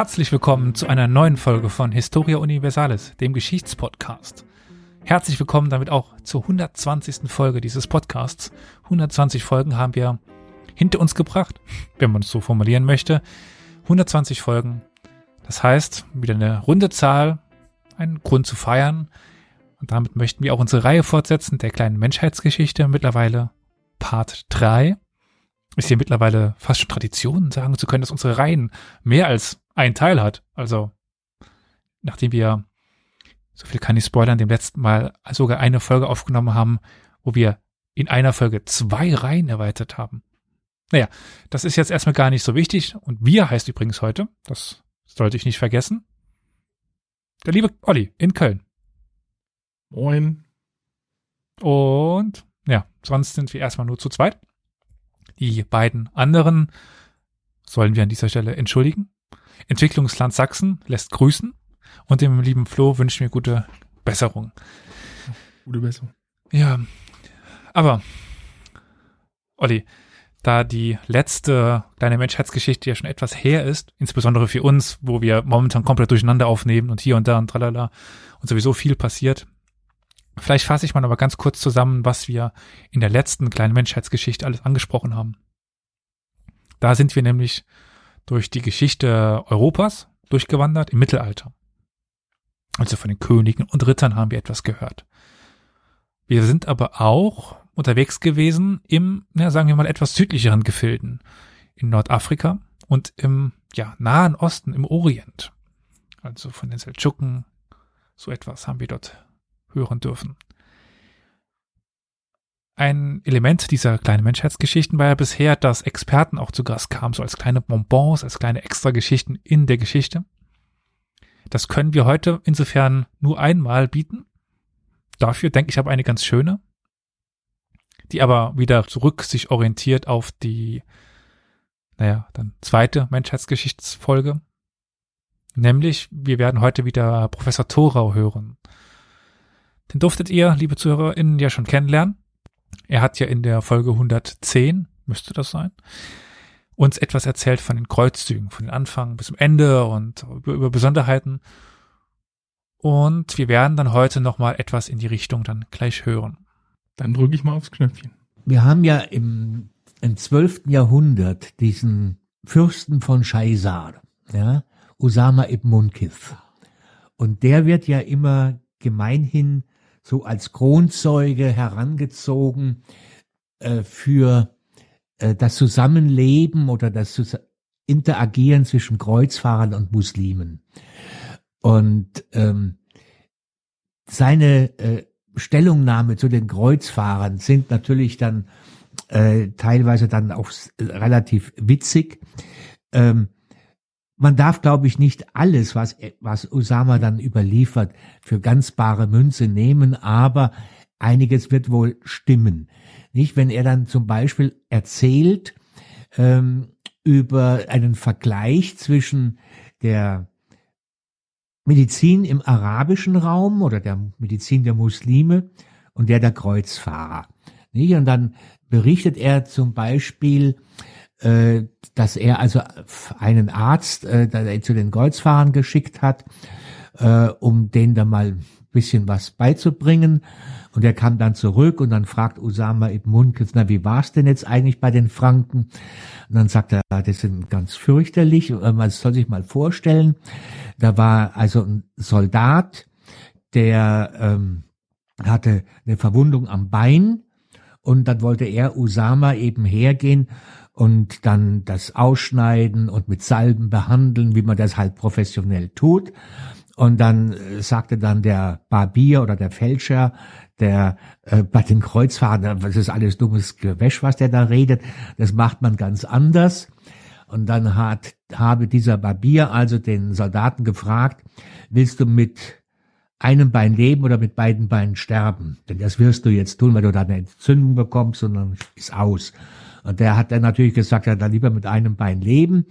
Herzlich willkommen zu einer neuen Folge von Historia Universalis, dem Geschichtspodcast. Herzlich willkommen damit auch zur 120. Folge dieses Podcasts. 120 Folgen haben wir hinter uns gebracht, wenn man es so formulieren möchte. 120 Folgen. Das heißt, wieder eine runde Zahl, ein Grund zu feiern. Und damit möchten wir auch unsere Reihe fortsetzen der kleinen Menschheitsgeschichte. Mittlerweile Part 3 ist hier mittlerweile fast schon Tradition, sagen zu können, dass unsere Reihen mehr als ein Teil hat. Also, nachdem wir, so viel kann ich spoilern, dem letzten Mal sogar eine Folge aufgenommen haben, wo wir in einer Folge zwei Reihen erweitert haben. Naja, das ist jetzt erstmal gar nicht so wichtig. Und wir heißt übrigens heute, das sollte ich nicht vergessen, der liebe Olli in Köln. Moin. Und ja, sonst sind wir erstmal nur zu zweit. Die beiden anderen sollen wir an dieser Stelle entschuldigen. Entwicklungsland Sachsen lässt grüßen und dem lieben Flo wünschen wir gute Besserung. Gute Besserung. Ja, aber Olli, da die letzte kleine Menschheitsgeschichte ja schon etwas her ist, insbesondere für uns, wo wir momentan komplett durcheinander aufnehmen und hier und da und tralala und sowieso viel passiert. Vielleicht fasse ich mal aber ganz kurz zusammen, was wir in der letzten kleinen Menschheitsgeschichte alles angesprochen haben. Da sind wir nämlich durch die Geschichte Europas durchgewandert im Mittelalter. Also von den Königen und Rittern haben wir etwas gehört. Wir sind aber auch unterwegs gewesen im, ja, sagen wir mal, etwas südlicheren Gefilden. In Nordafrika und im ja, Nahen Osten, im Orient. Also von den Seldschuken, so etwas haben wir dort hören dürfen. Ein Element dieser kleinen Menschheitsgeschichten war ja bisher, dass Experten auch zu Gast kamen, so als kleine Bonbons, als kleine Extrageschichten in der Geschichte. Das können wir heute insofern nur einmal bieten. Dafür denke ich aber eine ganz schöne die aber wieder zurück sich orientiert auf die, naja, dann zweite Menschheitsgeschichtsfolge. Nämlich, wir werden heute wieder Professor Thorau hören. Den durftet ihr, liebe ZuhörerInnen, ja schon kennenlernen. Er hat ja in der Folge 110, müsste das sein, uns etwas erzählt von den Kreuzzügen, von den Anfang bis zum Ende und über, über Besonderheiten. Und wir werden dann heute nochmal etwas in die Richtung dann gleich hören. Dann drücke ich mal aufs Knöpfchen. Wir haben ja im, im 12. Jahrhundert diesen Fürsten von Shaizar, ja, Usama ibn Munkif. Und der wird ja immer gemeinhin so als Kronzeuge herangezogen äh, für äh, das Zusammenleben oder das Interagieren zwischen Kreuzfahrern und Muslimen. Und ähm, seine äh, Stellungnahme zu den Kreuzfahrern sind natürlich dann äh, teilweise dann auch relativ witzig. Ähm, man darf, glaube ich, nicht alles, was, was Osama dann überliefert, für ganz bare Münze nehmen, aber einiges wird wohl stimmen. Nicht, wenn er dann zum Beispiel erzählt ähm, über einen Vergleich zwischen der Medizin im arabischen Raum oder der Medizin der Muslime und der der Kreuzfahrer. Und dann berichtet er zum Beispiel, äh, dass er also einen Arzt äh, zu den Kreuzfahrern geschickt hat, äh, um denen da mal bisschen was beizubringen. Und er kam dann zurück und dann fragt Usama ibn Munkis, na, wie war's denn jetzt eigentlich bei den Franken? Und dann sagt er, das sind ganz fürchterlich. Man soll sich mal vorstellen, da war also ein Soldat, der ähm, hatte eine Verwundung am Bein und dann wollte er Usama eben hergehen und dann das ausschneiden und mit Salben behandeln, wie man das halt professionell tut. Und dann äh, sagte dann der Barbier oder der Fälscher, der äh, bei den Kreuzfahrern, das ist alles dummes Gewäsch, was der da redet, das macht man ganz anders. Und dann hat, habe dieser Barbier also den Soldaten gefragt, willst du mit einem Bein leben oder mit beiden Beinen sterben? Denn das wirst du jetzt tun, weil du da eine Entzündung bekommst und dann ist aus. Und der hat dann natürlich gesagt, er dann lieber mit einem Bein leben.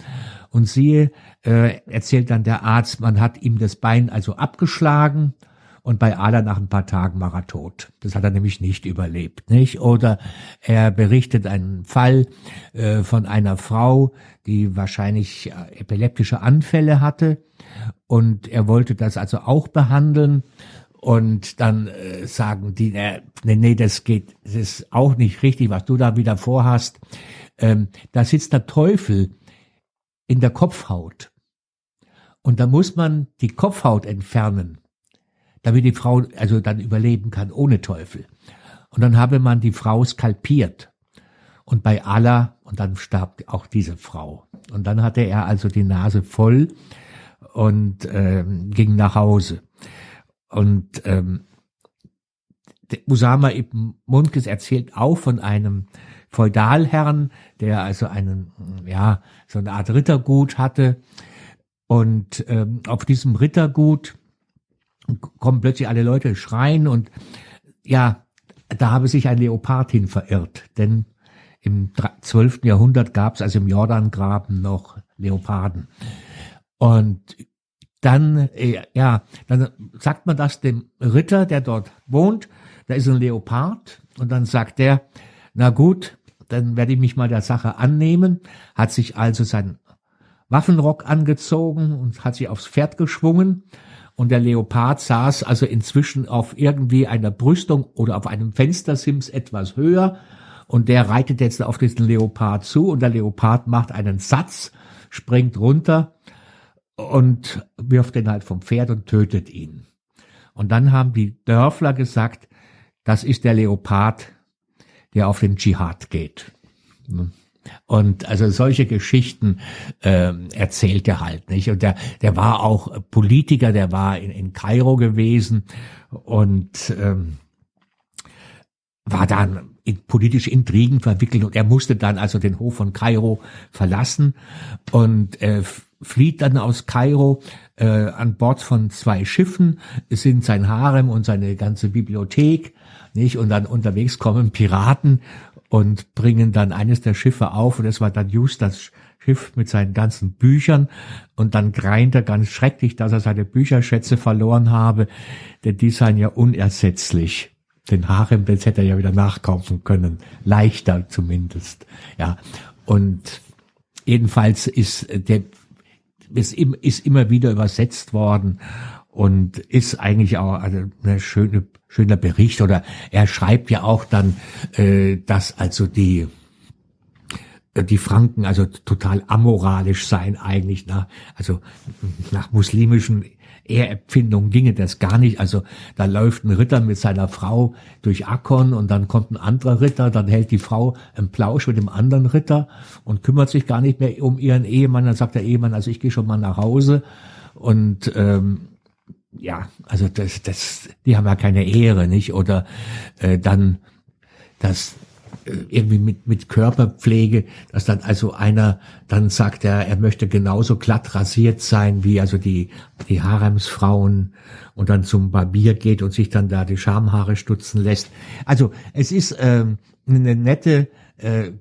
Und siehe, äh, erzählt dann der Arzt, man hat ihm das Bein also abgeschlagen und bei Ada nach ein paar Tagen war er tot. Das hat er nämlich nicht überlebt, nicht? Oder er berichtet einen Fall äh, von einer Frau, die wahrscheinlich äh, epileptische Anfälle hatte und er wollte das also auch behandeln und dann äh, sagen die, äh, nee, nee, das geht, das ist auch nicht richtig, was du da wieder vorhast. Ähm, da sitzt der Teufel in der Kopfhaut. Und da muss man die Kopfhaut entfernen, damit die Frau also dann überleben kann ohne Teufel. Und dann habe man die Frau skalpiert. Und bei Allah, und dann starb auch diese Frau. Und dann hatte er also die Nase voll und ähm, ging nach Hause. Und ähm, Usama ibn Munkes erzählt auch von einem Feudalherrn, der also einen, ja, so eine Art Rittergut hatte. Und ähm, auf diesem Rittergut kommen plötzlich alle Leute schreien und ja, da habe sich ein Leopard hin verirrt, denn im 12. Jahrhundert gab es also im Jordangraben noch Leoparden. Und dann, äh, ja, dann sagt man das dem Ritter, der dort wohnt, da ist ein Leopard. Und dann sagt der, na gut, dann werde ich mich mal der Sache annehmen, hat sich also seinen Waffenrock angezogen und hat sich aufs Pferd geschwungen. Und der Leopard saß also inzwischen auf irgendwie einer Brüstung oder auf einem Fenstersims etwas höher. Und der reitet jetzt auf diesen Leopard zu. Und der Leopard macht einen Satz, springt runter und wirft den halt vom Pferd und tötet ihn. Und dann haben die Dörfler gesagt, das ist der Leopard, der auf den Dschihad geht. Und also solche Geschichten ähm, erzählt er halt nicht. Und der, der war auch Politiker, der war in, in Kairo gewesen und ähm, war dann in politische Intrigen verwickelt und er musste dann also den Hof von Kairo verlassen und äh, flieht dann aus Kairo äh, an Bord von zwei Schiffen. Es sind sein Harem und seine ganze Bibliothek, nicht? Und dann unterwegs kommen Piraten und bringen dann eines der Schiffe auf und es war dann just das Schiff mit seinen ganzen Büchern und dann greint er ganz schrecklich, dass er seine Bücherschätze verloren habe, denn die seien ja unersetzlich. Den Harem, das hätte er ja wieder nachkaufen können. Leichter zumindest. Ja. Und jedenfalls ist der ist, ist immer wieder übersetzt worden und ist eigentlich auch eine schöne, schöner Bericht. Oder er schreibt ja auch dann, äh, dass also die die Franken also total amoralisch seien eigentlich nach also nach muslimischen Ehrempfindungen ginge das gar nicht. Also da läuft ein Ritter mit seiner Frau durch Akkon und dann kommt ein anderer Ritter, dann hält die Frau einen Plausch mit dem anderen Ritter und kümmert sich gar nicht mehr um ihren Ehemann. Dann sagt der Ehemann, also ich gehe schon mal nach Hause und ähm, ja, also das, das, die haben ja keine Ehre, nicht? Oder äh, dann das äh, irgendwie mit, mit Körperpflege, dass dann also einer dann sagt, er, er möchte genauso glatt rasiert sein wie also die, die Haremsfrauen und dann zum Barbier geht und sich dann da die Schamhaare stutzen lässt. Also es ist ähm, eine nette, äh,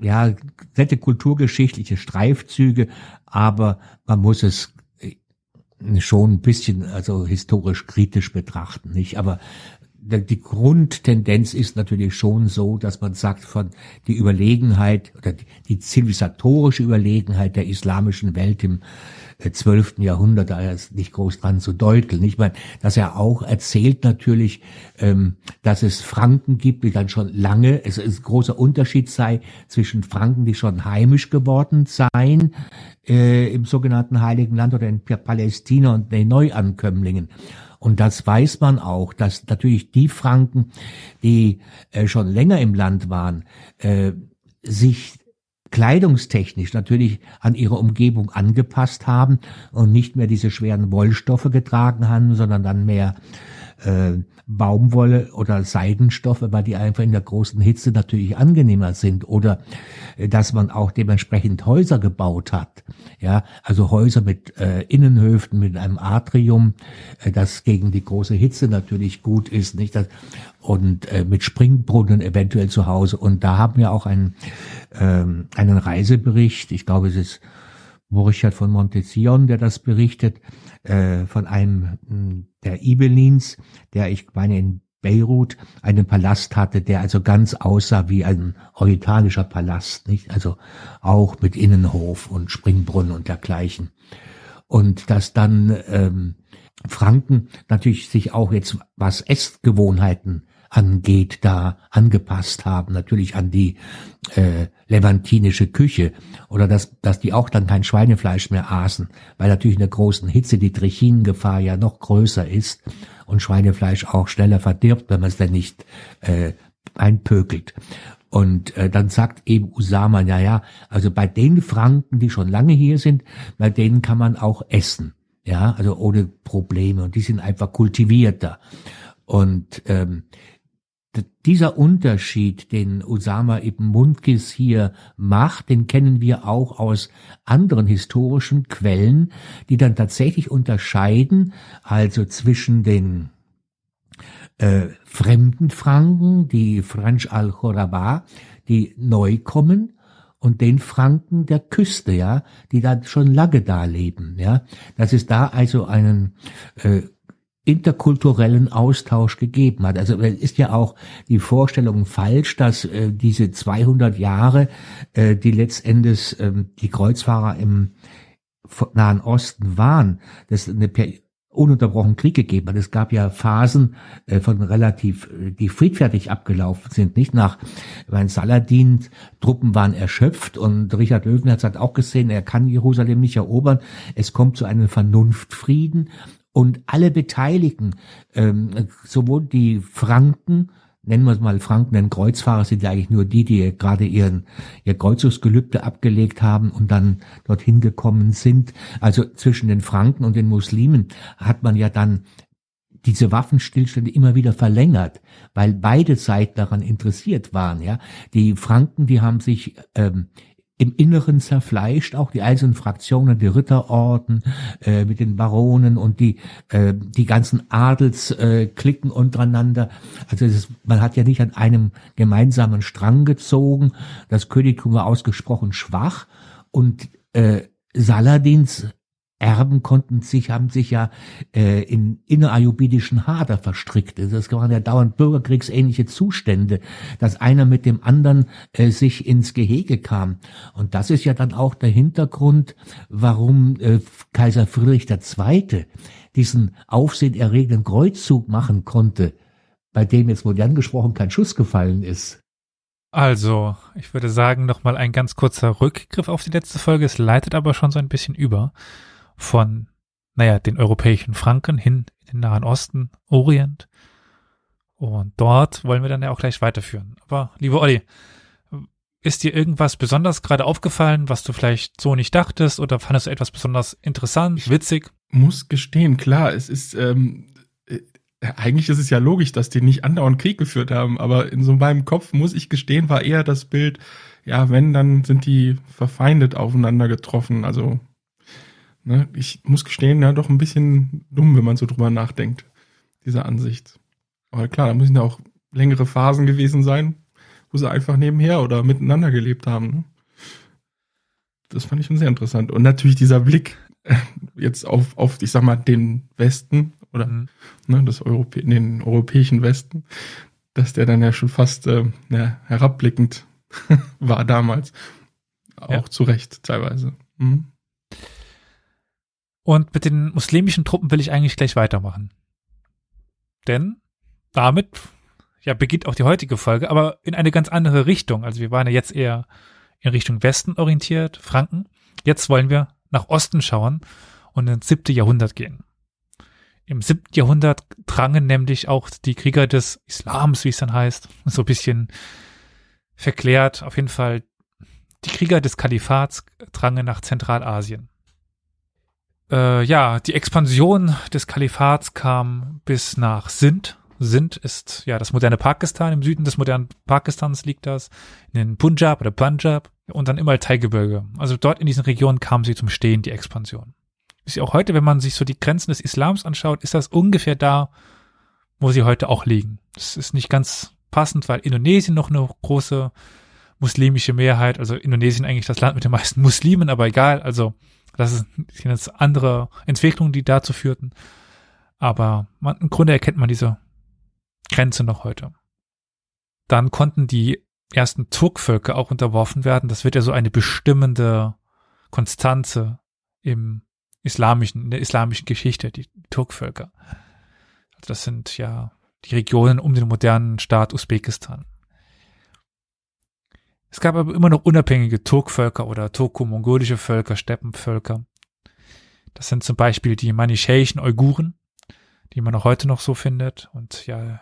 ja, nette kulturgeschichtliche Streifzüge, aber man muss es äh, schon ein bisschen also historisch kritisch betrachten, nicht? Aber die Grundtendenz ist natürlich schon so, dass man sagt, von die Überlegenheit oder die zivilisatorische Überlegenheit der islamischen Welt im äh, zwölften Jahrhundert, da ist nicht groß dran zu deuteln. Ich meine, dass er auch erzählt natürlich, ähm, dass es Franken gibt, die dann schon lange, es ist ein großer Unterschied sei zwischen Franken, die schon heimisch geworden seien äh, im sogenannten Heiligen Land oder in Palästina und den Neuankömmlingen. Und das weiß man auch, dass natürlich die Franken, die äh, schon länger im Land waren, äh, sich kleidungstechnisch natürlich an ihre Umgebung angepasst haben und nicht mehr diese schweren Wollstoffe getragen haben, sondern dann mehr äh, Baumwolle oder Seidenstoffe, weil die einfach in der großen Hitze natürlich angenehmer sind oder äh, dass man auch dementsprechend Häuser gebaut hat. Ja, also Häuser mit äh, Innenhöfen, mit einem Atrium, äh, das gegen die große Hitze natürlich gut ist, nicht? Das, und äh, mit Springbrunnen eventuell zu Hause. Und da haben wir auch einen, ähm, einen Reisebericht, ich glaube es ist Borchardt von Montesillon, der das berichtet, äh, von einem mh, der Ibelins, der ich meine in Beirut einen Palast hatte, der also ganz aussah wie ein orientalischer Palast, nicht? Also auch mit Innenhof und Springbrunnen und dergleichen. Und dass dann ähm, Franken natürlich sich auch jetzt was Essgewohnheiten angeht, da angepasst haben, natürlich an die äh, levantinische Küche oder dass, dass die auch dann kein Schweinefleisch mehr aßen, weil natürlich in der großen Hitze die Trichinengefahr ja noch größer ist und Schweinefleisch auch schneller verdirbt, wenn man es dann nicht äh, einpökelt. Und äh, dann sagt eben Usama, ja, ja, also bei den Franken, die schon lange hier sind, bei denen kann man auch essen. Ja, also ohne Probleme. Und die sind einfach kultivierter. Und ähm, dieser Unterschied, den Usama ibn Mundkis hier macht, den kennen wir auch aus anderen historischen Quellen, die dann tatsächlich unterscheiden, also zwischen den äh, fremden Franken, die Franch al-Khoraba, die neu kommen, und den Franken der Küste, ja, die da schon lange da leben, ja. Dass es da also einen äh, interkulturellen Austausch gegeben hat. Also ist ja auch die Vorstellung falsch, dass äh, diese 200 Jahre, äh, die letztendlich ähm, die Kreuzfahrer im Nahen Osten waren, das eine ununterbrochen Krieg gegeben hat. Es gab ja Phasen äh, von relativ, äh, die friedfertig abgelaufen sind, nicht nach, weil Saladin Truppen waren erschöpft und Richard Löwenherz hat auch gesehen, er kann Jerusalem nicht erobern. Es kommt zu einem Vernunftfrieden und alle Beteiligten, ähm, sowohl die Franken, nennen wir es mal Franken, denn Kreuzfahrer sind ja eigentlich nur die, die gerade ihren, ihr Kreuzungsgelübde abgelegt haben und dann dorthin gekommen sind. Also zwischen den Franken und den Muslimen hat man ja dann diese Waffenstillstände immer wieder verlängert, weil beide Seiten daran interessiert waren. Ja, die Franken, die haben sich ähm, im Inneren zerfleischt, auch die einzelnen Fraktionen, die Ritterorden äh, mit den Baronen und die äh, die ganzen Adelsklicken äh, untereinander. Also ist, man hat ja nicht an einem gemeinsamen Strang gezogen. Das Königtum war ausgesprochen schwach und äh, Saladins Erben konnten sich, haben sich ja äh, in innerayubidischen Hader verstrickt. Das waren ja dauernd bürgerkriegsähnliche Zustände, dass einer mit dem anderen äh, sich ins Gehege kam. Und das ist ja dann auch der Hintergrund, warum äh, Kaiser Friedrich II. diesen aufsehenerregenden Kreuzzug machen konnte, bei dem jetzt modern gesprochen kein Schuss gefallen ist. Also, ich würde sagen, nochmal ein ganz kurzer Rückgriff auf die letzte Folge. Es leitet aber schon so ein bisschen über von, naja, den europäischen Franken hin in den Nahen Osten, Orient. Und dort wollen wir dann ja auch gleich weiterführen. Aber, lieber Olli, ist dir irgendwas besonders gerade aufgefallen, was du vielleicht so nicht dachtest oder fandest du etwas besonders interessant, witzig? Muss gestehen, klar, es ist, ähm, äh, eigentlich ist es ja logisch, dass die nicht andauernd Krieg geführt haben, aber in so meinem Kopf, muss ich gestehen, war eher das Bild, ja, wenn, dann sind die verfeindet aufeinander getroffen, also Ne, ich muss gestehen, ja, doch ein bisschen dumm, wenn man so drüber nachdenkt, diese Ansicht. Aber klar, da müssen ja auch längere Phasen gewesen sein, wo sie einfach nebenher oder miteinander gelebt haben. Ne? Das fand ich schon sehr interessant. Und natürlich dieser Blick äh, jetzt auf, auf, ich sag mal, den Westen oder mhm. ne, das Europä den europäischen Westen, dass der dann ja schon fast äh, ja, herabblickend war damals. Auch ja. zu Recht teilweise. Mhm. Und mit den muslimischen Truppen will ich eigentlich gleich weitermachen. Denn damit ja beginnt auch die heutige Folge, aber in eine ganz andere Richtung. Also wir waren ja jetzt eher in Richtung Westen orientiert, Franken. Jetzt wollen wir nach Osten schauen und ins siebte Jahrhundert gehen. Im siebten Jahrhundert drangen nämlich auch die Krieger des Islams, wie es dann heißt, so ein bisschen verklärt, auf jeden Fall die Krieger des Kalifats drangen nach Zentralasien. Äh, ja, die Expansion des Kalifats kam bis nach Sindh. Sindh ist ja das moderne Pakistan. Im Süden des modernen Pakistans liegt das. In den Punjab oder Punjab und dann immer Teilgebirge. Also dort in diesen Regionen kam sie zum Stehen, die Expansion. Ist ja auch heute, wenn man sich so die Grenzen des Islams anschaut, ist das ungefähr da, wo sie heute auch liegen. Das ist nicht ganz passend, weil Indonesien noch eine große muslimische Mehrheit, also Indonesien eigentlich das Land mit den meisten Muslimen, aber egal, also das ist jetzt andere Entwicklungen, die dazu führten. Aber man, im Grunde erkennt man diese Grenze noch heute. Dann konnten die ersten Turkvölker auch unterworfen werden. Das wird ja so eine bestimmende Konstanze im islamischen, in der islamischen Geschichte, die Turkvölker. Also das sind ja die Regionen um den modernen Staat Usbekistan. Es gab aber immer noch unabhängige Turkvölker oder turko-mongolische Völker, Steppenvölker. Das sind zum Beispiel die manichäischen Uiguren, die man auch heute noch so findet und ja,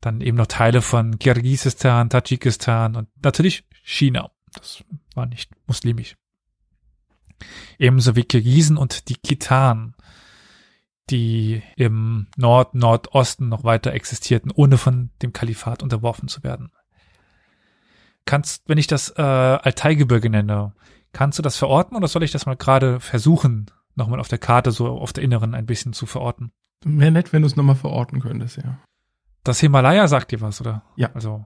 dann eben noch Teile von Kirgisistan, Tadschikistan und natürlich China. Das war nicht muslimisch. Ebenso wie Kirgisen und die Kitan, die im Nord-Nordosten noch weiter existierten, ohne von dem Kalifat unterworfen zu werden. Kannst, wenn ich das äh, Altaigebirge nenne, kannst du das verorten oder soll ich das mal gerade versuchen, nochmal auf der Karte so auf der Inneren ein bisschen zu verorten? Wäre nett, wenn du es nochmal verorten könntest, ja. Das Himalaya sagt dir was, oder? Ja. Also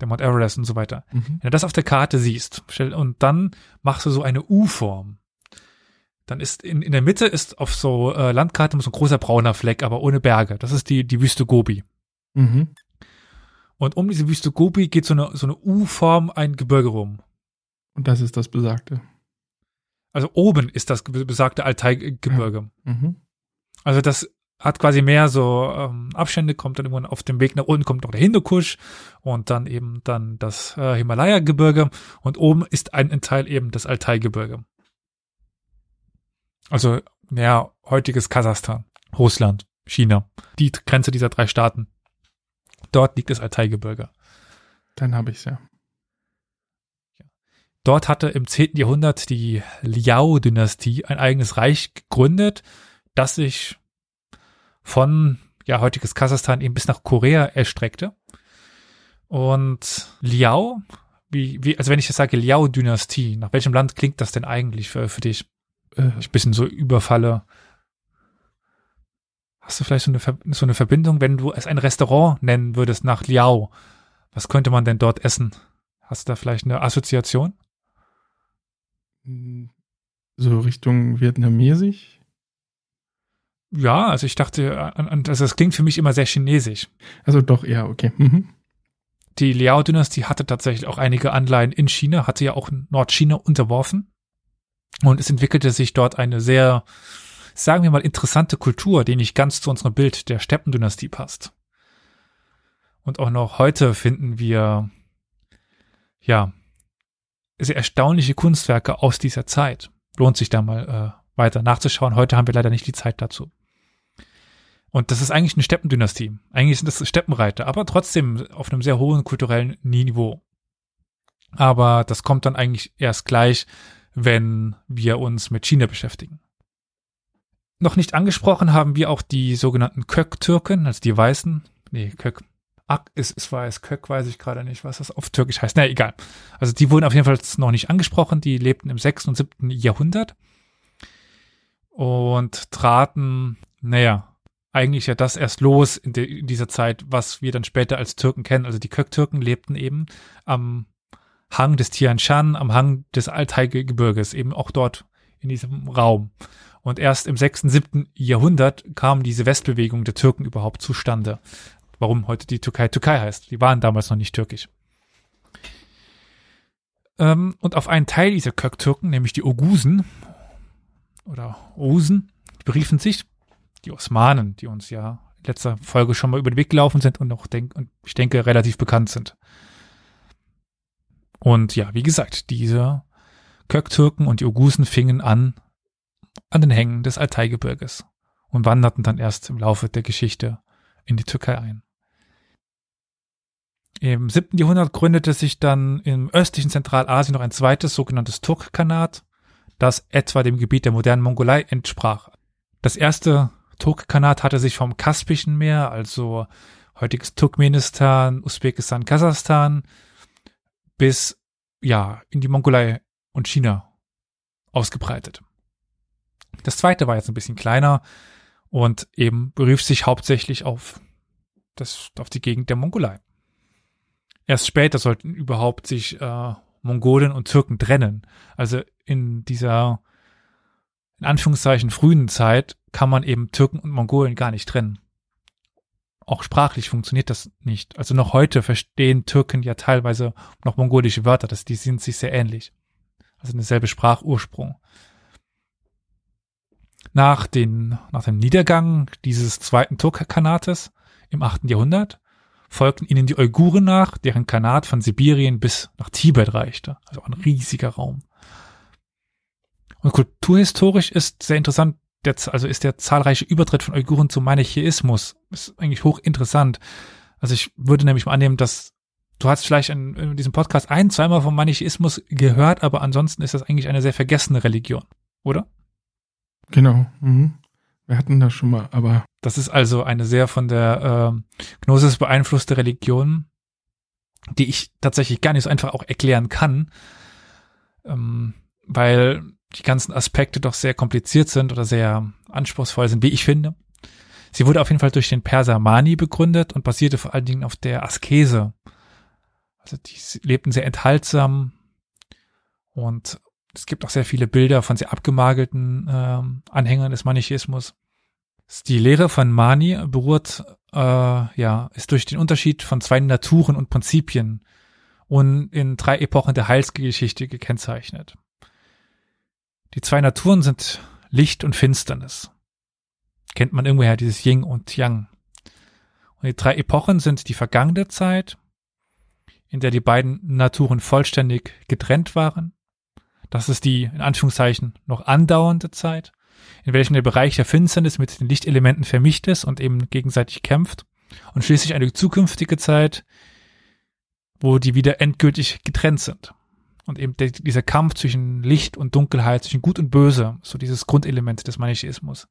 der Mount Everest und so weiter. Mhm. Wenn du das auf der Karte siehst und dann machst du so eine U-Form, dann ist in, in der Mitte ist auf so äh, Landkarte so ein großer brauner Fleck, aber ohne Berge. Das ist die, die Wüste Gobi. Mhm. Und um diese Wüste Gobi geht so eine, so eine U-Form ein Gebirge rum. Und das ist das Besagte. Also oben ist das besagte Altai-Gebirge. Mhm. Also das hat quasi mehr so ähm, Abstände, kommt dann irgendwann auf dem Weg nach unten kommt noch der Hindukusch und dann eben dann das äh, Himalaya-Gebirge und oben ist ein, Teil eben das Altai-Gebirge. Also mehr heutiges Kasachstan, Russland, China, die Grenze dieser drei Staaten. Dort liegt das Altai-Gebirge. Dann habe ich's ja. Dort hatte im 10. Jahrhundert die Liao-Dynastie ein eigenes Reich gegründet, das sich von ja heutiges Kasachstan eben bis nach Korea erstreckte. Und Liao, wie, wie, also wenn ich jetzt sage Liao-Dynastie, nach welchem Land klingt das denn eigentlich für, für dich? Äh, Ich bisschen so überfalle. Hast du vielleicht so eine, Ver- so eine Verbindung, wenn du es ein Restaurant nennen würdest nach Liao? Was könnte man denn dort essen? Hast du da vielleicht eine Assoziation? so Richtung vietnamesisch. Ja, also ich dachte, an, also das klingt für mich immer sehr chinesisch. Also doch, ja, okay. Mhm. Die Liao-Dynastie hatte tatsächlich auch einige Anleihen in China, hatte ja auch Nordchina unterworfen. Und es entwickelte sich dort eine sehr, sagen wir mal, interessante Kultur, die nicht ganz zu unserem Bild der Steppendynastie passt. Und auch noch heute finden wir, ja, sehr erstaunliche Kunstwerke aus dieser Zeit. Lohnt sich da mal äh, weiter nachzuschauen. Heute haben wir leider nicht die Zeit dazu. Und das ist eigentlich eine Steppendynastie. Eigentlich sind das Steppenreiter, aber trotzdem auf einem sehr hohen kulturellen Niveau. Aber das kommt dann eigentlich erst gleich, wenn wir uns mit China beschäftigen. Noch nicht angesprochen haben wir auch die sogenannten Kök-Türken, also die Weißen. Nee, Kök. Es, es war es Kök, weiß ich gerade nicht, was das auf Türkisch heißt. Na, egal. Also die wurden auf jeden Fall noch nicht angesprochen. Die lebten im 6. und 7. Jahrhundert und traten, naja, eigentlich ja das erst los in, de, in dieser Zeit, was wir dann später als Türken kennen. Also die Kök-Türken lebten eben am Hang des Tian Shan, am Hang des Altai-Gebirges, eben auch dort in diesem Raum. Und erst im 6., 7. Jahrhundert kam diese Westbewegung der Türken überhaupt zustande. Warum heute die Türkei Türkei heißt. Die waren damals noch nicht türkisch. Ähm, und auf einen Teil dieser Kök-Türken, nämlich die Ogusen oder Osen, beriefen sich die Osmanen, die uns ja in letzter Folge schon mal über den Weg gelaufen sind und auch denk, und ich denke relativ bekannt sind. Und ja, wie gesagt, diese Kök-Türken und die Ogusen fingen an an den Hängen des Altaigebirges und wanderten dann erst im Laufe der Geschichte in die Türkei ein. Im siebten Jahrhundert gründete sich dann im östlichen Zentralasien noch ein zweites sogenanntes Turkkanat, das etwa dem Gebiet der modernen Mongolei entsprach. Das erste Turkkanat hatte sich vom Kaspischen Meer, also heutiges Turkmenistan, Usbekistan, Kasachstan, bis ja in die Mongolei und China ausgebreitet. Das zweite war jetzt ein bisschen kleiner und eben berief sich hauptsächlich auf das, auf die Gegend der Mongolei. Erst später sollten überhaupt sich äh, Mongolen und Türken trennen. Also in dieser in Anführungszeichen frühen Zeit kann man eben Türken und Mongolen gar nicht trennen. Auch sprachlich funktioniert das nicht. Also noch heute verstehen Türken ja teilweise noch mongolische Wörter, das, die sind sich sehr ähnlich. Also derselbe Sprachursprung. Nach, den, nach dem Niedergang dieses zweiten Turkkanates im achten Jahrhundert folgten ihnen die Uiguren nach, deren Kanat von Sibirien bis nach Tibet reichte. Also ein riesiger Raum. Und kulturhistorisch ist sehr interessant, der, also ist der zahlreiche Übertritt von Uiguren zum Manichäismus. Ist eigentlich hochinteressant. Also ich würde nämlich mal annehmen, dass du hast vielleicht in, in diesem Podcast ein, zweimal vom Manichäismus gehört, aber ansonsten ist das eigentlich eine sehr vergessene Religion, oder? Genau. Mhm. Wir hatten das schon mal, aber. Das ist also eine sehr von der äh, Gnosis beeinflusste Religion, die ich tatsächlich gar nicht so einfach auch erklären kann, ähm, weil die ganzen Aspekte doch sehr kompliziert sind oder sehr anspruchsvoll sind, wie ich finde. Sie wurde auf jeden Fall durch den Perser Mani begründet und basierte vor allen Dingen auf der Askese. Also die lebten sehr enthaltsam und es gibt auch sehr viele Bilder von sehr abgemagelten äh, Anhängern des Manichäismus. Die Lehre von Mani beruht, äh, ja, ist durch den Unterschied von zwei Naturen und Prinzipien und in drei Epochen der Heilsgeschichte gekennzeichnet. Die zwei Naturen sind Licht und Finsternis. Kennt man irgendwoher dieses Yin und Yang. Und die drei Epochen sind die vergangene Zeit, in der die beiden Naturen vollständig getrennt waren. Das ist die, in Anführungszeichen, noch andauernde Zeit, in welchem der Bereich der Finsternis mit den Lichtelementen vermischt ist und eben gegenseitig kämpft. Und schließlich eine zukünftige Zeit, wo die wieder endgültig getrennt sind. Und eben der, dieser Kampf zwischen Licht und Dunkelheit, zwischen Gut und Böse, so dieses Grundelement des Manichäismus.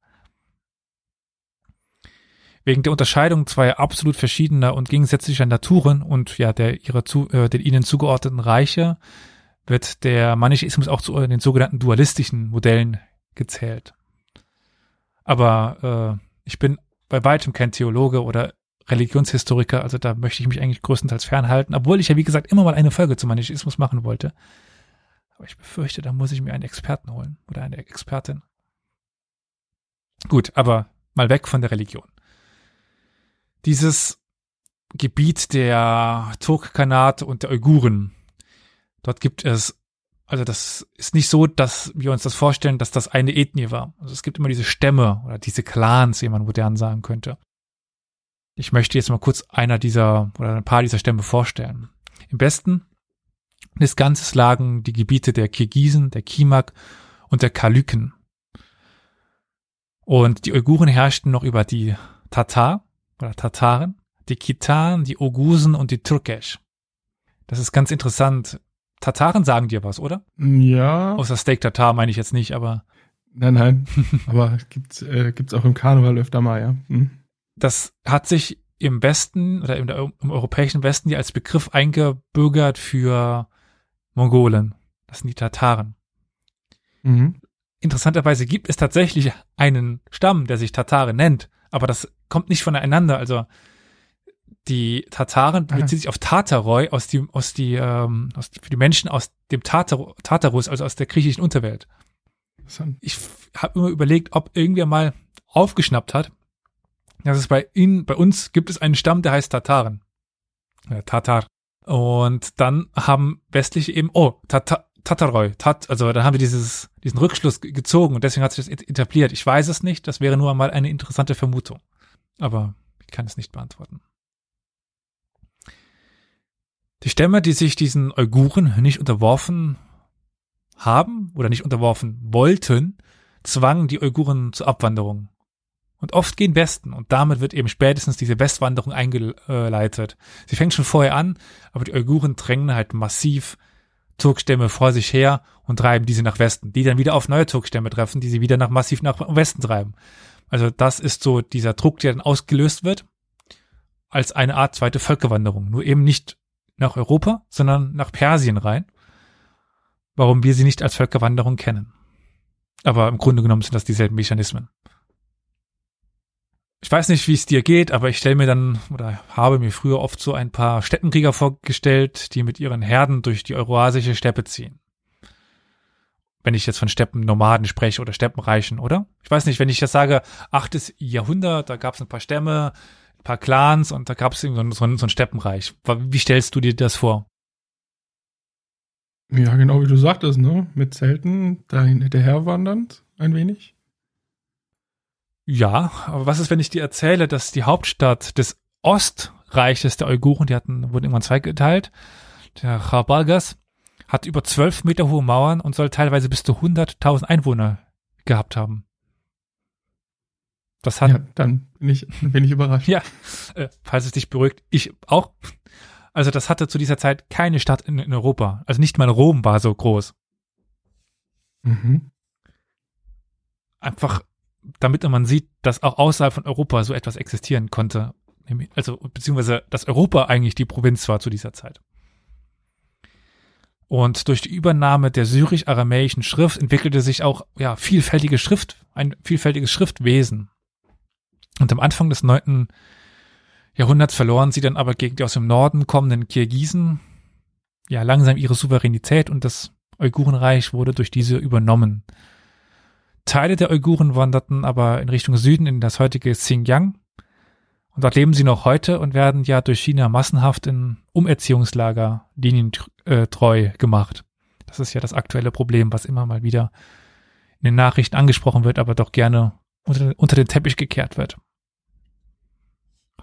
Wegen der Unterscheidung zweier absolut verschiedener und gegensätzlicher Naturen und ja der ihrer zu, äh, den ihnen zugeordneten Reiche wird der Manichäismus auch zu den sogenannten dualistischen Modellen gezählt. Aber äh, ich bin bei weitem kein Theologe oder Religionshistoriker, also da möchte ich mich eigentlich größtenteils fernhalten, obwohl ich ja, wie gesagt, immer mal eine Folge zum Manichäismus machen wollte. Aber ich befürchte, da muss ich mir einen Experten holen oder eine Expertin. Gut, aber mal weg von der Religion. Dieses Gebiet der Turkkanate und der Uiguren, dort gibt es, also das ist nicht so, dass wir uns das vorstellen, dass das eine Ethnie war. Also es gibt immer diese Stämme oder diese Clans, wie man modern sagen könnte. Ich möchte jetzt mal kurz einer dieser oder ein paar dieser Stämme vorstellen. Im Westen des Ganzes lagen die Gebiete der Kirgisen, der Kimak und der Kalyken. Und die Uiguren herrschten noch über die Tatar oder Tataren, die Kitaren, die Ogusen und die Türkesch. Das ist ganz interessant. Tataren sagen dir was, oder? Ja. Außer Steak Tatar meine ich jetzt nicht, aber. Nein, nein. aber gibt's, äh, gibt's auch im Karneval öfter mal, ja. Hm das hat sich im Westen oder im, im, europäischen Westen ja als Begriff eingebürgert für Mongolen. Das sind die Tataren. Mhm. Interessanterweise gibt es tatsächlich einen Stamm, der sich Tataren nennt, aber das kommt nicht voneinander. Also die Tataren beziehen sich auf Tataroi aus die, aus die, ähm, aus für die Menschen aus dem Tatar, Tatarus, also aus der griechischen Unterwelt. Ich habe immer überlegt, ob irgendwer mal aufgeschnappt hat, das ist bei ihnen, bei uns gibt es einen Stamm, der heißt Tataren. Ja, Tatar. Und dann haben westliche eben, oh, Tatar, Tataroi, Tat, also dann haben wir dieses, diesen Rückschluss gezogen und deswegen hat sich das etabliert. Ich weiß es nicht, das wäre nur einmal eine interessante Vermutung. Aber ich kann es nicht beantworten. Die Stämme, die sich diesen Uiguren nicht unterworfen haben oder nicht unterworfen wollten, zwangen die Uiguren zur Abwanderung. Und oft gehen Westen und damit wird eben spätestens diese Westwanderung eingeleitet. Sie fängt schon vorher an, aber die Uiguren drängen halt massiv Turkstämme vor sich her und treiben diese nach Westen, die dann wieder auf neue Turkstämme treffen, die sie wieder nach massiv nach Westen treiben. Also das ist so dieser Druck, der dann ausgelöst wird, als eine Art zweite Völkerwanderung. Nur eben nicht nach Europa, sondern nach Persien rein. Warum wir sie nicht als Völkerwanderung kennen. Aber im Grunde genommen sind das dieselben Mechanismen. ich weiß nicht, wie es dir geht, aber ich stelle mir dann oder habe mir früher oft so ein paar Steppenkrieger vorgestellt, die mit ihren Herden durch die eurasische Steppe ziehen. Wenn ich jetzt von Steppennomaden spreche oder Steppenreichen, oder? Ich weiß nicht, wenn ich jetzt sage, achtes Jahrhundert, da gab es ein paar Stämme, paar Clans und da gab es so, so, so ein Steppenreich. Wie stellst du dir das vor? Ja, genau wie du sagtest, ne? Mit Zelten dahin hinterher wandernd, ein wenig. Ja, aber was ist, wenn ich dir erzähle, dass die Hauptstadt des Ostreiches der Uiguren, die hatten, wurden irgendwann zweigeteilt, der Chabalgas, hat über zwölf Meter hohe Mauern und soll teilweise bis zu 100.000 Einwohner gehabt haben. Das hat. Ja, dann bin ich, bin ich überrascht. ja, äh, falls es dich beruhigt, ich auch. Also das hatte zu dieser Zeit keine Stadt in, in Europa. Also nicht mal Rom war so groß. Mhm. Einfach damit man sieht, dass auch außerhalb von Europa so etwas existieren konnte. Also, beziehungsweise, dass Europa eigentlich die Provinz war zu dieser Zeit. Und durch die Übernahme der syrisch-aramäischen Schrift entwickelte sich auch, ja, vielfältige Schrift, ein vielfältiges Schriftwesen. Und am Anfang des neunten Jahrhunderts verloren sie dann aber gegen die aus dem Norden kommenden Kirgisen, ja, langsam ihre Souveränität und das Uigurenreich wurde durch diese übernommen. Teile der Uiguren wanderten aber in Richtung Süden in das heutige Xinjiang. Und dort leben sie noch heute und werden ja durch China massenhaft in Umerziehungslager linientreu gemacht. Das ist ja das aktuelle Problem, was immer mal wieder in den Nachrichten angesprochen wird, aber doch gerne unter, unter den Teppich gekehrt wird.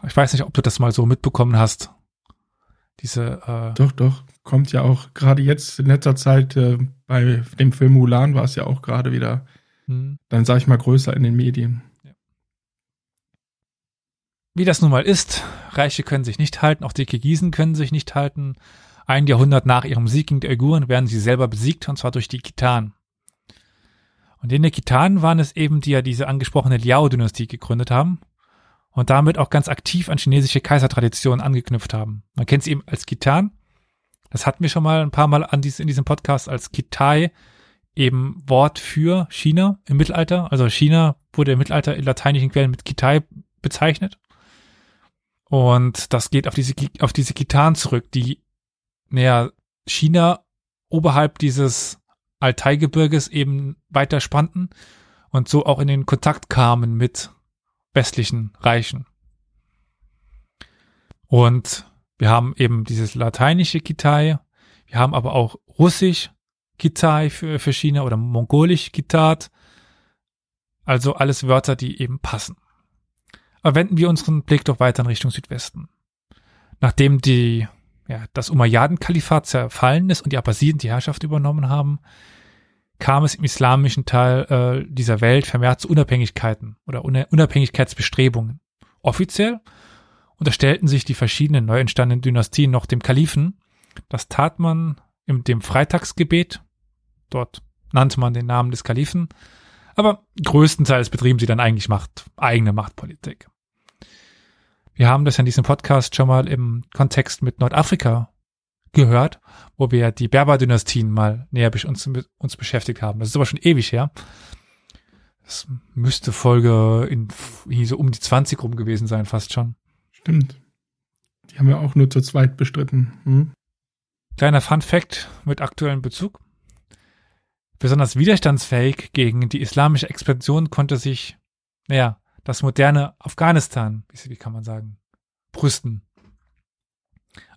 Ich weiß nicht, ob du das mal so mitbekommen hast. Diese äh Doch, doch. Kommt ja auch gerade jetzt in letzter Zeit äh, bei dem Film Mulan war es ja auch gerade wieder hm. Dann sage ich mal größer in den Medien. Wie das nun mal ist, Reiche können sich nicht halten, auch die Kirgisen können sich nicht halten. Ein Jahrhundert nach ihrem Sieg gegen die Uiguren werden sie selber besiegt, und zwar durch die Kitanen. Und in den Kitanen waren es eben, die ja diese angesprochene Liao-Dynastie gegründet haben und damit auch ganz aktiv an chinesische Kaisertraditionen angeknüpft haben. Man kennt sie eben als Kitan. Das hatten wir schon mal ein paar Mal an dies, in diesem Podcast als Kitai eben Wort für China im Mittelalter. Also China wurde im Mittelalter in lateinischen Quellen mit Kitai bezeichnet. Und das geht auf diese, auf diese Kitan zurück, die, naja, China oberhalb dieses Altaigebirges eben weiter spannten und so auch in den Kontakt kamen mit westlichen Reichen. Und wir haben eben dieses lateinische Kitai, wir haben aber auch Russisch, Kitai für, für China oder Mongolisch Kitat. Also alles Wörter, die eben passen. Aber wenden wir unseren Blick doch weiter in Richtung Südwesten. Nachdem die, ja, das Umayyaden-Kalifat zerfallen ist und die Abbasiden die Herrschaft übernommen haben, kam es im islamischen Teil äh, dieser Welt vermehrt zu Unabhängigkeiten oder Unabhängigkeitsbestrebungen. Offiziell unterstellten sich die verschiedenen neu entstandenen Dynastien noch dem Kalifen. Das tat man in dem Freitagsgebet Dort nannte man den Namen des Kalifen. Aber größtenteils betrieben sie dann eigentlich Macht, eigene Machtpolitik. Wir haben das in diesem Podcast schon mal im Kontext mit Nordafrika gehört, wo wir die Berber-Dynastien mal näher uns, uns beschäftigt haben. Das ist aber schon ewig her. Das müsste Folge in, so um die 20 rum gewesen sein, fast schon. Stimmt. Die haben wir auch nur zu zweit bestritten. Hm? Kleiner Fun Fact mit aktuellem Bezug. Besonders widerstandsfähig gegen die islamische Expansion konnte sich, naja, das moderne Afghanistan, wie kann man sagen, brüsten.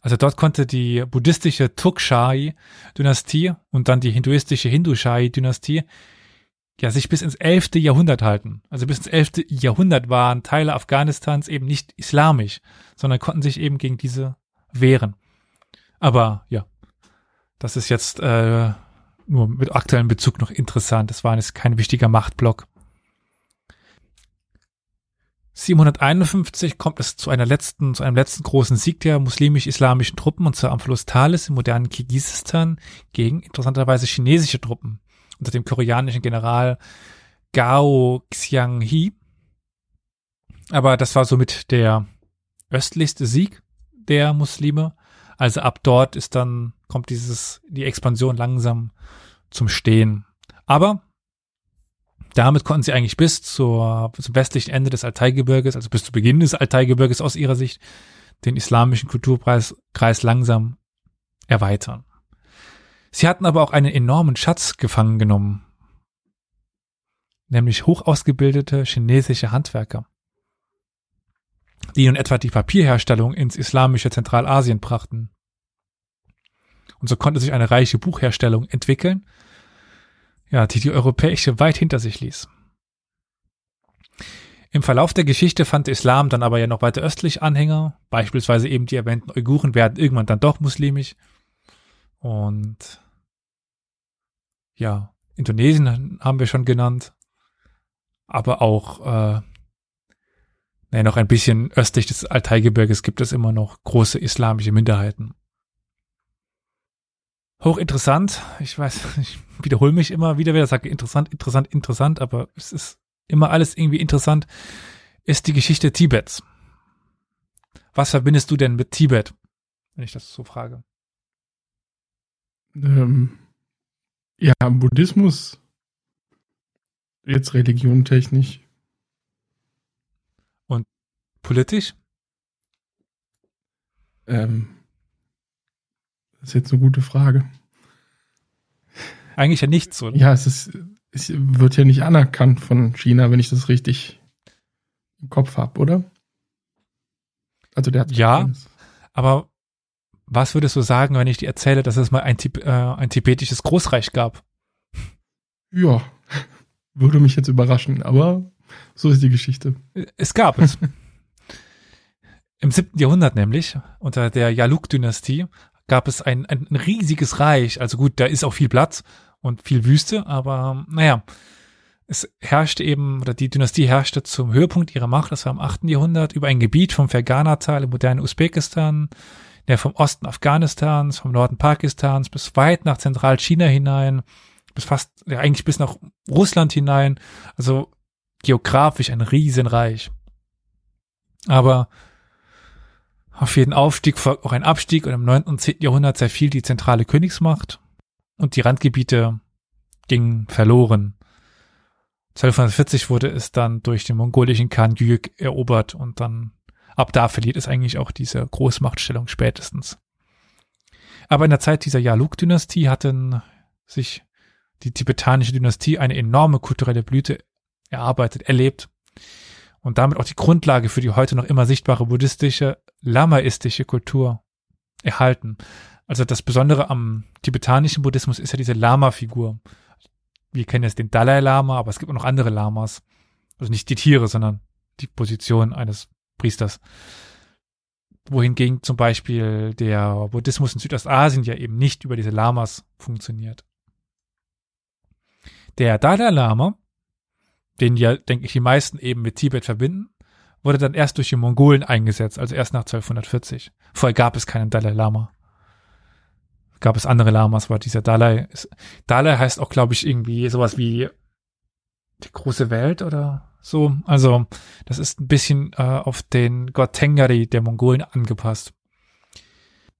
Also dort konnte die buddhistische Turkshai-Dynastie und dann die hinduistische Hindushai-Dynastie ja sich bis ins elfte Jahrhundert halten. Also bis ins elfte Jahrhundert waren Teile Afghanistans eben nicht islamisch, sondern konnten sich eben gegen diese wehren. Aber ja, das ist jetzt äh, nur mit aktuellem Bezug noch interessant. Das war jetzt kein wichtiger Machtblock. 751 kommt es zu einer letzten, zu einem letzten großen Sieg der muslimisch-islamischen Truppen und zwar am Fluss Thales im modernen Kirgisistan gegen interessanterweise chinesische Truppen unter dem koreanischen General Gao Xianghi. Aber das war somit der östlichste Sieg der Muslime. Also ab dort ist dann, kommt dieses, die Expansion langsam zum Stehen. Aber Damit konnten sie eigentlich bis zur, zum westlichen Ende des Altaigebirges, also bis zu Beginn des Altaigebirges aus ihrer Sicht, den islamischen Kulturkreis langsam erweitern. Sie hatten aber auch einen enormen Schatz gefangen genommen, nämlich hoch ausgebildete chinesische Handwerker, die nun etwa die Papierherstellung ins islamische Zentralasien brachten. Und so konnte sich eine reiche Buchherstellung entwickeln, ja, die die europäische weit hinter sich ließ. Im Verlauf der Geschichte fand der Islam dann aber ja noch weiter östlich Anhänger, beispielsweise eben die erwähnten Uiguren werden irgendwann dann doch muslimisch. Und ja, Indonesien haben wir schon genannt, aber auch äh, naja, noch ein bisschen östlich des Altaigebirges gibt es immer noch große islamische Minderheiten. Hochinteressant, ich weiß, ich wiederhole mich immer wieder, wieder sage interessant, interessant, interessant, aber es ist immer alles irgendwie interessant, ist die Geschichte Tibets. Was verbindest du denn mit Tibet, wenn ich das so frage? Ähm, ja, Buddhismus. Jetzt Religion technisch. Und politisch? Ähm, das ist jetzt eine gute Frage. Eigentlich ja nichts, oder? Ja, es ist, es wird ja nicht anerkannt von China, wenn ich das richtig im Kopf habe, oder? Also der hat ja, aber was würdest du sagen, wenn ich dir erzähle, dass es mal ein, äh, ein tibetisches Großreich gab? Ja, würde mich jetzt überraschen, aber so ist die Geschichte. Es gab es. Im siebten Jahrhundert nämlich, unter der Yaluk-Dynastie, gab es ein, ein riesiges Reich. Also gut, da ist auch viel Platz und viel Wüste, aber naja, es herrschte eben, oder die Dynastie herrschte zum Höhepunkt ihrer Macht, das war im achten Jahrhundert, über ein Gebiet vom Fergana-Tal im modernen Usbekistan, der vom Osten Afghanistans, vom Norden Pakistans bis weit nach Zentralchina hinein, bis fast, ja, eigentlich bis nach Russland hinein, also geografisch ein Riesenreich. Aber auf jeden Aufstieg folgt auch ein Abstieg und im 9. und 10. Jahrhundert zerfiel die zentrale Königsmacht und die Randgebiete gingen verloren. 1240 wurde es dann durch den mongolischen Khan Yük erobert und dann ab da verliert es eigentlich auch diese Großmachtstellung spätestens. Aber in der Zeit dieser Yaluk-Dynastie hatten sich die tibetanische Dynastie eine enorme kulturelle Blüte erarbeitet, erlebt und damit auch die Grundlage für die heute noch immer sichtbare buddhistische, lamaistische Kultur erhalten. Also das Besondere am tibetanischen Buddhismus ist ja diese Lama-Figur. Wir kennen jetzt den Dalai Lama, aber es gibt auch noch andere Lamas. Also nicht die Tiere, sondern die Position eines Priesters. Wohingegen zum Beispiel der Buddhismus in Südostasien ja eben nicht über diese Lamas funktioniert. Der Dalai Lama, den ja, denke ich, die meisten eben mit Tibet verbinden, wurde dann erst durch die Mongolen eingesetzt, also erst nach 1240. Vorher gab es keinen Dalai Lama gab es andere Lamas, aber dieser Dalai ist, Dalai heißt auch, glaube ich, irgendwie sowas wie die große Welt oder so. Also, das ist ein bisschen äh, auf den Gott Tengari der Mongolen angepasst.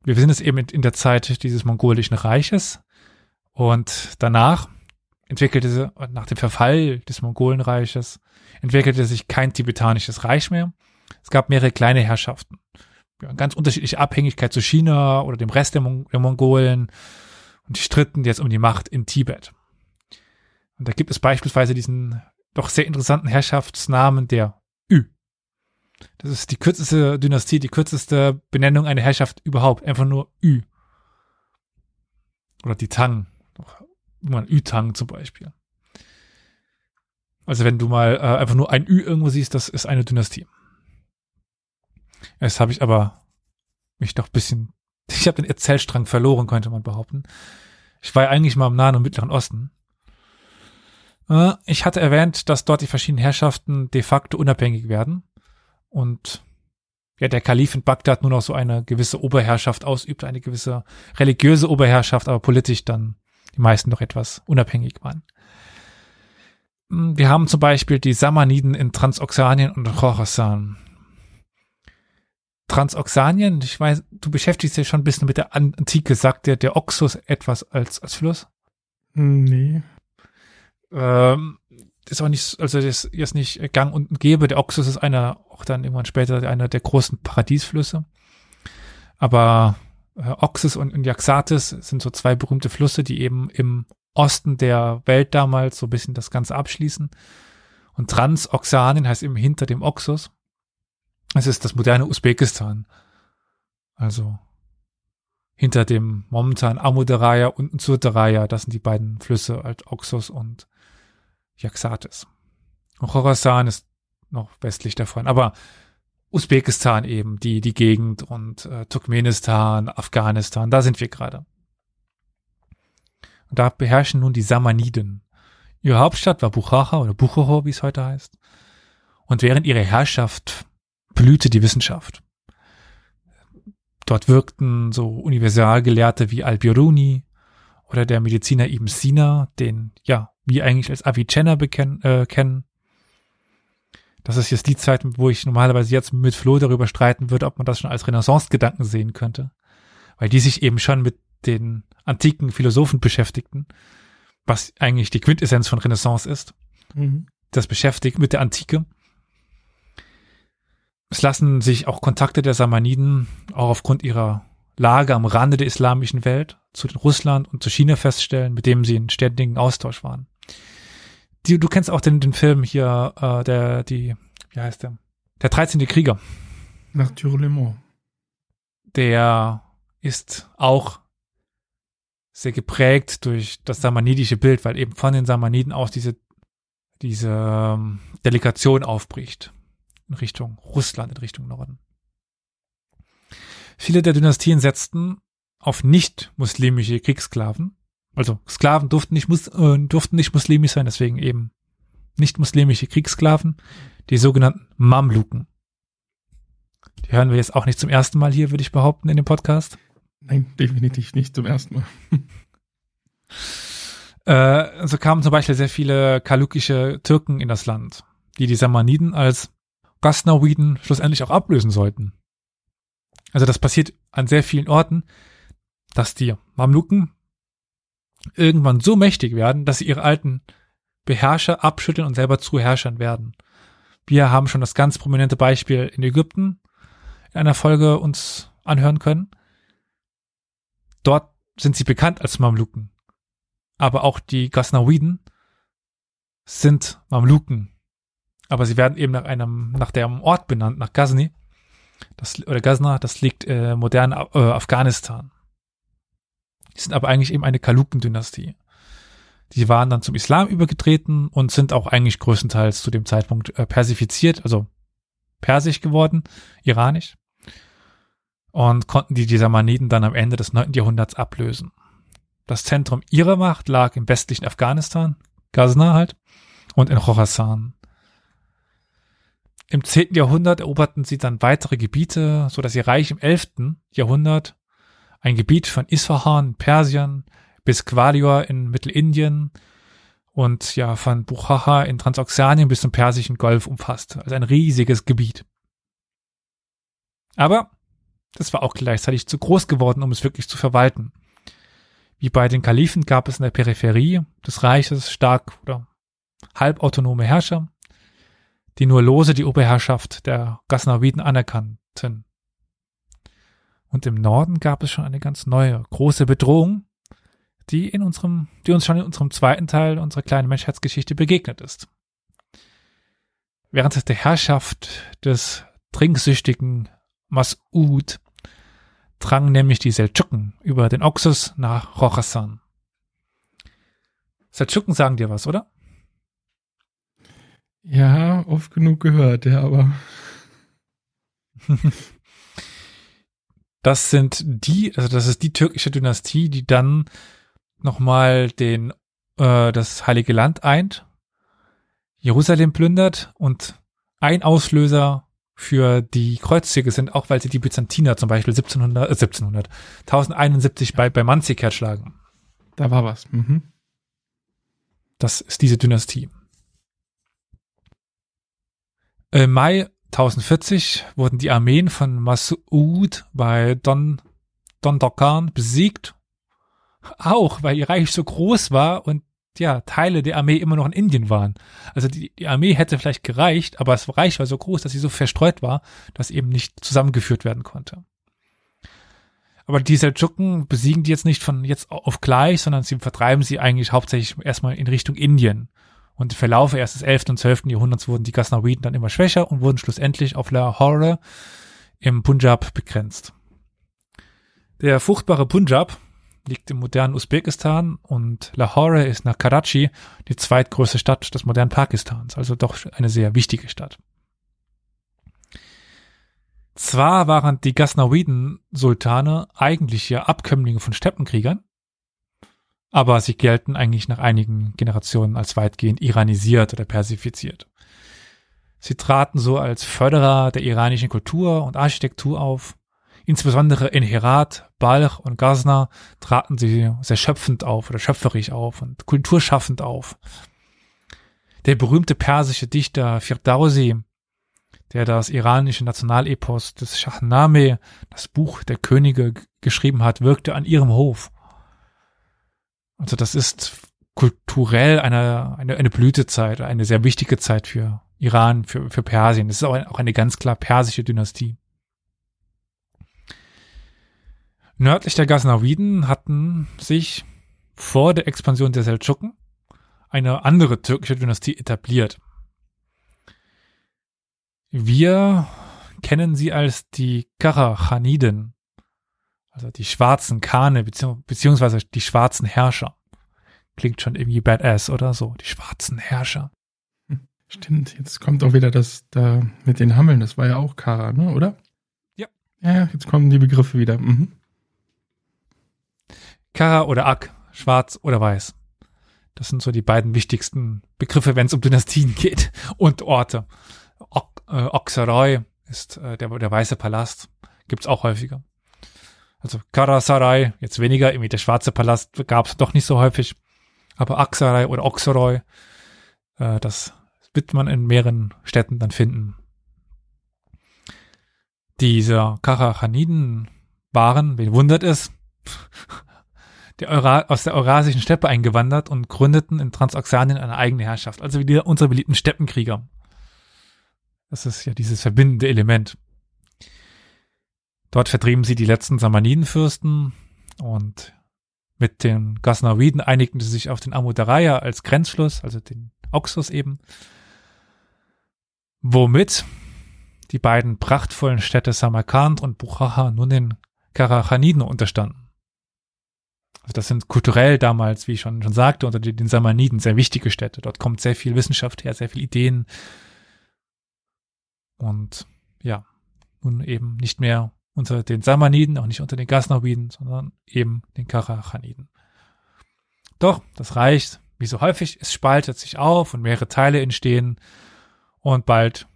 Wir sind es eben in, in der Zeit dieses mongolischen Reiches und danach entwickelte nach dem Verfall des Mongolenreiches, entwickelte sich kein tibetanisches Reich mehr. Es gab mehrere kleine Herrschaften ja, ganz unterschiedliche Abhängigkeit zu China oder dem Rest der, Mon der Mongolen und die stritten jetzt um die Macht in Tibet. Und da gibt es beispielsweise diesen doch sehr interessanten Herrschaftsnamen der Ü. Das ist die kürzeste Dynastie, die kürzeste Benennung einer Herrschaft überhaupt. Einfach nur Ü. Oder die Tang. Ü-Tang zum Beispiel. Also wenn du mal äh, einfach nur ein Ü irgendwo siehst, das ist eine Dynastie. Jetzt habe ich aber mich doch bisschen, ich habe den Erzählstrang verloren, könnte man behaupten. Ich war ja eigentlich mal im Nahen und Mittleren Osten. Äh, ich hatte erwähnt, dass dort die verschiedenen Herrschaften de facto unabhängig werden und ja, der Kalif in Bagdad nur noch so eine gewisse Oberherrschaft ausübt, eine gewisse religiöse Oberherrschaft, aber politisch dann die meisten noch etwas unabhängig waren. Hm, wir haben zum Beispiel die Samaniden in Transoxanien und Khorasan. Transoxanien, ich weiß, du beschäftigst dich schon ein bisschen mit der Antike, sagt der, der Oxus etwas als, als Fluss? Nee. Ähm, ist auch nicht, also das ist nicht gang und gäbe. Der Oxus ist einer, auch dann irgendwann später einer der großen Paradiesflüsse. Aber äh, Oxus und, und Jaxatis sind so zwei berühmte Flüsse, die eben im Osten der Welt damals so ein bisschen das Ganze abschließen. Und Transoxanien heißt eben hinter dem Oxus. Es ist das moderne Usbekistan. Also hinter dem momentan Amudaraya und Surdaraya, das sind die beiden Flüsse als Oxus und Jaxatis. Und Khorasan ist noch westlich davon, aber Usbekistan eben, die, die Gegend und äh, Turkmenistan, Afghanistan, da sind wir gerade. Und da beherrschen nun die Samaniden. Ihre Hauptstadt war Buchacha oder Buchoho, wie es heute heißt. Und während ihrer Herrschaft blühte die Wissenschaft. Dort wirkten so Universalgelehrte wie Al-Biruni oder der Mediziner Ibn Sina, den ja wir eigentlich als Avicenna äh, kennen. Das ist jetzt die Zeit, wo ich normalerweise jetzt mit Flo darüber streiten würde, ob man das schon als Renaissance-Gedanken sehen könnte. Weil die sich eben schon mit den antiken Philosophen beschäftigten, was eigentlich die Quintessenz von Renaissance ist. Mhm. Das beschäftigt mit der Antike. Es lassen sich auch Kontakte der Samaniden auch aufgrund ihrer Lage am Rande der islamischen Welt zu Russland und zu China feststellen, mit dem sie in ständigen Austausch waren. Die, du kennst auch den, den Film hier, äh, der, die, wie heißt der? Der 13. Krieger. Nach Lemont. Der ist auch sehr geprägt durch das samanidische Bild, weil eben von den Samaniden aus diese, diese ähm, Delegation aufbricht in Richtung Russland, in Richtung Norden. Viele der Dynastien setzten auf nicht-muslimische Kriegssklaven. Also Sklaven durften nicht, mus äh, durften nicht muslimisch sein, deswegen eben nicht-muslimische Kriegssklaven, die sogenannten Mamluken. Die hören wir jetzt auch nicht zum ersten Mal hier, würde ich behaupten, in dem Podcast. Nein, definitiv nicht zum ersten Mal. äh, so kamen zum Beispiel sehr viele kalukische Türken in das Land, die die Samaniden als Gasnawiden schlussendlich auch ablösen sollten. Also das passiert an sehr vielen Orten, dass die Mamluken irgendwann so mächtig werden, dass sie ihre alten Beherrscher abschütteln und selber zu Herrschern werden. Wir haben schon das ganz prominente Beispiel in Ägypten in einer Folge uns anhören können. Dort sind sie bekannt als Mamluken. Aber auch die Ghaznawiden sind Mamluken. Aber sie werden eben nach einem, nach dem Ort benannt, nach Ghazni. Das, oder Ghazna, das liegt äh, modern äh, Afghanistan. Die sind aber eigentlich eben eine Kaluken-Dynastie. Die waren dann zum Islam übergetreten und sind auch eigentlich größtenteils zu dem Zeitpunkt äh, persifiziert, also persisch geworden, iranisch. Und konnten die, die Samaniden dann am Ende des 9. Jahrhunderts ablösen. Das Zentrum ihrer Macht lag im westlichen Afghanistan, Ghazna halt, und in Khorasan. Im 10. Jahrhundert eroberten sie dann weitere Gebiete, so dass ihr Reich im 11. Jahrhundert ein Gebiet von Isfahan, Persien, bis Gwalior in Mittelindien und ja von Buchacha in Transoxanien bis zum Persischen Golf umfasst. Also ein riesiges Gebiet. Aber das war auch gleichzeitig zu groß geworden, um es wirklich zu verwalten. Wie bei den Kalifen gab es in der Peripherie des Reiches stark oder halbautonome Herrscher, die nur lose die Oberherrschaft der Ghaznawiden anerkannten. Und im Norden gab es schon eine ganz neue, große Bedrohung, die in unserem, die uns schon in unserem zweiten Teil unserer kleinen Menschheitsgeschichte begegnet ist. Während der Herrschaft des trinksüchtigen Mas'ud drangen nämlich die Seldschuken über den Oxus nach Khorasan. Seldschuken sagen dir was, oder? Ja, oft genug gehört, ja, aber. das sind die, also das ist die türkische Dynastie, die dann nochmal den, äh, das Heilige Land eint, Jerusalem plündert und ein Auslöser für die Kreuzzüge sind, auch weil sie die Byzantiner zum Beispiel 1700, äh, 1700, 1071 bei, bei Manzikert schlagen. Da war was. Mhm. Das ist diese Dynastie. Im Mai 1040 wurden die Armeen von Mas'ud bei Don, Don Dokan besiegt. Auch, weil ihr Reich so groß war und ja Teile der Armee immer noch in Indien waren. Also die, die Armee hätte vielleicht gereicht, aber das Reich war so groß, dass sie so verstreut war, dass eben nicht zusammengeführt werden konnte. Aber die Seldschuken besiegen die jetzt nicht von jetzt auf gleich, sondern sie vertreiben sie eigentlich hauptsächlich erstmal in Richtung Indien. Und im Verlaufe erst des 11. und 12. Jahrhunderts wurden die Ghaznawiden dann immer schwächer und wurden schlussendlich auf Lahore im Punjab begrenzt. Der fruchtbare Punjab liegt im modernen Usbekistan und Lahore ist nach Karachi die zweitgrößte Stadt des modernen Pakistans, also doch eine sehr wichtige Stadt. Zwar waren die Ghaznawiden-Sultane eigentlich ja Abkömmlinge von Steppenkriegern, aber sie gelten eigentlich nach einigen Generationen als weitgehend iranisiert oder persifiziert. Sie traten so als Förderer der iranischen Kultur und Architektur auf Insbesondere in Herat, Balch und Ghazna traten sie sehr schöpfend auf oder schöpferisch auf und kulturschaffend auf. Der berühmte persische Dichter Firdausi, der das iranische Nationalepos des Shahnameh, das Buch der Könige, geschrieben hat, wirkte an ihrem Hof. Also das ist kulturell eine, eine, eine Blütezeit, eine sehr wichtige Zeit für Iran, für, für Persien. Es ist auch, ein, auch eine ganz klar persische Dynastie. Nördlich der Ghaznawiden hatten sich vor der Expansion der Seldschuken eine andere türkische Dynastie etabliert. Wir kennen sie als die Karachaniden, also die schwarzen Kane beziehungsweise die schwarzen Herrscher. Klingt schon irgendwie badass oder so, die schwarzen Herrscher. Stimmt, jetzt kommt auch wieder das da mit den Hammeln, das war ja auch Kara, ne, oder? Ja. Ja, jetzt kommen die Begriffe wieder. Mhm. Kara oder Ak, schwarz oder weiß. Das sind so die beiden wichtigsten Begriffe, wenn es um Dynastien geht und Orte. Ok, äh, Oksaray ist äh, der, der weiße Palast. Gibt's auch häufiger. Also Karasaray, jetzt weniger, irgendwie der schwarze Palast gab's doch nicht so häufig. Aber Aksaray oder Oksaray, äh, das wird man in mehreren Städten dann finden. Diese Karachaniden waren, wen wundert es, der Eura aus der Eurasischen Steppe eingewandert und gründeten in Transoxanien eine eigene Herrschaft. Also wieder unsere beliebten Steppenkrieger. Das ist ja dieses verbindende Element. Dort vertrieben sie die letzten Samanidenfürsten und mit den Ghaznawiden einigten sie sich auf den Amudaraya als Grenzschluss, also den Oxus eben, womit die beiden prachtvollen Städte Samarkand und Buchacha nun den Karachaniden unterstanden. Also das sind kulturell damals, wie ich schon, schon sagte, unter den Samaniden sehr wichtige Städte. Dort kommt sehr viel Wissenschaft her, sehr viel Ideen. Und ja, nun eben nicht mehr unter den Samaniden, auch nicht unter den Ghaznawiden, sondern eben den Karachaniden. Doch, das reicht, wie so häufig, es spaltet sich auf und mehrere Teile entstehen und bald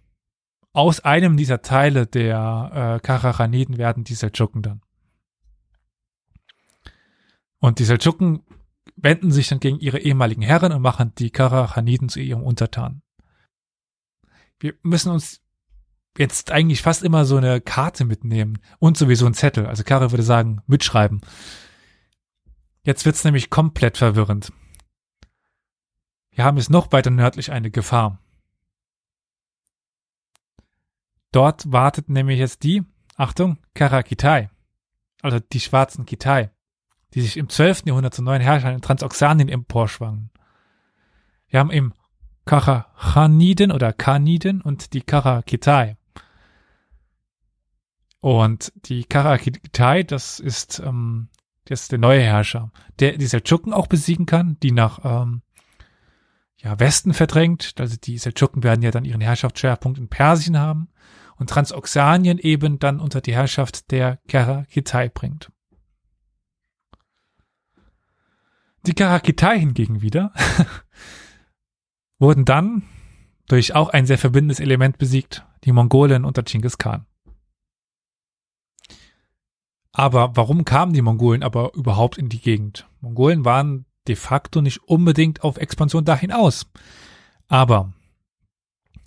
aus einem dieser Teile der äh, Karachaniden werden die Seldschuken dann. Und die Seldschuken wenden sich dann gegen ihre ehemaligen Herren und machen die Karachaniden zu ihrem Untertan. Wir müssen uns jetzt eigentlich fast immer so eine Karte mitnehmen und sowieso ein Zettel. Also Kara würde sagen, mitschreiben. Jetzt wird's nämlich komplett verwirrend. Wir haben jetzt noch weiter nördlich eine Gefahr. Dort wartet nämlich jetzt die, Achtung, Karakitai, also die schwarzen Kitai die sich im 12. Jahrhundert zu neuen Herrschern in Transoxanien emporschwangen. Wir haben eben Karachaniden oder Kaniden und die Karakitai. Und die Karakitai, das ist, ähm, das ist der neue Herrscher, der die Seldschuken auch besiegen kann, die nach ähm, ja, Westen verdrängt. Also die Seldschuken werden ja dann ihren Herrschaftsschwerpunkt in Persien haben und Transoxanien eben dann unter die Herrschaft der Karakitai bringt. Die Karakitai hingegen wieder wurden dann durch auch ein sehr verbindendes Element besiegt, die Mongolen unter Genghis Khan. Aber warum kamen die Mongolen aber überhaupt in die Gegend? Mongolen waren de facto nicht unbedingt auf Expansion dahin aus. Aber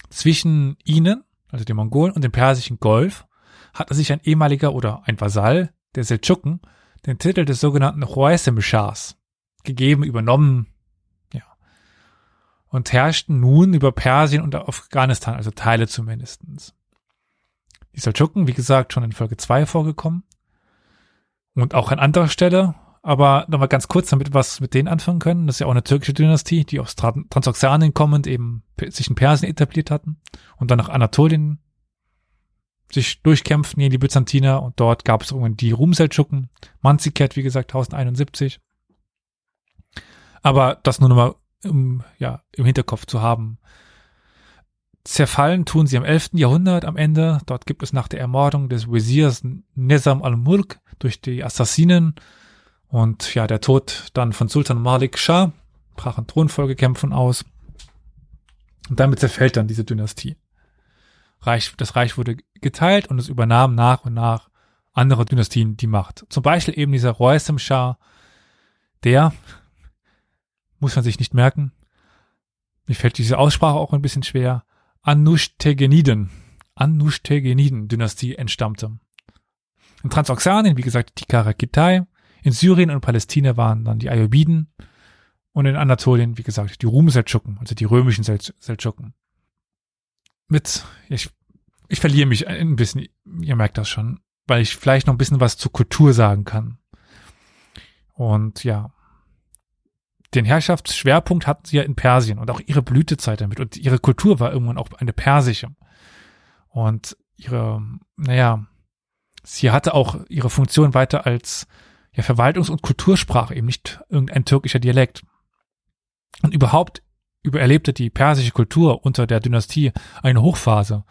zwischen ihnen, also den Mongolen und dem Persischen Golf, hatte sich ein ehemaliger oder ein Vasall der Seldschuken den Titel des sogenannten Hoesem Schahs gegeben, übernommen, ja, und herrschten nun über Persien und Afghanistan, also Teile zumindestens. Die Seldschuken, wie gesagt, schon in Folge 2 vorgekommen und auch an anderer Stelle, aber nochmal ganz kurz, damit wir was mit denen anfangen können. Das ist ja auch eine türkische Dynastie, die aus Transoxanien kommend eben sich in Persien etabliert hatten und dann nach Anatolien sich durchkämpften gegen die Byzantiner und dort gab es irgendwann die Rumseldschuken, Manziket, wie gesagt, 1071. Aber das nur nochmal im, ja, im Hinterkopf zu haben. Zerfallen tun sie am 11. Jahrhundert am Ende. Dort gibt es nach der Ermordung des Wesirs Nizam al-Mulk durch die Assassinen und ja, der Tod dann von Sultan Malik Shah brachen Thronfolgekämpfen aus. Und damit zerfällt dann diese Dynastie. Reich, das Reich wurde geteilt und es übernahm nach und nach andere Dynastien die Macht. Zum Beispiel eben dieser Roysem Shah, der, muss man sich nicht merken, mir fällt diese Aussprache auch ein bisschen schwer, Anushtegeniden, Anushtegeniden-Dynastie entstammte. In Transoxanien, wie gesagt, die Karakitai, in Syrien und Palästina waren dann die Ayubiden und in Anatolien, wie gesagt, die Rum-Seldschuken, also die römischen Seldschuken mit, ich, ich verliere mich ein bisschen, ihr merkt das schon, weil ich vielleicht noch ein bisschen was zur Kultur sagen kann. Und ja, den Herrschaftsschwerpunkt hatten sie ja in Persien und auch ihre Blütezeit damit und ihre Kultur war irgendwann auch eine persische. Und ihre, naja, sie hatte auch ihre Funktion weiter als ja, Verwaltungs- und Kultursprache, eben nicht irgendein türkischer Dialekt. Und überhaupt übererlebte die persische Kultur unter der Dynastie eine Hochphase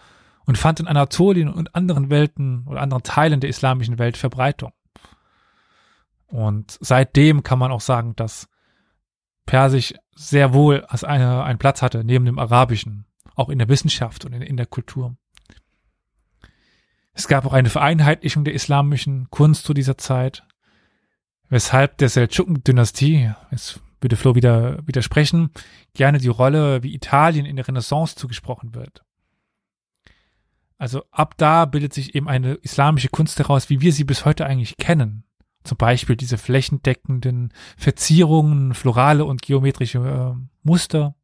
und fand in Anatolien und anderen Welten oder anderen Teilen der islamischen Welt Verbreitung. Und seitdem kann man auch sagen, dass Persisch sehr wohl als eine, einen Platz hatte neben dem Arabischen, auch in der Wissenschaft und in, in der Kultur. Es gab auch eine Vereinheitlichung der islamischen Kunst zu dieser Zeit, weshalb der Seldschuken-Dynastie, es würde Flo wieder widersprechen, gerne die Rolle wie Italien in der Renaissance zugesprochen wird. Also ab da bildet sich eben eine islamische Kunst heraus, wie wir sie bis heute eigentlich kennen. Zum Beispiel diese flächendeckenden Verzierungen, florale und geometrische äh, Muster.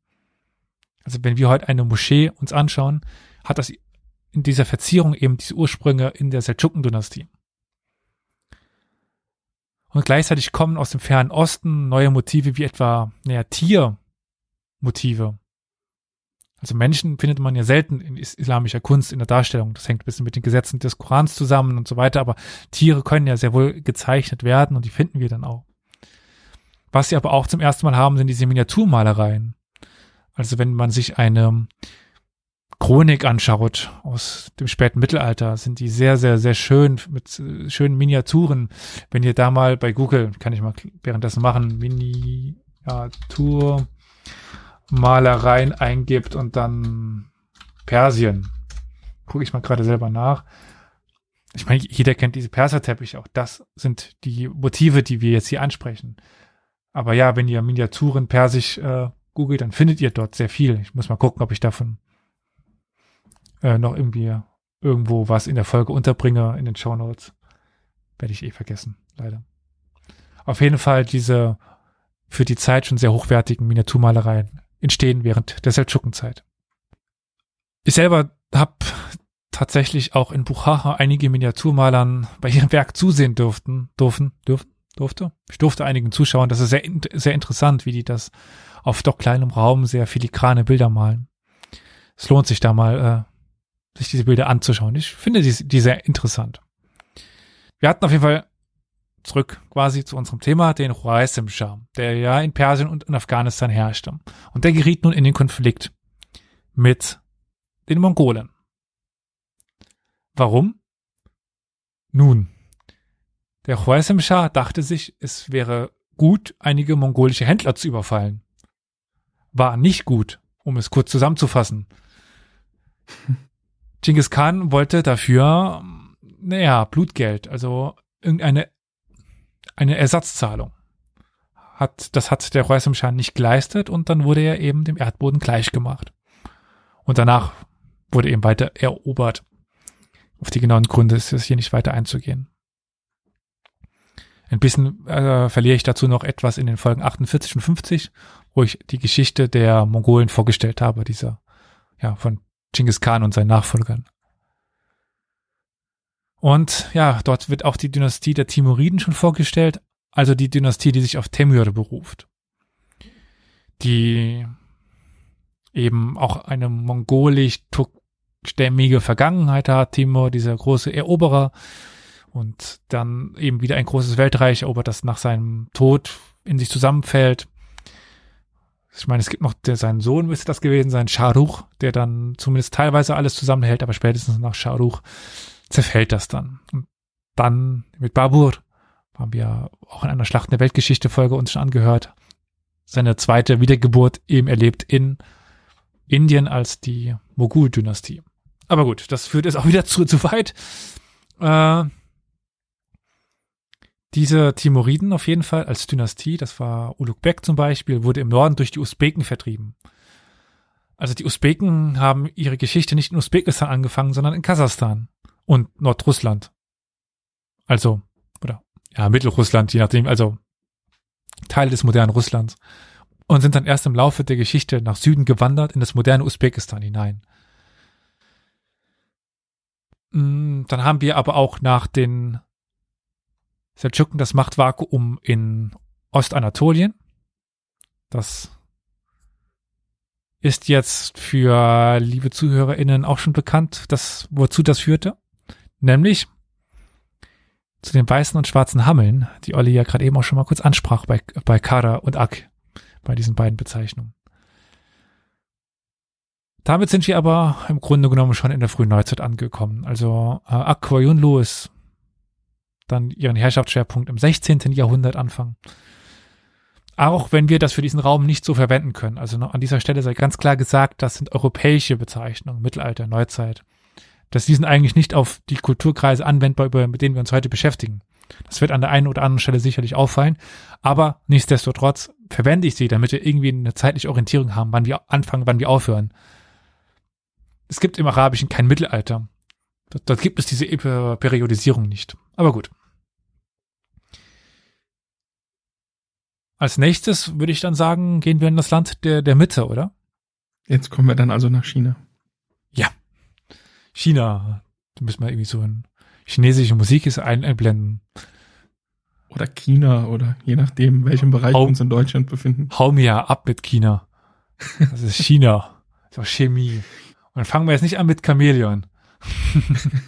Also wenn wir heute eine Moschee uns anschauen, hat das in dieser Verzierung eben diese Ursprünge in der Seldschuken-Dynastie. Und gleichzeitig kommen aus dem fernen Osten neue Motive wie etwa, naja, Tiermotive. Also Menschen findet man ja selten in islamischer Kunst in der Darstellung. Das hängt ein bisschen mit den Gesetzen des Korans zusammen und so weiter, aber Tiere können ja sehr wohl gezeichnet werden und die finden wir dann auch. Was sie aber auch zum ersten Mal haben, sind diese Miniaturmalereien. Also wenn man sich eine Chronik anschaut aus dem späten Mittelalter, sind die sehr, sehr, sehr schön mit äh, schönen Miniaturen. Wenn ihr da mal bei Google, kann ich mal währenddessen machen, Miniaturmalereien eingibt und dann Persien. Gucke ich mal gerade selber nach. Ich meine, jeder kennt diese Perserteppiche, auch das sind die Motive, die wir jetzt hier ansprechen. Aber ja, wenn ihr Miniaturen persisch äh, googelt, dann findet ihr dort sehr viel. Ich muss mal gucken, ob ich davon äh, noch irgendwie irgendwo was in der Folge unterbringe in den Show Notes. Werde ich eh vergessen, leider. Auf jeden Fall diese für die Zeit schon sehr hochwertigen Miniaturmalereien entstehen während der Seldschukenzeit. Ich selber habe tatsächlich auch in Buchacha einige Miniaturmalern bei ihrem Werk zusehen durften, durften, durften, durfte. Ich durfte einigen zuschauen. Das ist sehr, sehr interessant, wie die das auf doch kleinem Raum sehr filigrane Bilder malen. Es lohnt sich da mal äh, sich diese Bilder anzuschauen. Ich finde die, die sehr interessant. Wir hatten auf jeden Fall zurück quasi zu unserem Thema, den Khwarezm Shah, der ja in Persien und in Afghanistan herrschte. Und der geriet nun in den Konflikt mit den Mongolen. Warum? Nun, der Khwarezm Shah dachte sich, es wäre gut, einige mongolische Händler zu überfallen. War nicht gut, um es kurz zusammenzufassen. Genghis Khan wollte dafür, naja, Blutgeld, also irgendeine eine Ersatzzahlung. Hat, das hat der Royal Schah nicht geleistet und dann wurde er eben dem Erdboden gleichgemacht. Und danach wurde eben weiter erobert. Auf die genauen Gründe ist es hier nicht weiter einzugehen. Ein bisschen äh, verliere ich dazu noch etwas in den Folgen 48 und 50, wo ich die Geschichte der Mongolen vorgestellt habe, dieser, ja, von Genghis Khan und seinen Nachfolgern. Und ja, dort wird auch die Dynastie der Timuriden schon vorgestellt, also die Dynastie, die sich auf Temür beruft. Die eben auch eine mongolisch-stämmige Vergangenheit hat, Timur, dieser große Eroberer, und dann eben wieder ein großes Weltreich erobert, das nach seinem Tod in sich zusammenfällt. Ich meine, es gibt noch der, seinen Sohn, müsste das gewesen sein, Shahrukh, der dann zumindest teilweise alles zusammenhält, aber spätestens nach Shahrukh zerfällt das dann. Und dann mit Babur haben wir auch in einer Schlacht der Weltgeschichte Folge uns schon angehört. Seine zweite Wiedergeburt eben erlebt in Indien als die Mogul-Dynastie. Aber gut, das führt jetzt auch wieder zu, zu weit. Äh, diese Timuriden auf jeden Fall als Dynastie, das war Ulugh zum Beispiel, wurde im Norden durch die Usbeken vertrieben. Also die Usbeken haben ihre Geschichte nicht in Usbekistan angefangen, sondern in Kasachstan und Nordrussland. Also, oder ja, Mittelrussland, je nachdem, also Teil des modernen Russlands. Und sind dann erst im Laufe der Geschichte nach Süden gewandert in das moderne Usbekistan hinein. Mm, dann haben wir aber auch nach den Seldschuken das Machtvakuum in Ostanatolien. Das ist jetzt für liebe ZuhörerInnen auch schon bekannt, dass, wozu das führte. Nämlich zu den weißen und schwarzen Hammeln, die Olli ja gerade eben auch schon mal kurz ansprach bei, bei Kara und Ak, bei diesen beiden Bezeichnungen. Damit sind wir aber im Grunde genommen schon in der frühen Neuzeit angekommen. Also äh, Ak Yunlu ist dann ihren Herrschaftsschwerpunkt im 16. Jahrhundert anfangen. Auch wenn wir das für diesen Raum nicht so verwenden können. Also an dieser Stelle sei ganz klar gesagt, das sind europäische Bezeichnungen, Mittelalter, Neuzeit. Das die sind eigentlich nicht auf die Kulturkreise anwendbar, über, mit denen wir uns heute beschäftigen. Das wird an der einen oder anderen Stelle sicherlich auffallen. Aber nichtsdestotrotz verwende ich sie, damit wir irgendwie eine zeitliche Orientierung haben, wann wir anfangen, wann wir aufhören. Es gibt im Arabischen kein Mittelalter. Dort, dort gibt es diese Periodisierung nicht. Aber gut. Als nächstes würde ich dann sagen, gehen wir in das Land der, der Mitte, oder? Jetzt kommen wir dann also nach China. Ja. China. Da müssen wir irgendwie so ein chinesische Musik ist einblenden. Oder China oder je nachdem, welchem Bereich hau, wir uns in Deutschland befinden. Hau mir ja ab mit China. Das ist China. Das ist auch Chemie. Und dann fangen wir jetzt nicht an mit Chamäleon.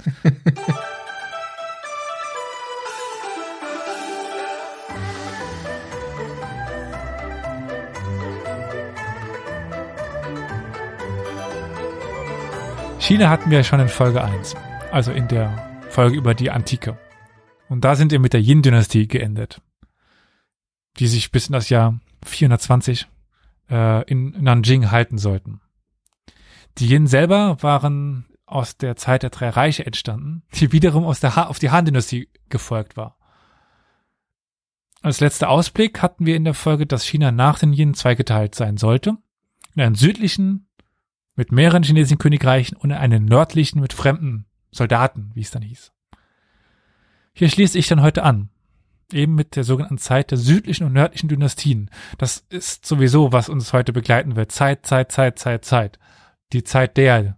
China hatten wir schon in Folge 1, also in der Folge über die Antike. Und da sind wir mit der Yin-Dynastie geendet, die sich bis in das Jahr 420 äh, in Nanjing halten sollten. Die Yin selber waren aus der Zeit der drei Reiche entstanden, die wiederum aus der ha auf die Han-Dynastie gefolgt war. Als letzter Ausblick hatten wir in der Folge, dass China nach den Yin zweigeteilt sein sollte, in einen südlichen mit mehreren chinesischen Königreichen und einen nördlichen mit fremden Soldaten, wie es dann hieß. Hier schließe ich dann heute an, eben mit der sogenannten Zeit der südlichen und nördlichen Dynastien. Das ist sowieso, was uns heute begleiten wird. Zeit, Zeit, Zeit, Zeit, Zeit. Die Zeit der,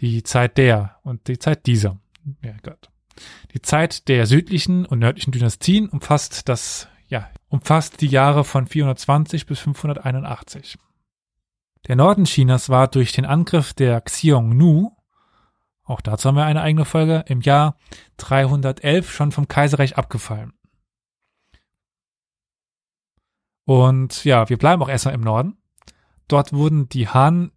die Zeit der und die Zeit dieser. Ja Gott. Die Zeit der südlichen und nördlichen Dynastien umfasst das, ja, umfasst die Jahre von 420 bis 581. Der Norden Chinas war durch den Angriff der Xiongnu, auch dazu haben wir eine eigene Folge, im Jahr 311 schon vom Kaiserreich abgefallen. Und ja, wir bleiben auch erstmal im Norden. Dort wurden die Han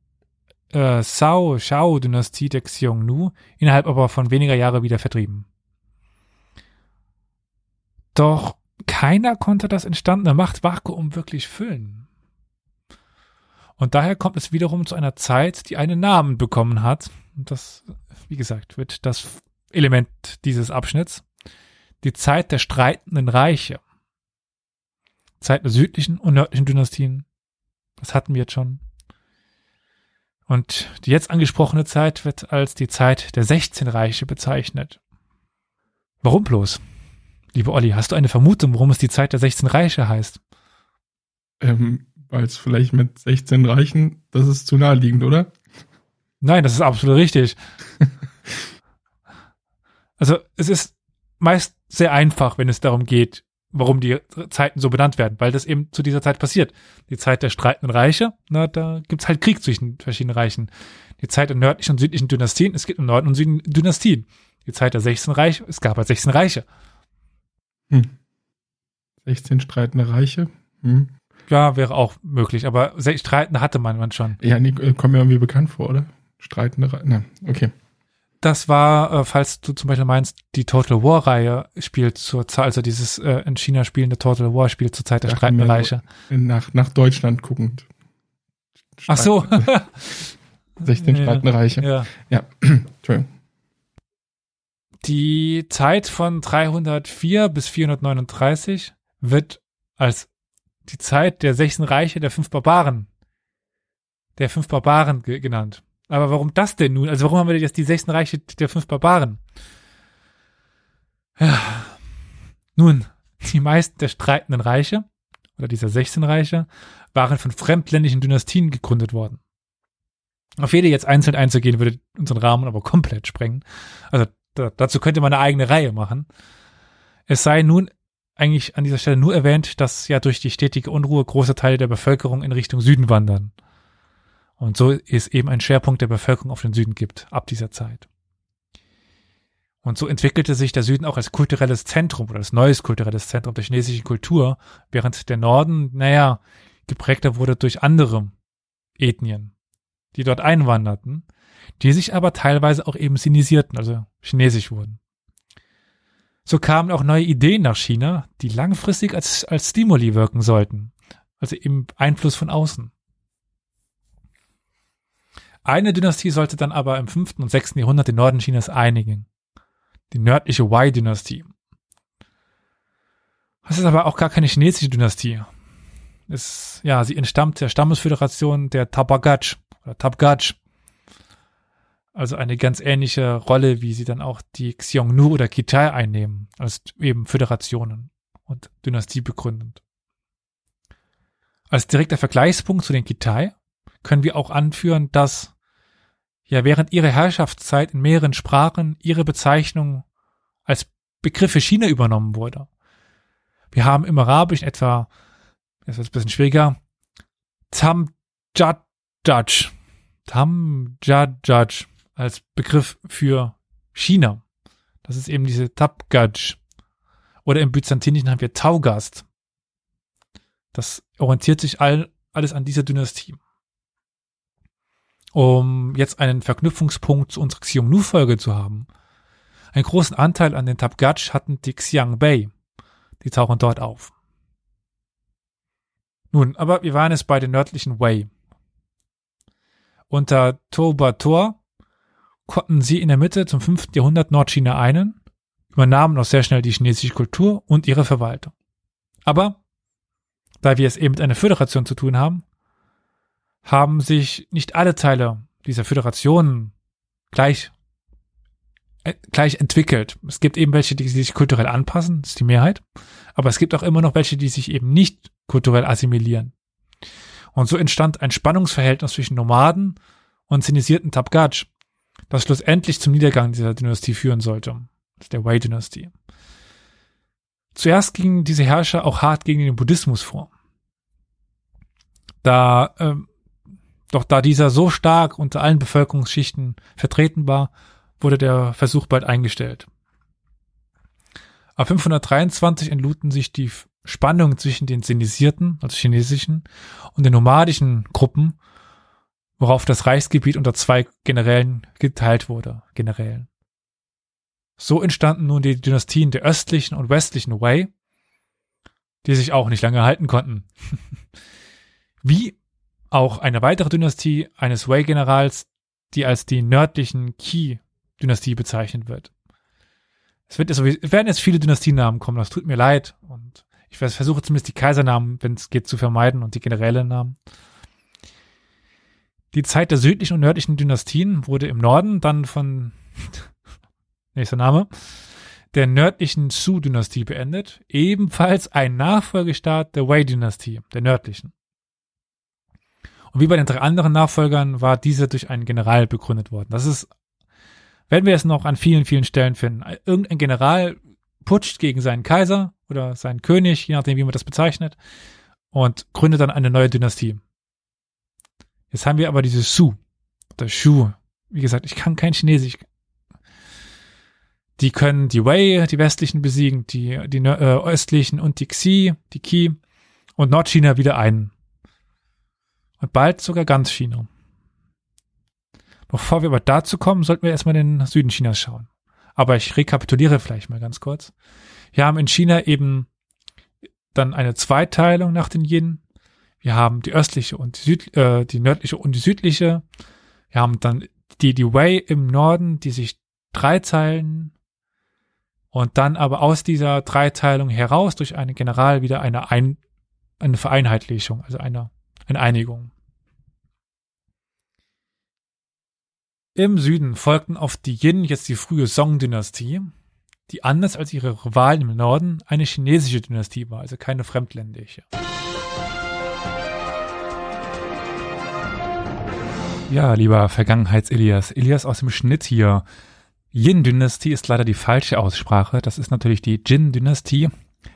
äh, Sao Shao Dynastie der Xiongnu innerhalb aber von weniger Jahre wieder vertrieben. Doch keiner konnte das entstandene Machtvakuum wirklich füllen. Und daher kommt es wiederum zu einer Zeit, die einen Namen bekommen hat. Und das, wie gesagt, wird das Element dieses Abschnitts. Die Zeit der streitenden Reiche. Zeit der südlichen und nördlichen Dynastien. Das hatten wir jetzt schon. Und die jetzt angesprochene Zeit wird als die Zeit der 16 Reiche bezeichnet. Warum bloß? Lieber Olli, hast du eine Vermutung, warum es die Zeit der 16 Reiche heißt? Ähm, Weil es vielleicht mit 16 Reichen, das ist zu naheliegend, oder? Nein, das ist absolut richtig. also es ist meist sehr einfach, wenn es darum geht, warum die Zeiten so benannt werden, weil das eben zu dieser Zeit passiert. Die Zeit der streitenden Reiche, na, da gibt's halt Krieg zwischen verschiedenen Reichen. Die Zeit der nördlichen und südlichen Dynastien, es gibt im Norden und Süden Dynastien. Die Zeit der 16 Reiche, es gab halt 16 Reiche. Hm. 16 streitende Reiche. Hm. Ja, wäre auch möglich, aber Streitende hatte man, man schon. Ja, nee, äh, kommt mir irgendwie bekannt vor, oder? Streitende Reiche. Na, okay. Das war, äh, falls du zum Beispiel meinst, die Total War Reihe spielt zur Zeit, also dieses äh, in China spielende Total War spielt zur Zeit der Dachte streitenden Reiche. Nach, nach Deutschland guckend. Ach so. 16 Ja. streitende Reiche. ja. Ja, Entschuldigung. Die Zeit von 304 bis 439 wird als die Zeit der 16 Reiche der fünf Barbaren, der fünf Barbaren ge genannt. Aber warum das denn nun? Also warum haben wir jetzt die 16 Reiche der fünf Barbaren? Ja. Nun, die meisten der streitenden Reiche oder dieser 16 Reiche waren von fremdländischen Dynastien gegründet worden. Auf jede jetzt einzeln einzugehen, würde unseren Rahmen aber komplett sprengen. Also da, dazu könnte man eine eigene Reihe machen. Es sei nun eigentlich an dieser Stelle nur erwähnt, dass ja durch die stetige Unruhe große Teile der Bevölkerung in Richtung Süden wandern. Und so es eben ein Schwerpunkt der Bevölkerung auf den Süden gibt, ab dieser Zeit. Und so entwickelte sich der Süden auch als kulturelles Zentrum oder als neues kulturelles Zentrum der chinesischen Kultur, während der Norden, naja, geprägter wurde durch andere Ethnien, die dort einwanderten, die sich aber teilweise auch eben sinisierten, also chinesisch wurden. So kamen auch neue Ideen nach China, die langfristig als, als Stimuli wirken sollten, also eben Einfluss von außen. Eine Dynastie sollte dann aber im 5. und 6. Jahrhundert den Norden Chinas einigen. Die nördliche Wei-Dynastie. Das ist aber auch gar keine chinesische Dynastie. Es, ja, sie entstammt der Stammesföderation der Tabagach oder Tabgach. Also eine ganz ähnliche Rolle, wie sie dann auch die Xiongnu oder Kitai einnehmen, als eben Föderationen und Dynastie begründend. Als direkter Vergleichspunkt zu den Kitai können wir auch anführen, dass ja während ihrer Herrschaftszeit in mehreren Sprachen ihre Bezeichnung als Begriff für China übernommen wurde. Wir haben im Arabischen etwa, das wird ein bisschen schwieriger, Tamjadjaj, Tamjadjaj als Begriff für China. Das ist eben diese Tabgaj. Oder im Byzantinischen haben wir Taugast. Das orientiert sich all, alles an dieser Dynastie. Um jetzt einen Verknüpfungspunkt zu unserer Xiongnu-Folge zu haben. Einen großen Anteil an den Tabgach hatten die Xiangbei. Die tauchen dort auf. Nun, aber wir waren es bei den nördlichen Wei. Unter Toba Tor konnten sie in der Mitte zum 5. Jahrhundert Nordchina einen, übernahmen auch sehr schnell die chinesische Kultur und ihre Verwaltung. Aber, da wir es eben mit einer Föderation zu tun haben, haben sich nicht alle Teile dieser Föderation gleich, äh, gleich entwickelt. Es gibt eben welche, die sich kulturell anpassen, das ist die Mehrheit, aber es gibt auch immer noch welche, die sich eben nicht kulturell assimilieren. Und so entstand ein Spannungsverhältnis zwischen Nomaden und zinisierten Tabgach, das schlussendlich zum Niedergang dieser Dynastie führen sollte, der Wei-Dynastie. Zuerst gingen diese Herrscher auch hart gegen den Buddhismus vor. Da, ähm, doch da dieser so stark unter allen Bevölkerungsschichten vertreten war, wurde der Versuch bald eingestellt. Ab 523 entluden sich die Spannungen zwischen den sinisierten, also chinesischen, und den nomadischen Gruppen, worauf das Reichsgebiet unter zwei Generälen geteilt wurde, Generälen. So entstanden nun die Dynastien der östlichen und westlichen Wei, die sich auch nicht lange halten konnten. Wie auch eine weitere Dynastie eines Wei-Generals, die als die nördlichen Qi-Dynastie bezeichnet wird. Es, wird jetzt, werden jetzt viele Dynastienamen kommen, das tut mir leid. Und ich vers- versuche zumindest die Kaisernamen, wenn es geht, zu vermeiden und die generellen Namen. Die Zeit der südlichen und nördlichen Dynastien wurde im Norden dann von nächster Name der nördlichen Su-Dynastie beendet, ebenfalls ein Nachfolgestaat der Wei-Dynastie, der nördlichen. Und wie bei den drei anderen Nachfolgern war diese durch einen General begründet worden. Das ist, werden wir es noch an vielen, vielen Stellen finden. Irgendein General putscht gegen seinen Kaiser oder seinen König, je nachdem, wie man das bezeichnet, und gründet dann eine neue Dynastie. Jetzt haben wir aber diese Su, oder Shu. Wie gesagt, ich kann kein Chinesisch. Die können die Wei, die westlichen besiegen, die, die äh, östlichen und die Xi, die Qi und Nordchina wieder ein. Und bald sogar ganz China. Bevor wir aber dazu kommen, sollten wir erstmal den Süden Chinas schauen. Aber ich rekapituliere vielleicht mal ganz kurz. Wir haben in China eben dann eine Zweiteilung nach den Yin. Wir haben die östliche und die, Süd, äh, die nördliche und die südliche. Wir haben dann die, die Wei im Norden, die sich dreiteilen und dann aber aus dieser Dreiteilung heraus durch einen General wieder eine, Ein, eine Vereinheitlichung, also eine, eine Einigung. Im Süden folgten auf die Yin jetzt die frühe Song-Dynastie, die anders als ihre Rivalen im Norden eine chinesische Dynastie war, also keine fremdländische. Ja, lieber Vergangenheits-Elias, Elias aus dem Schnitt hier. Yin-Dynastie ist leider die falsche Aussprache. Das ist natürlich die Jin-Dynastie.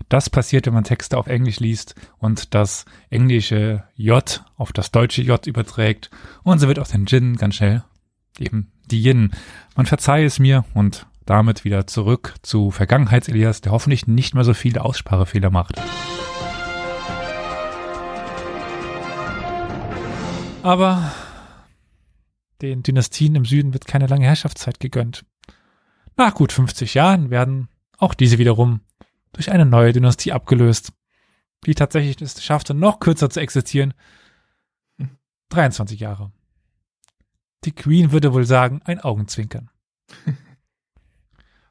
Das passiert, wenn man Texte auf Englisch liest und das englische J auf das deutsche J überträgt. Und so wird aus dem Jin ganz schnell eben die Yin. Man verzeihe es mir und damit wieder zurück zu Vergangenheits-Elias, der hoffentlich nicht mehr so viele Aussprachefehler macht. Aber den Dynastien im Süden wird keine lange Herrschaftszeit gegönnt. Nach gut 50 Jahren werden auch diese wiederum durch eine neue Dynastie abgelöst, die tatsächlich es schaffte, noch kürzer zu existieren. 23 Jahre. Die Queen würde wohl sagen, ein Augenzwinkern.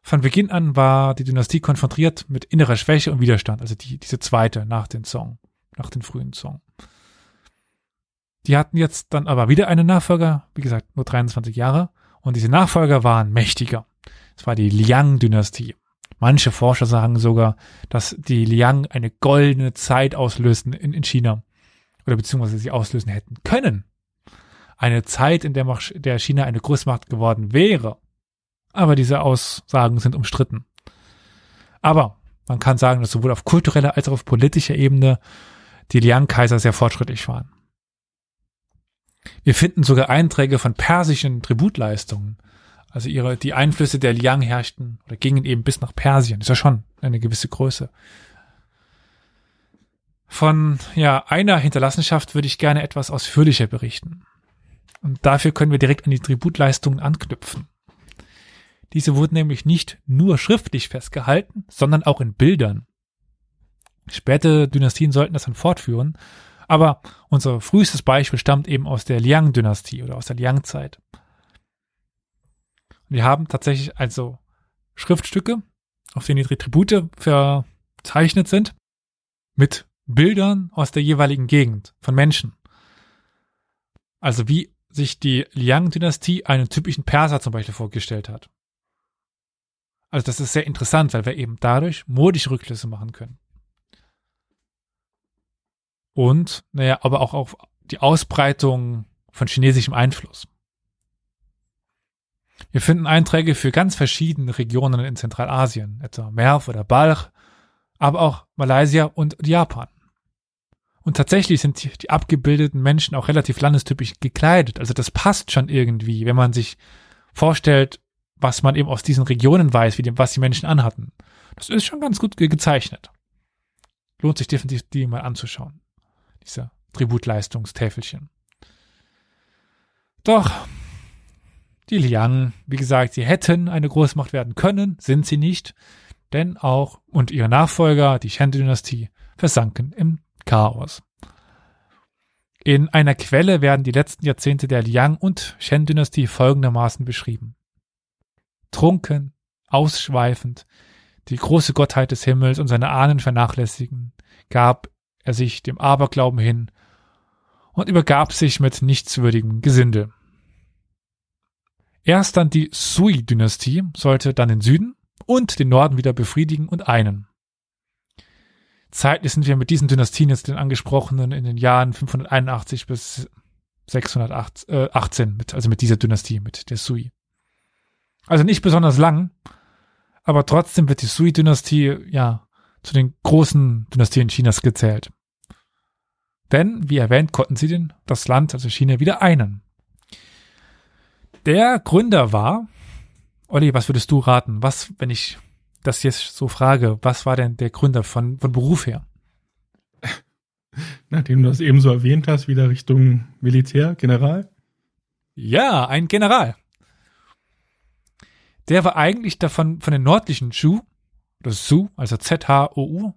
Von Beginn an war die Dynastie konfrontiert mit innerer Schwäche und Widerstand, also die, diese zweite nach dem Song, nach dem frühen Song. Die hatten jetzt dann aber wieder einen Nachfolger, wie gesagt, nur 23 Jahre. Und diese Nachfolger waren mächtiger. Es war die Liang-Dynastie. Manche Forscher sagen sogar, dass die Liang eine goldene Zeit auslösten in, in China. Oder beziehungsweise sie auslösen hätten können. Eine Zeit, in der, der China eine Großmacht geworden wäre. Aber diese Aussagen sind umstritten. Aber man kann sagen, dass sowohl auf kultureller als auch auf politischer Ebene die Liang-Kaiser sehr fortschrittlich waren. Wir finden sogar Einträge von persischen Tributleistungen. Also ihre, die Einflüsse der Liang herrschten oder gingen eben bis nach Persien. Ist ja schon eine gewisse Größe. Von, ja, einer Hinterlassenschaft würde ich gerne etwas ausführlicher berichten. Und dafür können wir direkt an die Tributleistungen anknüpfen. Diese wurden nämlich nicht nur schriftlich festgehalten, sondern auch in Bildern. Spätere Dynastien sollten das dann fortführen, aber unser frühestes Beispiel stammt eben aus der Liang-Dynastie oder aus der Liang-Zeit. Wir haben tatsächlich also Schriftstücke, auf denen die Tribute verzeichnet sind, mit Bildern aus der jeweiligen Gegend von Menschen. Also wie sich die Liang-Dynastie einen typischen Perser zum Beispiel vorgestellt hat. Also das ist sehr interessant, weil wir eben dadurch modische Rückschlüsse machen können und, naja, aber auch auf die Ausbreitung von chinesischem Einfluss. Wir finden Einträge für ganz verschiedene Regionen in Zentralasien, etwa Merv oder Balch, aber auch Malaysia und Japan. Und tatsächlich sind die, abgebildeten Menschen auch relativ landestypisch gekleidet. Also das passt schon irgendwie, wenn man sich vorstellt, was man eben aus diesen Regionen weiß, wie dem, was die Menschen anhatten. Das ist schon ganz gut ge gezeichnet. Lohnt sich definitiv, die mal anzuschauen diese Tributleistungstäfelchen. Doch, die Liang, wie gesagt, sie hätten eine Großmacht werden können, sind sie nicht, denn auch und ihre Nachfolger, die Shen-Dynastie, versanken im Chaos. In einer Quelle werden die letzten Jahrzehnte der Liang- und Shen-Dynastie folgendermaßen beschrieben. Trunken, ausschweifend, die große Gottheit des Himmels und seine Ahnen vernachlässigen, gab er sich dem Aberglauben hin und übergab sich mit nichtswürdigem Gesindel. Erst dann die Sui-Dynastie sollte dann den Süden und den Norden wieder befriedigen und einen. Zeitlich sind wir mit diesen Dynastien jetzt den angesprochenen in den Jahren 581 bis 618, äh, mit, also mit dieser Dynastie, mit der Sui. Also nicht besonders lang, aber trotzdem wird die Sui-Dynastie ja zu den großen Dynastien Chinas gezählt. Denn, wie erwähnt, konnten sie den, das Land, also China, wieder einen. Der Gründer war, Olli, was würdest du raten? Was, wenn ich das jetzt so frage, was war denn der Gründer von, von Beruf her? Nachdem du das eben so erwähnt hast, wieder Richtung Militär, General? Ja, ein General. Der war eigentlich davon von den nördlichen Zhu, oder Su, also Z-H-O-U.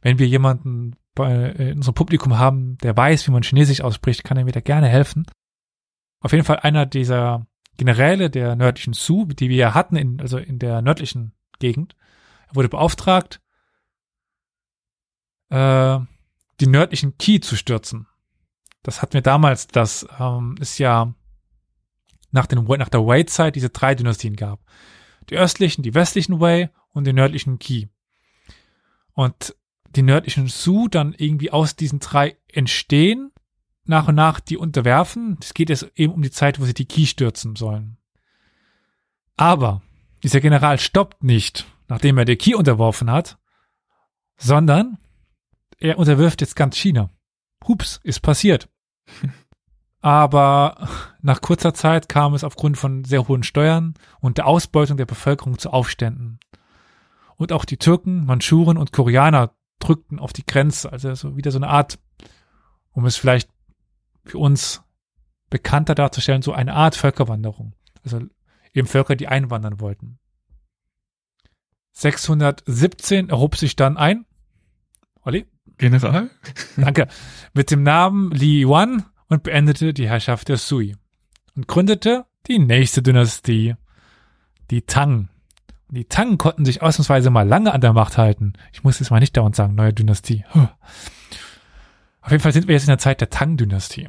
Wenn wir jemanden bei, äh, in unserem Publikum haben, der weiß, wie man Chinesisch ausspricht, kann er mir da gerne helfen. Auf jeden Fall einer dieser Generäle der nördlichen Su, die wir ja hatten, in, also in der nördlichen Gegend. Wurde beauftragt, äh, die nördlichen Qi zu stürzen. Das hatten wir damals, das ähm, ist ja nach, den, nach der Wei-Zeit diese drei Dynastien gab. Die östlichen, die westlichen Wei und den nördlichen Qi. Und die nördlichen Su dann irgendwie aus diesen drei entstehen, nach und nach die unterwerfen. Es geht jetzt eben um die Zeit, wo sie die Qi stürzen sollen. Aber dieser General stoppt nicht, nachdem er die Qi unterworfen hat, sondern er unterwirft jetzt ganz China. Hups, ist passiert. Aber nach kurzer Zeit kam es aufgrund von sehr hohen Steuern und der Ausbeutung der Bevölkerung zu Aufständen. Und auch die Türken, Mandschuren und Koreaner drückten auf die Grenze, also so wieder so eine Art, um es vielleicht für uns bekannter darzustellen, so eine Art Völkerwanderung. Also eben Völker, die einwandern wollten. 617 erhob sich dann ein, Olli? General? Danke. Mit dem Namen Li Yuan und beendete die Herrschaft der Sui und gründete die nächste Dynastie, die Tang. Die Tang konnten sich ausnahmsweise mal lange an der Macht halten. Ich muss jetzt mal nicht dauernd sagen, neue Dynastie. Auf jeden Fall sind wir jetzt in der Zeit der Tang-Dynastie.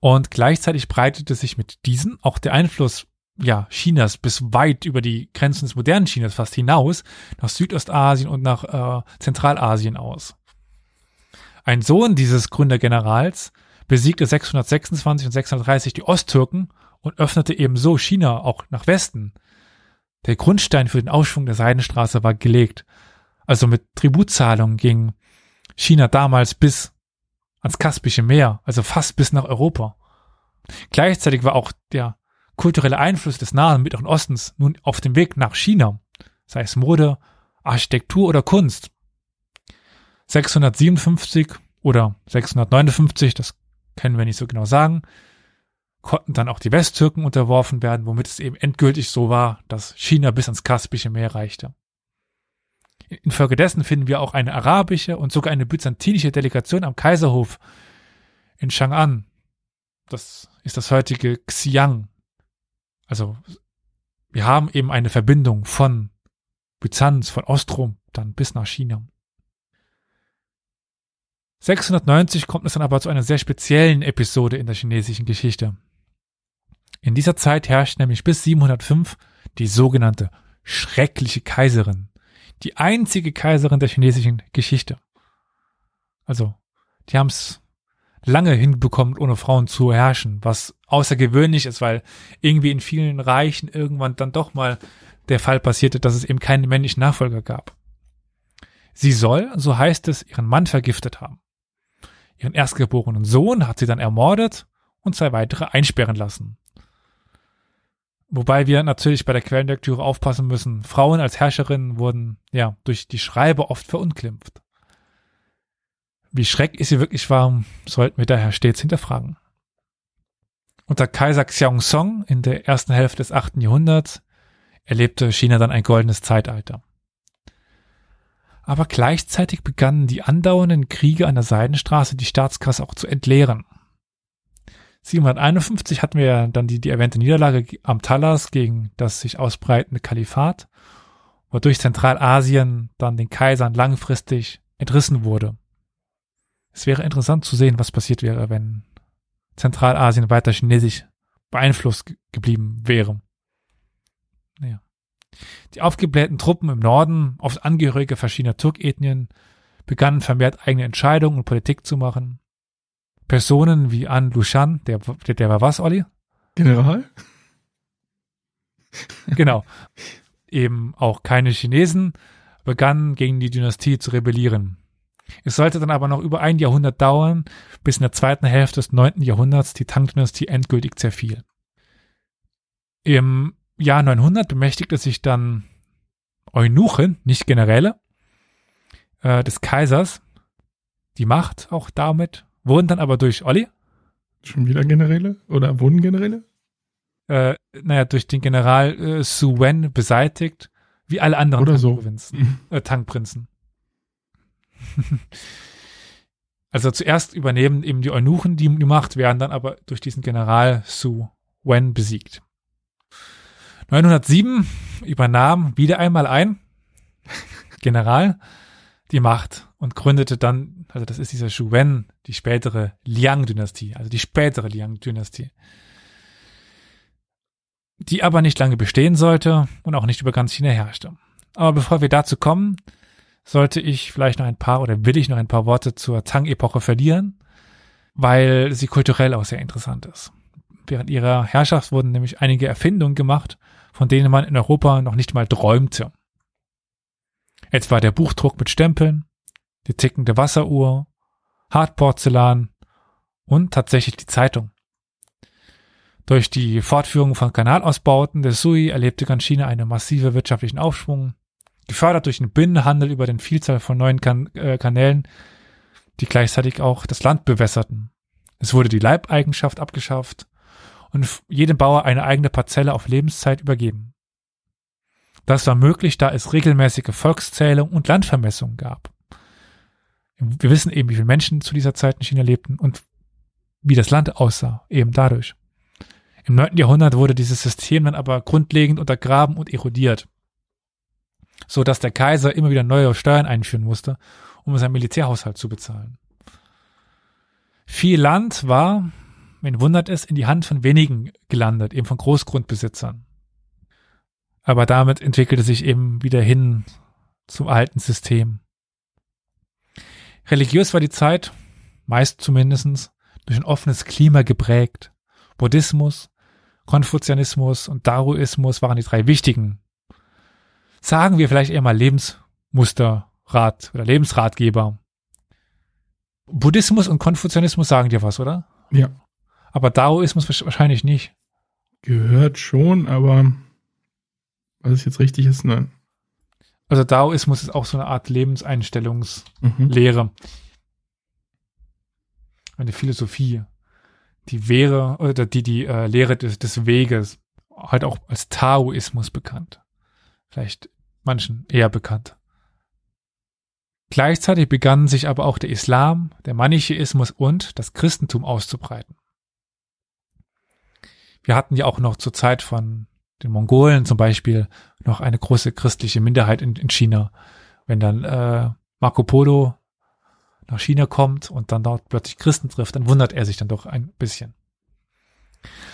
Und gleichzeitig breitete sich mit diesen auch der Einfluss ja, Chinas bis weit über die Grenzen des modernen Chinas fast hinaus, nach Südostasien und nach äh, Zentralasien aus. Ein Sohn dieses Gründergenerals besiegte 626 und 630 die Osttürken und öffnete ebenso China auch nach Westen. Der Grundstein für den Aufschwung der Seidenstraße war gelegt. Also mit Tributzahlungen ging China damals bis ans Kaspische Meer, also fast bis nach Europa. Gleichzeitig war auch der kulturelle Einfluss des Nahen Mittleren Ostens nun auf dem Weg nach China, sei es Mode, Architektur oder Kunst. 657 oder 659, das können wir nicht so genau sagen, konnten dann auch die Westtürken unterworfen werden, womit es eben endgültig so war, dass China bis ans Kaspische Meer reichte. Infolgedessen finden wir auch eine arabische und sogar eine byzantinische Delegation am Kaiserhof in Chang'an. Das ist das heutige Xi'an. Also wir haben eben eine Verbindung von Byzanz, von Ostrom dann bis nach China. 690 kommt es dann aber zu einer sehr speziellen Episode in der chinesischen Geschichte. In dieser Zeit herrscht nämlich bis 705 die sogenannte schreckliche Kaiserin, die einzige Kaiserin der chinesischen Geschichte. Also, die haben es lange hinbekommen, ohne Frauen zu herrschen, was außergewöhnlich ist, weil irgendwie in vielen Reichen irgendwann dann doch mal der Fall passierte, dass es eben keinen männlichen Nachfolger gab. Sie soll, so heißt es, ihren Mann vergiftet haben. Ihren erstgeborenen Sohn hat sie dann ermordet und zwei weitere einsperren lassen. Wobei wir natürlich bei der Quellenlektüre aufpassen müssen. Frauen als Herrscherinnen wurden ja durch die Schreiber oft verunglimpft. Wie schrecklich sie wirklich war, sollten wir daher stets hinterfragen. Unter Kaiser Xiangsong in der ersten Hälfte des achten Jahrhunderts erlebte China dann ein goldenes Zeitalter. Aber gleichzeitig begannen die andauernden Kriege an der Seidenstraße die Staatskasse auch zu entleeren. 751 hatten wir dann die, die erwähnte Niederlage am Talas gegen das sich ausbreitende Kalifat, wodurch Zentralasien dann den Kaisern langfristig entrissen wurde. Es wäre interessant zu sehen, was passiert wäre, wenn Zentralasien weiter chinesisch beeinflusst geblieben wäre. Naja. Die aufgeblähten Truppen im Norden, oft Angehörige verschiedener Turkethnien, begannen vermehrt eigene Entscheidungen und Politik zu machen. Personen wie An Lushan, der, der, der war was, Olli? General? Genau. Eben auch keine Chinesen begannen gegen die Dynastie zu rebellieren. Es sollte dann aber noch über ein Jahrhundert dauern, bis in der zweiten Hälfte des neunten Jahrhunderts die Tang-Dynastie endgültig zerfiel. Im Jahr 900 bemächtigte sich dann Eunuchen, nicht Generäle, äh, des Kaisers, die Macht auch damit, wurden dann aber durch Olli, Schon wieder Generäle? Oder wurden Generäle? äh, naja, durch den General äh, Su Wen beseitigt, wie alle anderen Oder so. Tang-Provinzen, äh, Tang-Prinzen. also zuerst übernehmen eben die Eunuchen die, die Macht, werden dann aber durch diesen General Su Wen besiegt. 907 übernahm wieder einmal ein General die Macht und gründete dann, also das ist dieser Shu Wen, die spätere Liang-Dynastie, also die spätere Liang-Dynastie die aber nicht lange bestehen sollte und auch nicht über ganz China herrschte. Aber bevor wir dazu kommen, sollte ich vielleicht noch ein paar oder will ich noch ein paar Worte zur Tang-Epoche verlieren, weil sie kulturell auch sehr interessant ist. Während ihrer Herrschaft wurden nämlich einige Erfindungen gemacht, von denen man in Europa noch nicht mal träumte. Etwa der Buchdruck mit Stempeln, die tickende Wasseruhr, Hartporzellan und tatsächlich die Zeitung. Durch die Fortführung von Kanalausbauten der Sui erlebte ganz China einen massiven wirtschaftlichen Aufschwung, gefördert durch den Binnenhandel über den Vielzahl von neuen kan äh, Kanälen, die gleichzeitig auch das Land bewässerten. Es wurde die Leibeigenschaft abgeschafft und jedem Bauer eine eigene Parzelle auf Lebenszeit übergeben. Das war möglich, da es regelmäßige Volkszählung und Landvermessungen gab. Wir wissen eben, wie viele Menschen zu dieser Zeit in China lebten und wie das Land aussah, eben dadurch. Im 9. Jahrhundert wurde dieses System dann aber grundlegend untergraben und erodiert, so dass der Kaiser immer wieder neue Steuern einführen musste, um seinen Militärhaushalt zu bezahlen. Viel Land war, wen wundert es, in die Hand von wenigen gelandet, eben von Großgrundbesitzern. Aber damit entwickelte sich eben wieder hin zum alten System. Religiös war die Zeit, meist zumindestens, durch ein offenes Klima geprägt. Buddhismus, Konfuzianismus und Daoismus waren die drei wichtigen. Sagen wir vielleicht eher mal Lebensmusterrat oder Lebensratgeber. Buddhismus und Konfuzianismus sagen dir was, oder? Ja. Aber Daoismus wahrscheinlich nicht. Gehört schon, aber was es jetzt richtig ist, nein. Also Daoismus ist auch so eine Art Lebenseinstellungslehre. Mhm. Eine Philosophie die wäre oder die die äh, Lehre des, des Weges halt auch als Taoismus bekannt. Vielleicht manchen eher bekannt. Gleichzeitig begannen sich aber auch der Islam, der Manichäismus und das Christentum auszubreiten. Wir hatten ja auch noch zur Zeit von den Mongolen zum Beispiel noch eine große christliche Minderheit in, in China. Wenn dann äh, Marco Polo nach China kommt und dann dort plötzlich Christen trifft, dann wundert er sich dann doch ein bisschen.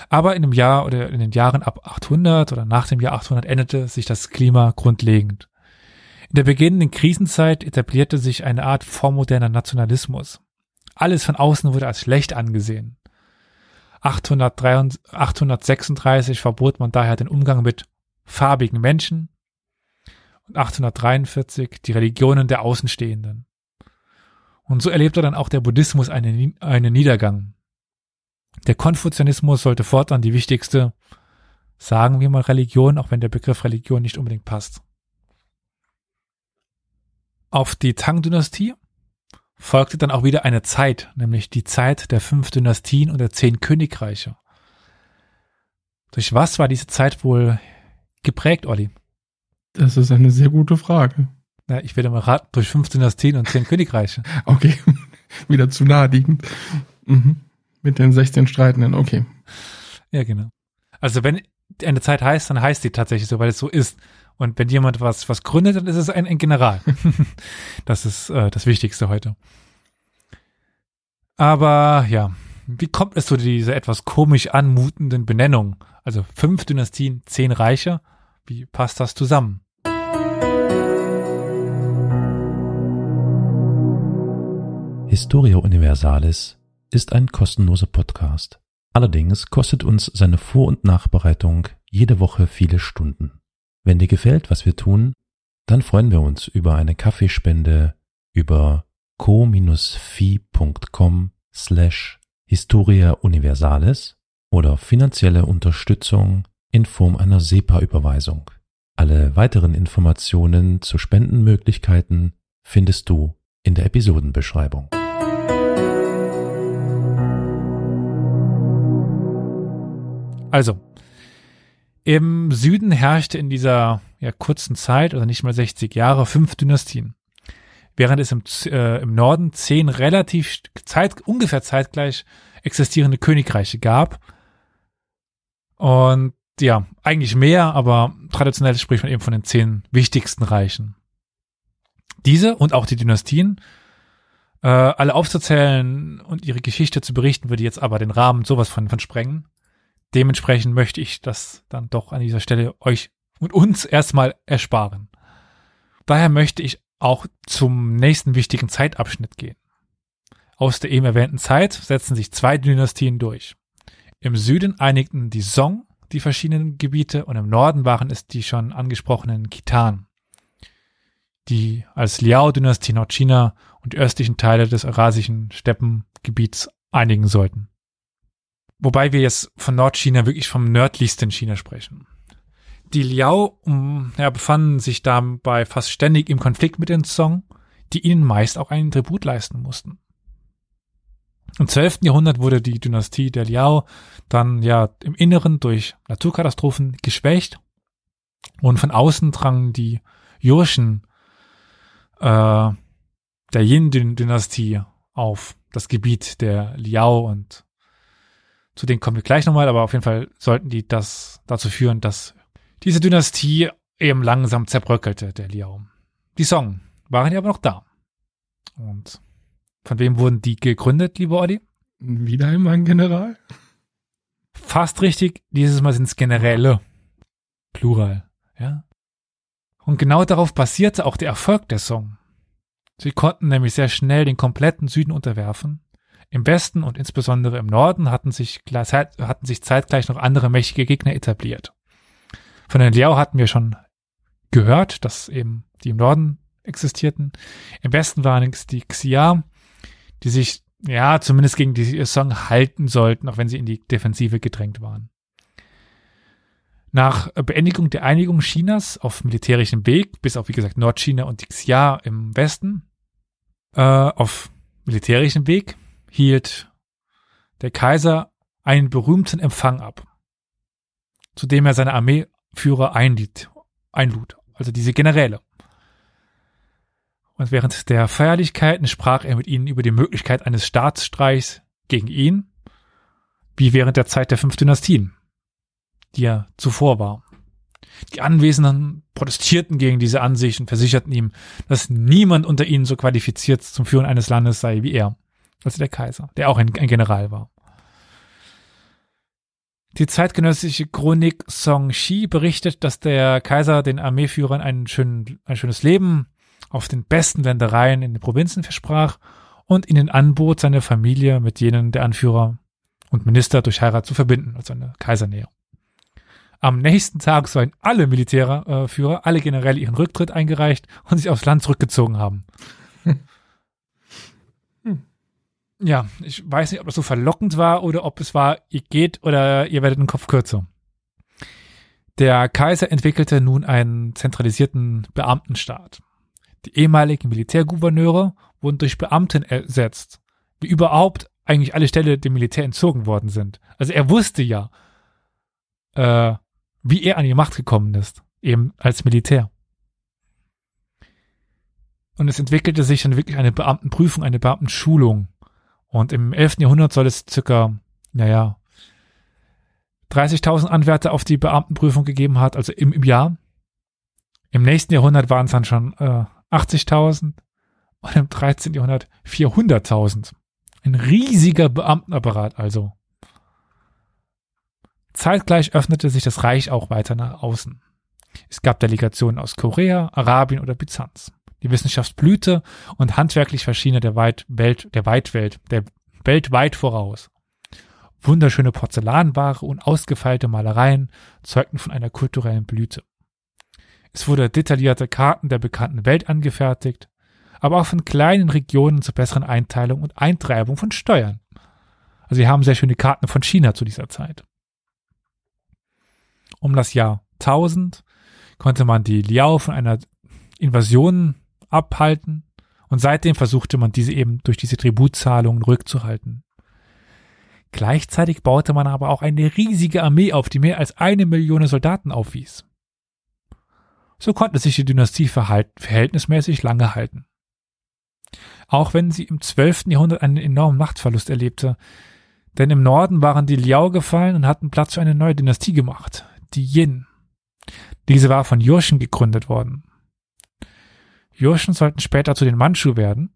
Aber in dem Jahr oder in den Jahren ab 800 oder nach dem Jahr 800 änderte sich das Klima grundlegend. In der beginnenden Krisenzeit etablierte sich eine Art vormoderner Nationalismus. Alles von außen wurde als schlecht angesehen. 833, 836 verbot man daher den Umgang mit farbigen Menschen und 843 die Religionen der Außenstehenden. Und so erlebte dann auch der Buddhismus einen, einen Niedergang. Der Konfuzianismus sollte fortan die wichtigste, sagen wir mal Religion, auch wenn der Begriff Religion nicht unbedingt passt. Auf die Tang-Dynastie folgte dann auch wieder eine Zeit, nämlich die Zeit der fünf Dynastien und der zehn Königreiche. Durch was war diese Zeit wohl geprägt, Olli? Das ist eine sehr gute Frage. Na, ich werde mal raten, durch fünf Dynastien und zehn Königreiche. Okay, wieder zu naheliegend. Mhm. Mit den 16 Streitenden, okay. Ja, genau. Also wenn eine Zeit heißt, dann heißt die tatsächlich so, weil es so ist. Und wenn jemand was, was gründet, dann ist es ein, ein General. das ist äh, das Wichtigste heute. Aber ja, wie kommt es zu dieser etwas komisch anmutenden Benennung? Also fünf Dynastien, zehn Reiche. Wie passt das zusammen? Historia Universalis ist ein kostenloser Podcast. Allerdings kostet uns seine Vor- und Nachbereitung jede Woche viele Stunden. Wenn dir gefällt, was wir tun, dann freuen wir uns über eine Kaffeespende über co-fi.com slash Historia Universalis oder finanzielle Unterstützung in Form einer SEPA-Überweisung. Alle weiteren Informationen zu Spendenmöglichkeiten findest du in der Episodenbeschreibung. Also, im Süden herrschte in dieser ja, kurzen Zeit, also nicht mal 60 Jahre, fünf Dynastien. Während es im, äh, im Norden zehn relativ zeit, ungefähr zeitgleich existierende Königreiche gab. Und ja, eigentlich mehr, aber traditionell spricht man eben von den zehn wichtigsten Reichen. Diese und auch die Dynastien, äh, alle aufzuzählen und ihre Geschichte zu berichten, würde jetzt aber den Rahmen sowas von, von sprengen. Dementsprechend möchte ich das dann doch an dieser Stelle euch und uns erstmal ersparen. Daher möchte ich auch zum nächsten wichtigen Zeitabschnitt gehen. Aus der eben erwähnten Zeit setzen sich zwei Dynastien durch. Im Süden einigten die Song die verschiedenen Gebiete und im Norden waren es die schon angesprochenen Khitan, die als Liao-Dynastie Nordchina und die östlichen Teile des eurasischen Steppengebiets einigen sollten. Wobei wir jetzt von Nordchina wirklich vom nördlichsten China sprechen. Die Liao ja, befanden sich dabei fast ständig im Konflikt mit den Song, die ihnen meist auch einen Tribut leisten mussten. Im 12. Jahrhundert wurde die Dynastie der Liao dann ja im Inneren durch Naturkatastrophen geschwächt und von außen drangen die Jurchen äh, der Yin-Dynastie auf das Gebiet der Liao und zu denen kommen wir gleich nochmal, aber auf jeden Fall sollten die das dazu führen, dass diese Dynastie eben langsam zerbröckelte, der Liao. Die Song waren ja aber noch da. Und von wem wurden die gegründet, lieber Olli? Wieder einmal ein General? Fast richtig, dieses Mal sind es Generäle. Plural, ja. Und genau darauf basierte auch der Erfolg der Song. Sie konnten nämlich sehr schnell den kompletten Süden unterwerfen. Im Westen und insbesondere im Norden hatten sich, hatten sich zeitgleich noch andere mächtige Gegner etabliert. Von den Liao hatten wir schon gehört, dass eben die im Norden existierten. Im Westen waren es die Xia, die sich ja zumindest gegen die Song halten sollten, auch wenn sie in die Defensive gedrängt waren. Nach Beendigung der Einigung Chinas auf militärischem Weg, bis auf wie gesagt Nordchina und die Xia im Westen, äh, auf militärischem Weg hielt der Kaiser einen berühmten Empfang ab, zu dem er seine Armee Führer einlied, einlud, also diese Generäle. Und während der Feierlichkeiten sprach er mit ihnen über die Möglichkeit eines Staatsstreichs gegen ihn, wie während der Zeit der fünf Dynastien, die er zuvor war. Die Anwesenden protestierten gegen diese Ansicht und versicherten ihm, dass niemand unter ihnen so qualifiziert zum Führen eines Landes sei wie er, also der Kaiser, der auch ein, ein General war. Die zeitgenössische Chronik Song Shi berichtet, dass der Kaiser den Armeeführern ein, schön, ein schönes Leben auf den besten Ländereien in den Provinzen versprach und ihnen anbot, seine Familie mit jenen der Anführer und Minister durch Heirat zu verbinden, also eine Kaisernähe. Am nächsten Tag sollen alle Militärführer, äh, alle Generäle ihren Rücktritt eingereicht und sich aufs Land zurückgezogen haben. Ja, ich weiß nicht, ob das so verlockend war oder ob es war, ihr geht oder ihr werdet den Kopf kürzer. Der Kaiser entwickelte nun einen zentralisierten Beamtenstaat. Die ehemaligen Militärgouverneure wurden durch Beamten ersetzt, wie überhaupt eigentlich alle Stelle dem Militär entzogen worden sind. Also er wusste ja, äh, wie er an die Macht gekommen ist, eben als Militär. Und es entwickelte sich dann wirklich eine Beamtenprüfung, eine Beamtenschulung und im 11. Jahrhundert soll es circa, naja, 30.000 Anwärter auf die Beamtenprüfung gegeben hat, also im, im Jahr. Im nächsten Jahrhundert waren es dann schon äh, 80.000 und im 13. Jahrhundert 400.000. Ein riesiger Beamtenapparat also. Zeitgleich öffnete sich das Reich auch weiter nach außen. Es gab Delegationen aus Korea, Arabien oder Byzanz. Die Wissenschaft blühte und handwerklich verschiedene der Weit Welt, der Weitwelt, der Welt weit voraus. Wunderschöne Porzellanware und ausgefeilte Malereien zeugten von einer kulturellen Blüte. Es wurde detaillierte Karten der bekannten Welt angefertigt, aber auch von kleinen Regionen zur besseren Einteilung und Eintreibung von Steuern. Also wir haben sehr schöne Karten von China zu dieser Zeit. Um das Jahr 1000 konnte man die Liao von einer Invasion abhalten und seitdem versuchte man diese eben durch diese Tributzahlungen rückzuhalten. Gleichzeitig baute man aber auch eine riesige Armee auf, die mehr als eine Million Soldaten aufwies. So konnte sich die Dynastie verhältnismäßig lange halten. Auch wenn sie im 12. Jahrhundert einen enormen Machtverlust erlebte, denn im Norden waren die Liao gefallen und hatten Platz für eine neue Dynastie gemacht, die Yin. Diese war von Jurchen gegründet worden. Jurchen sollten später zu den Manchu werden,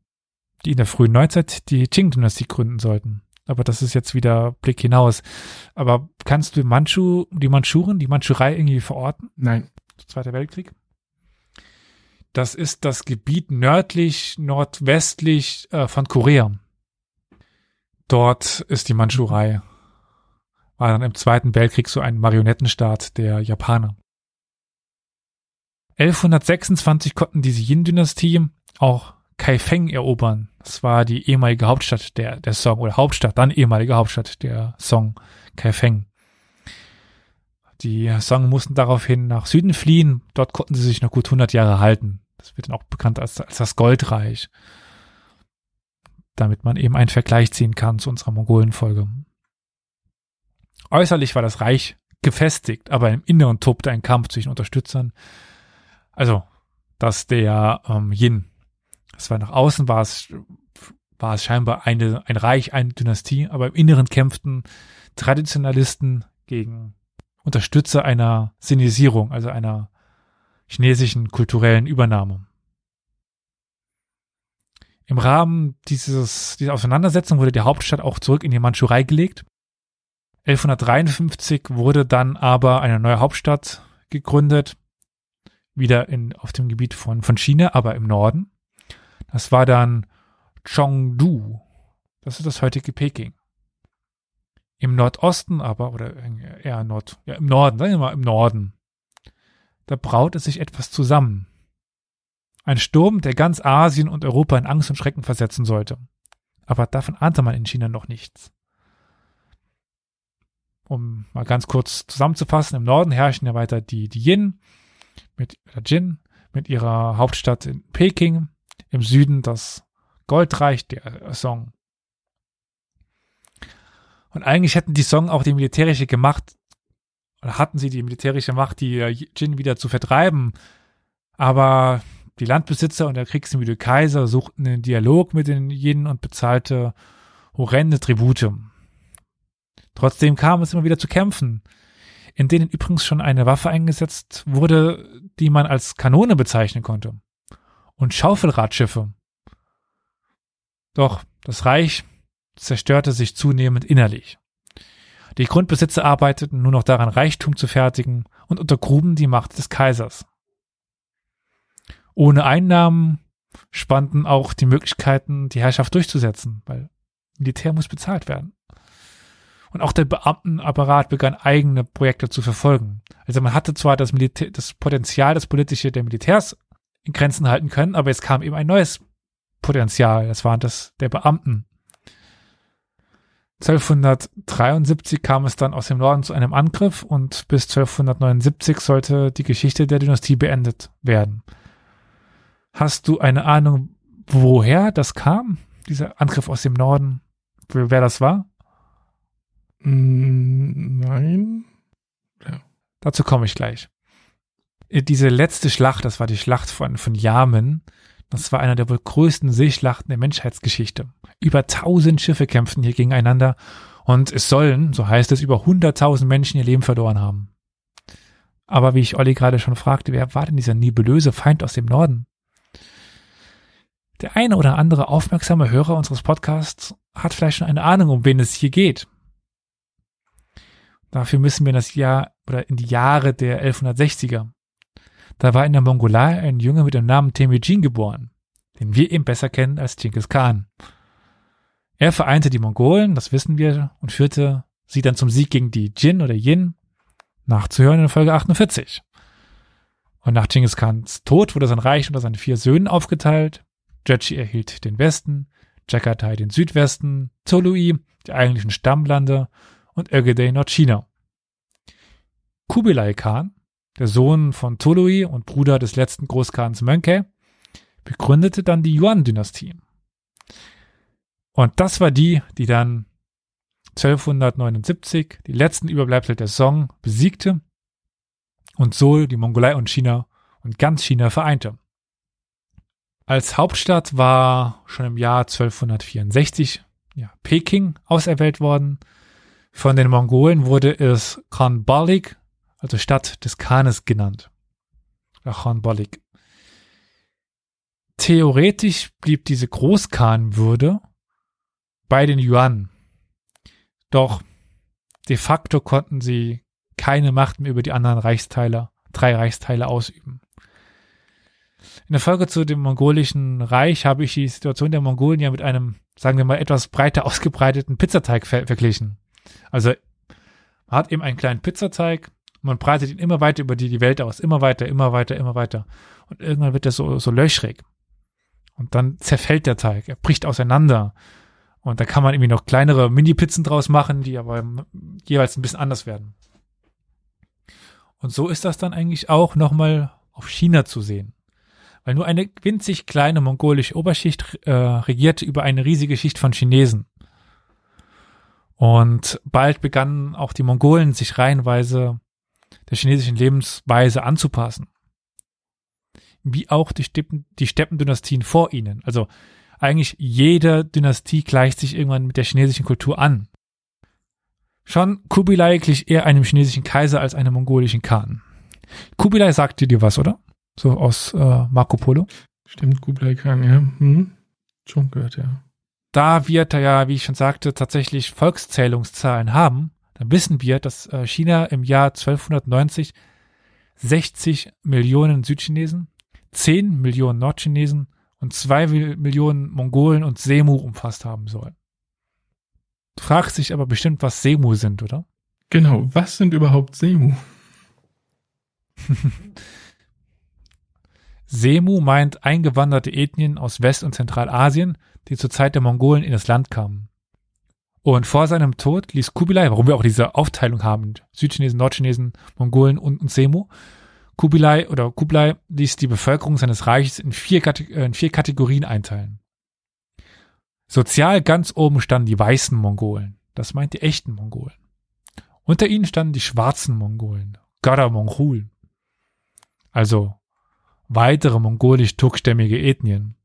die in der frühen Neuzeit die Qing-Dynastie gründen sollten. Aber das ist jetzt wieder Blick hinaus. Aber kannst du Manchu, die Manchuren, die Manchurei irgendwie verorten? Nein. Zweiter Weltkrieg? Das ist das Gebiet nördlich, nordwestlich äh, von Korea. Dort ist die Manchurei. War dann im Zweiten Weltkrieg so ein Marionettenstaat der Japaner. 1126 konnten diese Yin-Dynastie auch Kaifeng erobern. Das war die ehemalige Hauptstadt der, der Song, oder Hauptstadt, dann ehemalige Hauptstadt der Song, Kaifeng. Die Song mussten daraufhin nach Süden fliehen. Dort konnten sie sich noch gut 100 Jahre halten. Das wird dann auch bekannt als, als das Goldreich. Damit man eben einen Vergleich ziehen kann zu unserer Mongolenfolge. Äußerlich war das Reich gefestigt, aber im Inneren tobte ein Kampf zwischen Unterstützern. Also, dass der ähm, Yin es war nach außen war es, war es scheinbar eine, ein Reich, eine Dynastie, aber im Inneren kämpften Traditionalisten gegen Unterstützer einer Sinisierung, also einer chinesischen kulturellen Übernahme. Im Rahmen dieses, dieser Auseinandersetzung wurde die Hauptstadt auch zurück in die Mandschurei gelegt. 1153 wurde dann aber eine neue Hauptstadt gegründet, wieder in, auf dem Gebiet von, von China, aber im Norden. Das war dann Chengdu. Das ist das heutige Peking. Im Nordosten aber, oder eher Nord, ja, im Norden, sagen wir mal im Norden, da braut es sich etwas zusammen. Ein Sturm, der ganz Asien und Europa in Angst und Schrecken versetzen sollte. Aber davon ahnte man in China noch nichts. Um mal ganz kurz zusammenzufassen, im Norden herrschen ja weiter die, die Yin mit, Jin mit ihrer Hauptstadt in Peking im Süden das Goldreich der Song. Und eigentlich hätten die Song auch die militärische Gemacht, oder hatten sie die militärische Macht, die Jin wieder zu vertreiben. Aber die Landbesitzer und der kriegsmüde Kaiser suchten einen Dialog mit den Jin und bezahlte horrende Tribute. Trotzdem kam es immer wieder zu Kämpfen, in denen übrigens schon eine Waffe eingesetzt wurde, die man als Kanone bezeichnen konnte und Schaufelradschiffe. Doch das Reich zerstörte sich zunehmend innerlich. Die Grundbesitzer arbeiteten nur noch daran, Reichtum zu fertigen und untergruben die Macht des Kaisers. Ohne Einnahmen spannten auch die Möglichkeiten, die Herrschaft durchzusetzen, weil Militär muss bezahlt werden. Und auch der Beamtenapparat begann eigene Projekte zu verfolgen. Also man hatte zwar das, Militär, das Potenzial, das politische der Militärs in Grenzen halten können, aber jetzt kam eben ein neues Potenzial, das war das der Beamten. 1273 kam es dann aus dem Norden zu einem Angriff und bis 1279 sollte die Geschichte der Dynastie beendet werden. Hast du eine Ahnung, woher das kam, dieser Angriff aus dem Norden? Wer das war? Mm, nein. Ja. Dazu komme ich gleich diese letzte Schlacht, das war die Schlacht von, von Yamen, das war einer der wohl größten Seeschlachten der Menschheitsgeschichte. Über tausend Schiffe kämpften hier gegeneinander und es sollen, so heißt es, über hunderttausend Menschen ihr Leben verloren haben. Aber wie ich Olli gerade schon fragte, wer war denn dieser nebulöse Feind aus dem Norden? Der eine oder andere aufmerksame Hörer unseres Podcasts hat vielleicht schon eine Ahnung, um wen es hier geht. Dafür müssen wir in das Jahr oder in die Jahre der 1160er Da war in der Mongolei ein Junge mit dem Namen Temujin geboren, den wir eben besser kennen als Genghis Khan. Er vereinte die Mongolen, das wissen wir, und führte sie dann zum Sieg gegen die Jin oder Yin, nachzuhören in Folge 48. Und nach Genghis Khans Tod wurde sein Reich unter seine vier Söhnen aufgeteilt. Jechi erhielt den Westen, Jagatai den Südwesten, Tolui die eigentlichen Stammlande und Ögedei Nordchina. Kubilai Khan, der Sohn von Tolui und Bruder des letzten Großkhans Mönke, begründete dann die Yuan-Dynastie. Und das war die, die dann 1279 die letzten Überbleibsel der Song besiegte und so die Mongolei und China und ganz China vereinte. Als Hauptstadt war schon im Jahr 1264 ja, Peking auserwählt worden. Von den Mongolen wurde es Khanbalik, also Stadt des Khanes genannt. Khanbalik. Theoretisch blieb diese Großkhanwürde bei den Yuan. Doch de facto konnten sie keine Macht mehr über die anderen Reichsteile, drei Reichsteile ausüben. In der Folge zu dem mongolischen Reich habe ich die Situation der Mongolen ja mit einem, sagen wir mal, etwas breiter ausgebreiteten Pizzateig ver verglichen. Also man hat eben einen kleinen Pizzateig, man breitet ihn immer weiter über die, die Welt aus, immer weiter, immer weiter, immer weiter. Und irgendwann wird er so, so löchrig. Und dann zerfällt der Teig, er bricht auseinander. Und da kann man irgendwie noch kleinere Mini-Pizzen draus machen, die aber jeweils ein bisschen anders werden. Und so ist das dann eigentlich auch nochmal auf China zu sehen. Weil nur eine winzig kleine mongolische Oberschicht äh, regierte über eine riesige Schicht von Chinesen. Und bald begannen auch die Mongolen sich reihenweise der chinesischen Lebensweise anzupassen. Wie auch die, Steppen, die Steppendynastien vor ihnen. Also eigentlich jede Dynastie gleicht sich irgendwann mit der chinesischen Kultur an. Schon Kubilai glich eher einem chinesischen Kaiser als einem mongolischen Khan. Kubilai sagte dir was, oder? So aus äh, Marco Polo. Stimmt, Kubilai Khan, ja. Hm. Schon gehört, ja. Da wir da ja, wie ich schon sagte, tatsächlich Volkszählungszahlen haben, dann wissen wir, dass äh, China im Jahr 1290 60 Millionen Südchinesen, 10 Millionen Nordchinesen und 2 Millionen Mongolen und Semu umfasst haben soll. Du fragst dich aber bestimmt, was Semu sind, oder? Genau, was sind überhaupt Semu? Semu meint eingewanderte Ethnien aus West- und Zentralasien, die zur Zeit der Mongolen in das Land kamen. Und vor seinem Tod ließ Kubilai, warum wir auch diese Aufteilung haben, Südchinesen, Nordchinesen, Mongolen und, und Semu, Kubilai oder Kublai ließ die Bevölkerung seines Reiches in vier, äh, in vier Kategorien einteilen. Sozial ganz oben standen die weißen Mongolen. Das meint die echten Mongolen. Unter ihnen standen die schwarzen Mongolen, Gara Monghul. Also weitere mongolisch-turkstämmige Ethnien,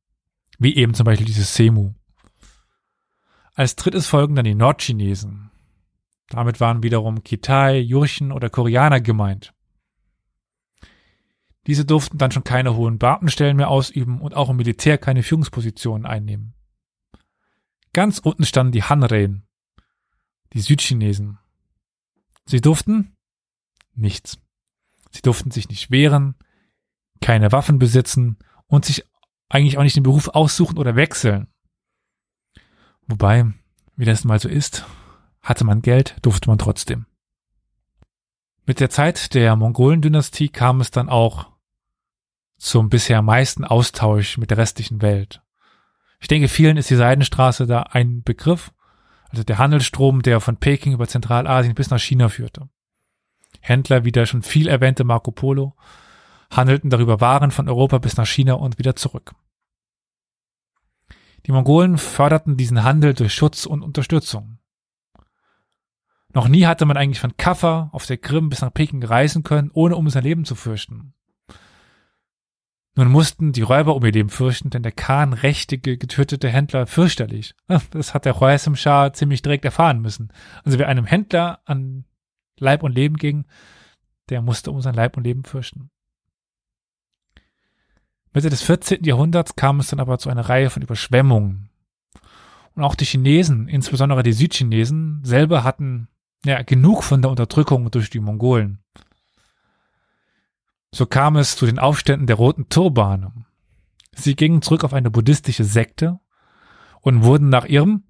wie eben zum Beispiel dieses Semu. Als drittes folgen dann die Nordchinesen. Damit waren wiederum Kitai, Jurchen oder Koreaner gemeint. Diese durften dann schon keine hohen Beamtenstellen mehr ausüben und auch im Militär keine Führungspositionen einnehmen. Ganz unten standen die Hanren, die Südchinesen. Sie durften nichts. Sie durften sich nicht wehren, keine Waffen besitzen und sich eigentlich auch nicht den Beruf aussuchen oder wechseln. Wobei, wie das mal so ist, hatte man Geld, durfte man trotzdem. Mit der Zeit der Mongolen-Dynastie kam es dann auch zum bisher meisten Austausch mit der restlichen Welt. Ich denke, vielen ist die Seidenstraße da ein Begriff, also der Handelsstrom, der von Peking über Zentralasien bis nach China führte. Händler wie der schon viel erwähnte Marco Polo handelten darüber Waren von Europa bis nach China und wieder zurück. Die Mongolen förderten diesen Handel durch Schutz und Unterstützung. Noch nie hatte man eigentlich von Kaffa auf der Krim bis nach Peking reisen können, ohne um sein Leben zu fürchten. Nun mussten die Räuber um ihr Leben fürchten, denn der Khan rächte getötete Händler fürchterlich. Das hat der Khwarizm Schah ziemlich direkt erfahren müssen. Also wer einem Händler an Leib und Leben ging, der musste um sein Leib und Leben fürchten. Mitte des 14. Jahrhunderts kam es dann aber zu einer Reihe von Überschwemmungen. Und auch die Chinesen, insbesondere die Südchinesen, selber hatten ja genug von der Unterdrückung durch die Mongolen. So kam es zu den Aufständen der roten Turbane. Sie gingen zurück auf eine buddhistische Sekte und wurden nach ihrem,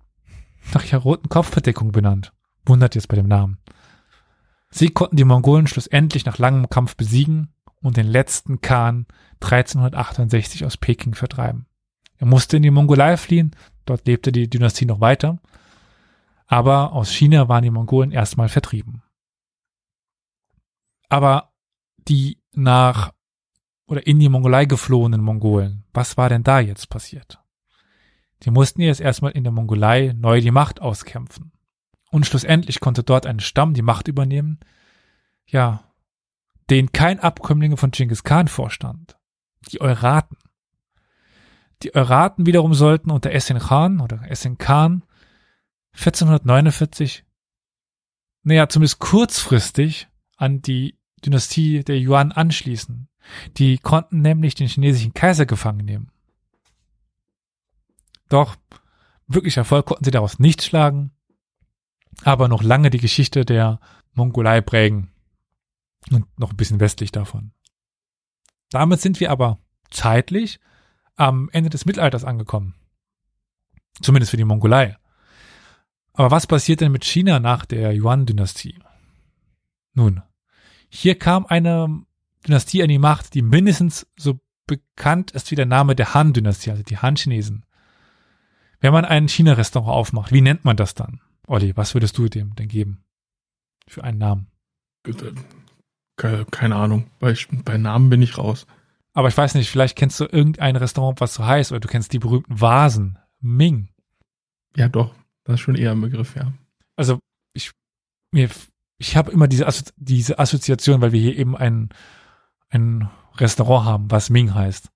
nach ihrer roten Kopfbedeckung benannt. Wundert jetzt bei dem Namen. Sie konnten die Mongolen schlussendlich nach langem Kampf besiegen und den letzten Khan 1368 aus Peking vertreiben. Er musste in die Mongolei fliehen, dort lebte die Dynastie noch weiter, aber aus China waren die Mongolen erstmal vertrieben. Aber die nach oder in die Mongolei geflohenen Mongolen, was war denn da jetzt passiert? Die mussten jetzt erstmal in der Mongolei neu die Macht auskämpfen. Und schlussendlich konnte dort ein Stamm die Macht übernehmen, ja, den kein Abkömmlinge von Genghis Khan vorstand. Die Euraten. Die Euraten wiederum sollten unter Essen Khan oder Essen Khan 1449, naja, zumindest kurzfristig an die Dynastie der Yuan anschließen. Die konnten nämlich den chinesischen Kaiser gefangen nehmen. Doch wirklich Erfolg konnten sie daraus nicht schlagen, aber noch lange die Geschichte der Mongolei prägen und noch ein bisschen westlich davon. Damit sind wir aber zeitlich am Ende des Mittelalters angekommen. Zumindest für die Mongolei. Aber was passiert denn mit China nach der Yuan-Dynastie? Nun, hier kam eine Dynastie an die Macht, die mindestens so bekannt ist wie der Name der Han-Dynastie, also die Han-Chinesen. Wenn man ein China-Restaurant aufmacht, wie nennt man das dann? Olli, was würdest du dem denn geben? Für einen Namen? Keine Ahnung. Bei, bei Namen bin ich raus. Aber ich weiß nicht, vielleicht kennst du irgendein Restaurant, was so heißt, oder du kennst die berühmten Vasen. Ming. Ja, doch. Das ist schon eher ein Begriff, ja. Also, ich, mir, ich habe immer diese, Assozi diese Assoziation, weil wir hier eben ein, ein Restaurant haben, was Ming heißt.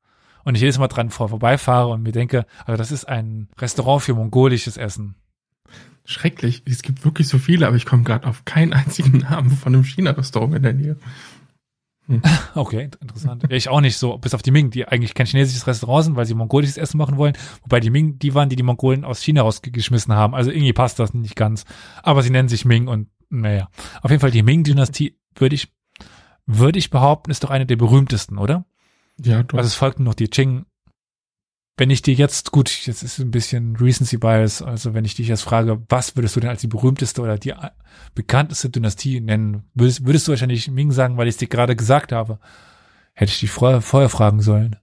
Und ich jedes Mal dran vor, vorbeifahre und mir denke, also das ist ein Restaurant für mongolisches Essen. Schrecklich. Es gibt wirklich so viele, aber ich komme gerade auf keinen einzigen Namen von einem China-Restaurant in der Nähe. Hm. Okay, interessant. Ja, ich auch nicht so, bis auf die Ming, die eigentlich kein chinesisches Restaurant sind, weil sie mongolisches Essen machen wollen. Wobei die Ming, die waren, die die Mongolen aus China rausgeschmissen haben. Also irgendwie passt das nicht ganz. Aber sie nennen sich Ming und naja. Auf jeden Fall die Ming-Dynastie würde ich, würde ich behaupten, ist doch eine der berühmtesten, oder? Ja, doch. Also es folgten noch die Qing. Wenn ich dir jetzt, gut, jetzt ist ein bisschen Recency Bias, also wenn ich dich jetzt frage, was würdest du denn als die berühmteste oder die bekannteste Dynastie nennen, würdest, würdest du wahrscheinlich Ming sagen, weil ich es dir gerade gesagt habe. Hätte ich dich vorher, vorher fragen sollen.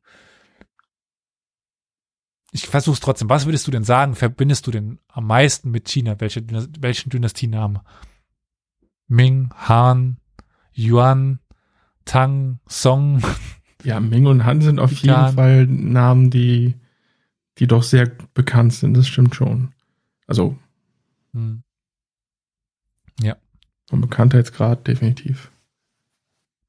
Ich versuche es trotzdem. Was würdest du denn sagen, verbindest du denn am meisten mit China? Welche, welchen Dynastienamen? Ming, Han, Yuan, Tang, Song. Ja, Ming und Han sind auf jeden Khan. Fall Namen, die, die doch sehr bekannt sind. Das stimmt schon. Also. Hm. Ja. Vom Bekanntheitsgrad definitiv.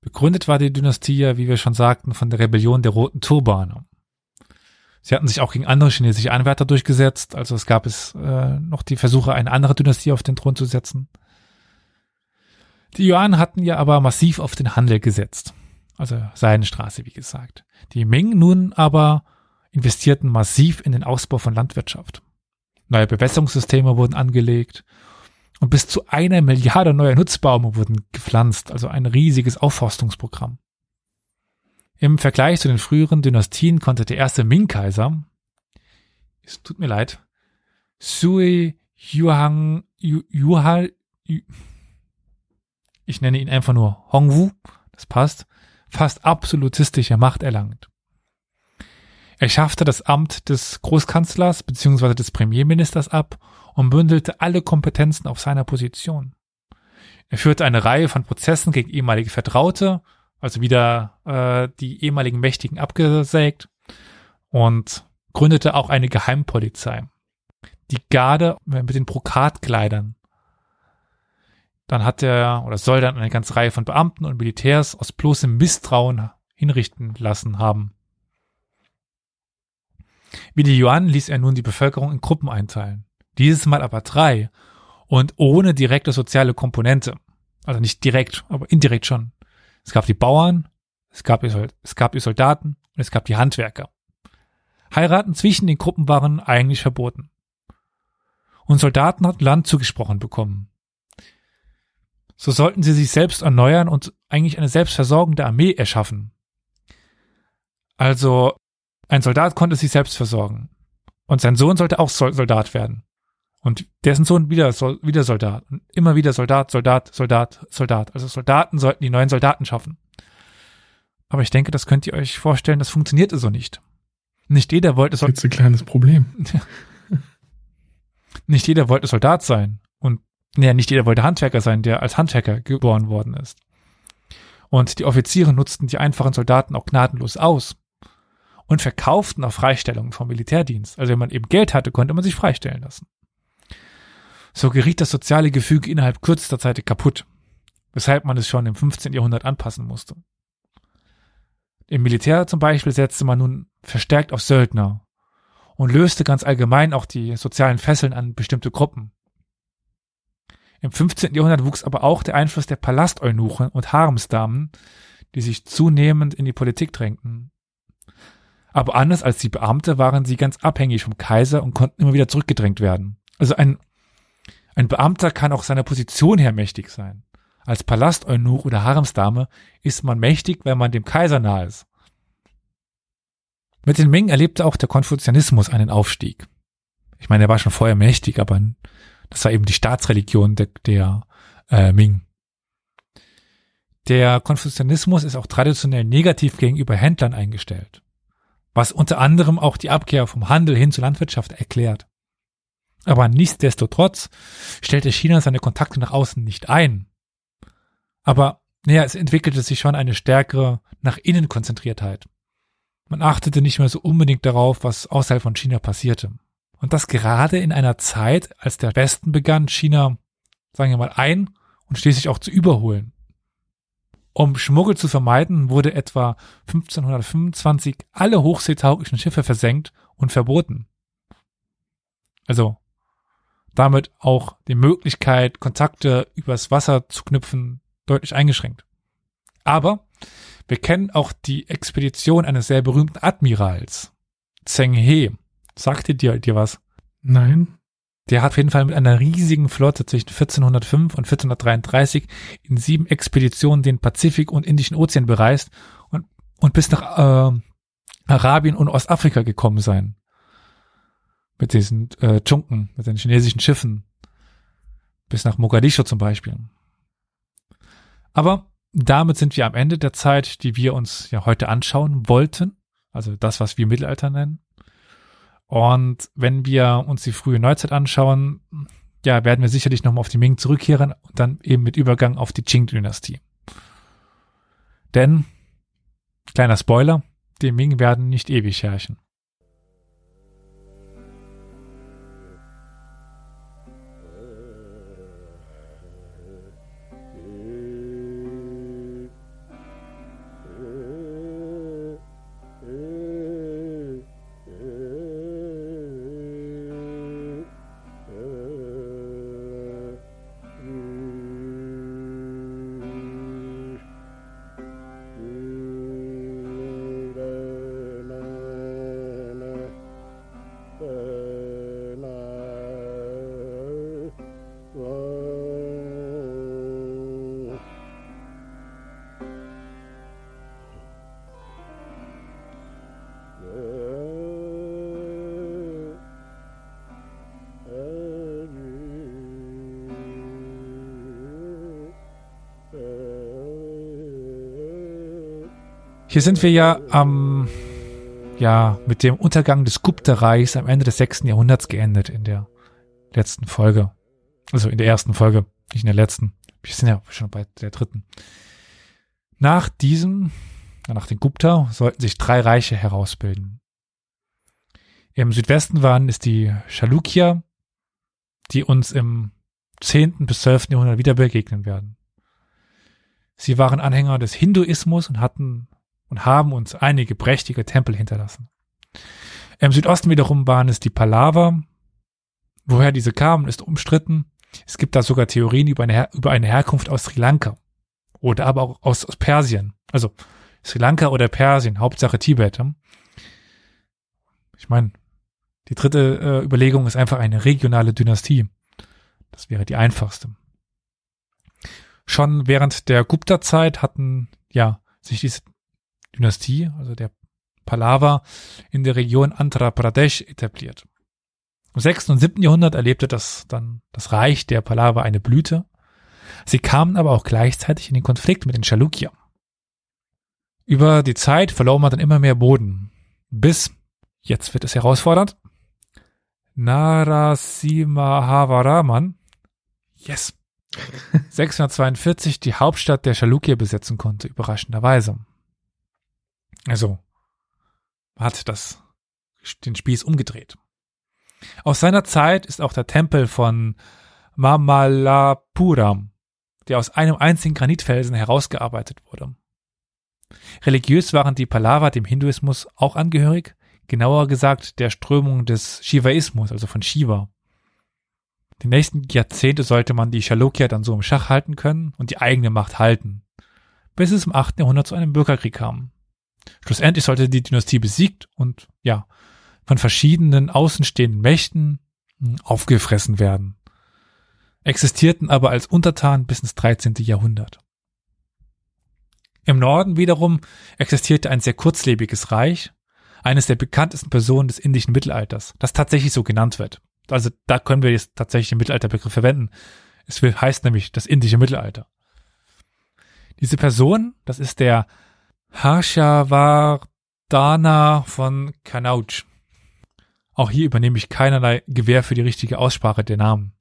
Begründet war die Dynastie ja, wie wir schon sagten, von der Rebellion der Roten Turbane. Sie hatten sich auch gegen andere chinesische Anwärter durchgesetzt, also es gab es äh, noch die Versuche, eine andere Dynastie auf den Thron zu setzen. Die Yuan hatten ja aber massiv auf den Handel gesetzt also Seidenstraße, wie gesagt. Die Ming nun aber investierten massiv in den Ausbau von Landwirtschaft. Neue Bewässerungssysteme wurden angelegt und bis zu einer Milliarde neuer Nutzbaume wurden gepflanzt, also ein riesiges Aufforstungsprogramm. Im Vergleich zu den früheren Dynastien konnte der erste Ming-Kaiser, es tut mir leid, Sui Yuhang, Yuha, ich nenne ihn einfach nur Hongwu, das passt, fast absolutistische Macht erlangt. Er schaffte das Amt des Großkanzlers bzw. des Premierministers ab und bündelte alle Kompetenzen auf seiner Position. Er führte eine Reihe von Prozessen gegen ehemalige Vertraute, also wieder äh, die ehemaligen Mächtigen abgesägt und gründete auch eine Geheimpolizei. Die Garde mit den Brokatkleidern dann hat er oder soll dann eine ganze Reihe von Beamten und Militärs aus bloßem Misstrauen hinrichten lassen haben. Wie die Yuan ließ er nun die Bevölkerung in Gruppen einteilen. Dieses Mal aber drei und ohne direkte soziale Komponente. Also nicht direkt, aber indirekt schon. Es gab die Bauern, es gab, es gab die Soldaten und es gab die Handwerker. Heiraten zwischen den Gruppen waren eigentlich verboten. Und Soldaten hatten Land zugesprochen bekommen. so sollten sie sich selbst erneuern und eigentlich eine selbstversorgende Armee erschaffen. Also ein Soldat konnte sich selbst versorgen. Und sein Sohn sollte auch Soldat werden. Und dessen Sohn wieder, wieder Soldat. Und immer wieder Soldat, Soldat, Soldat, Soldat. Also Soldaten sollten die neuen Soldaten schaffen. Aber ich denke, das könnt ihr euch vorstellen, das funktionierte so nicht. Nicht jeder wollte Soldat. Jetzt ein kleines Problem. nicht jeder wollte Soldat sein. Und ja, nicht jeder wollte Handwerker sein, der als Handwerker geboren worden ist. Und die Offiziere nutzten die einfachen Soldaten auch gnadenlos aus und verkauften auch Freistellungen vom Militärdienst. Also wenn man eben Geld hatte, konnte man sich freistellen lassen. So geriet das soziale Gefüge innerhalb kürzester Zeit kaputt, weshalb man es schon im 15. Jahrhundert anpassen musste. Im Militär zum Beispiel setzte man nun verstärkt auf Söldner und löste ganz allgemein auch die sozialen Fesseln an bestimmte Gruppen. Im 15. Jahrhundert wuchs aber auch der Einfluss der Palasteunuchen und Haremsdamen, die sich zunehmend in die Politik drängten. Aber anders als die Beamte waren sie ganz abhängig vom Kaiser und konnten immer wieder zurückgedrängt werden. Also ein, ein Beamter kann auch seiner Position her mächtig sein. Als Palasteunuch oder Haremsdame ist man mächtig, wenn man dem Kaiser nahe ist. Mit den Ming erlebte auch der Konfuzianismus einen Aufstieg. Ich meine, er war schon vorher mächtig, aber das war eben die Staatsreligion der, der äh, Ming. Der Konfuzianismus ist auch traditionell negativ gegenüber Händlern eingestellt was unter anderem auch die Abkehr vom Handel hin zur Landwirtschaft erklärt. Aber nichtsdestotrotz stellte China seine Kontakte nach außen nicht ein. Aber naja, es entwickelte sich schon eine stärkere nach innen Konzentriertheit. Man achtete nicht mehr so unbedingt darauf, was außerhalb von China passierte. Und das gerade in einer Zeit, als der Westen begann, China, sagen wir mal, ein und schließlich auch zu überholen. Um Schmuggel zu vermeiden, wurde etwa 1525 alle hochseetauglichen Schiffe versenkt und verboten. Also damit auch die Möglichkeit, Kontakte übers Wasser zu knüpfen, deutlich eingeschränkt. Aber wir kennen auch die Expedition eines sehr berühmten Admirals, Zheng He. Sagte dir, dir was? Nein. Der hat auf jeden Fall mit einer riesigen Flotte zwischen 1405 und 1433 in sieben Expeditionen den Pazifik und Indischen Ozean bereist und, und bis nach äh, Arabien und Ostafrika gekommen sein. Mit diesen äh, Chunken, mit den chinesischen Schiffen. Bis nach Mogadischu zum Beispiel. Aber damit sind wir am Ende der Zeit, die wir uns ja heute anschauen wollten. Also das, was wir Mittelalter nennen. Und wenn wir uns die frühe Neuzeit anschauen, ja, werden wir sicherlich nochmal auf die Ming zurückkehren und dann eben mit Übergang auf die Qing-Dynastie. Denn, kleiner Spoiler, die Ming werden nicht ewig herrschen. Hier sind wir ja am, ja, mit dem Untergang des Gupta-Reichs am Ende des sechsten Jahrhunderts geendet in der letzten Folge. Also in der ersten Folge, nicht in der letzten. Wir sind ja schon bei der dritten. Nach diesem, nach den Gupta, sollten sich drei Reiche herausbilden. Im Südwesten waren es die Chalukya, die uns im zehnten bis zwölften Jahrhundert wieder begegnen werden. Sie waren Anhänger des Hinduismus und hatten und haben uns einige prächtige Tempel hinterlassen. Im Südosten wiederum waren es die Pallava. Woher diese kamen, ist umstritten. Es gibt da sogar Theorien über eine, Her über eine Herkunft aus Sri Lanka oder aber auch aus, aus Persien. Also Sri Lanka oder Persien, Hauptsache Tibet. Ich meine, die dritte äh, Überlegung ist einfach eine regionale Dynastie. Das wäre die einfachste. Schon während der Gupta-Zeit hatten ja sich diese Dynastie, also der Pallava, in der Region Andhra Pradesh etabliert. Im 6. und 7. Jahrhundert erlebte das dann das Reich der Pallava eine Blüte. Sie kamen aber auch gleichzeitig in den Konflikt mit den Chalukya. Über die Zeit verlor man dann immer mehr Boden, bis, jetzt wird es herausfordernd, Narasimhavaraman, yes, 642 die Hauptstadt der Chalukya besetzen konnte, überraschenderweise. Also, hat das, den Spieß umgedreht. Aus seiner Zeit ist auch der Tempel von Mamalapuram, der aus einem einzigen Granitfelsen herausgearbeitet wurde. Religiös waren die Pallava dem Hinduismus auch angehörig, genauer gesagt der Strömung des Shivaismus, also von Shiva. Die nächsten Jahrzehnte sollte man die Chalukya dann so im Schach halten können und die eigene Macht halten, bis es im 8. Jahrhundert zu einem Bürgerkrieg kam. Schlussendlich sollte die Dynastie besiegt und ja, von verschiedenen außenstehenden Mächten hm, aufgefressen werden, existierten aber als Untertan bis ins 13. Jahrhundert. Im Norden wiederum existierte ein sehr kurzlebiges Reich, eines der bekanntesten Personen des indischen Mittelalters, das tatsächlich so genannt wird. Also da können wir jetzt tatsächlich den Mittelalterbegriff verwenden. Es heißt nämlich das indische Mittelalter. Diese Person, das ist der Harshavardhana von Kanauj. Auch hier übernehme ich keinerlei Gewähr für die richtige Aussprache der Namen.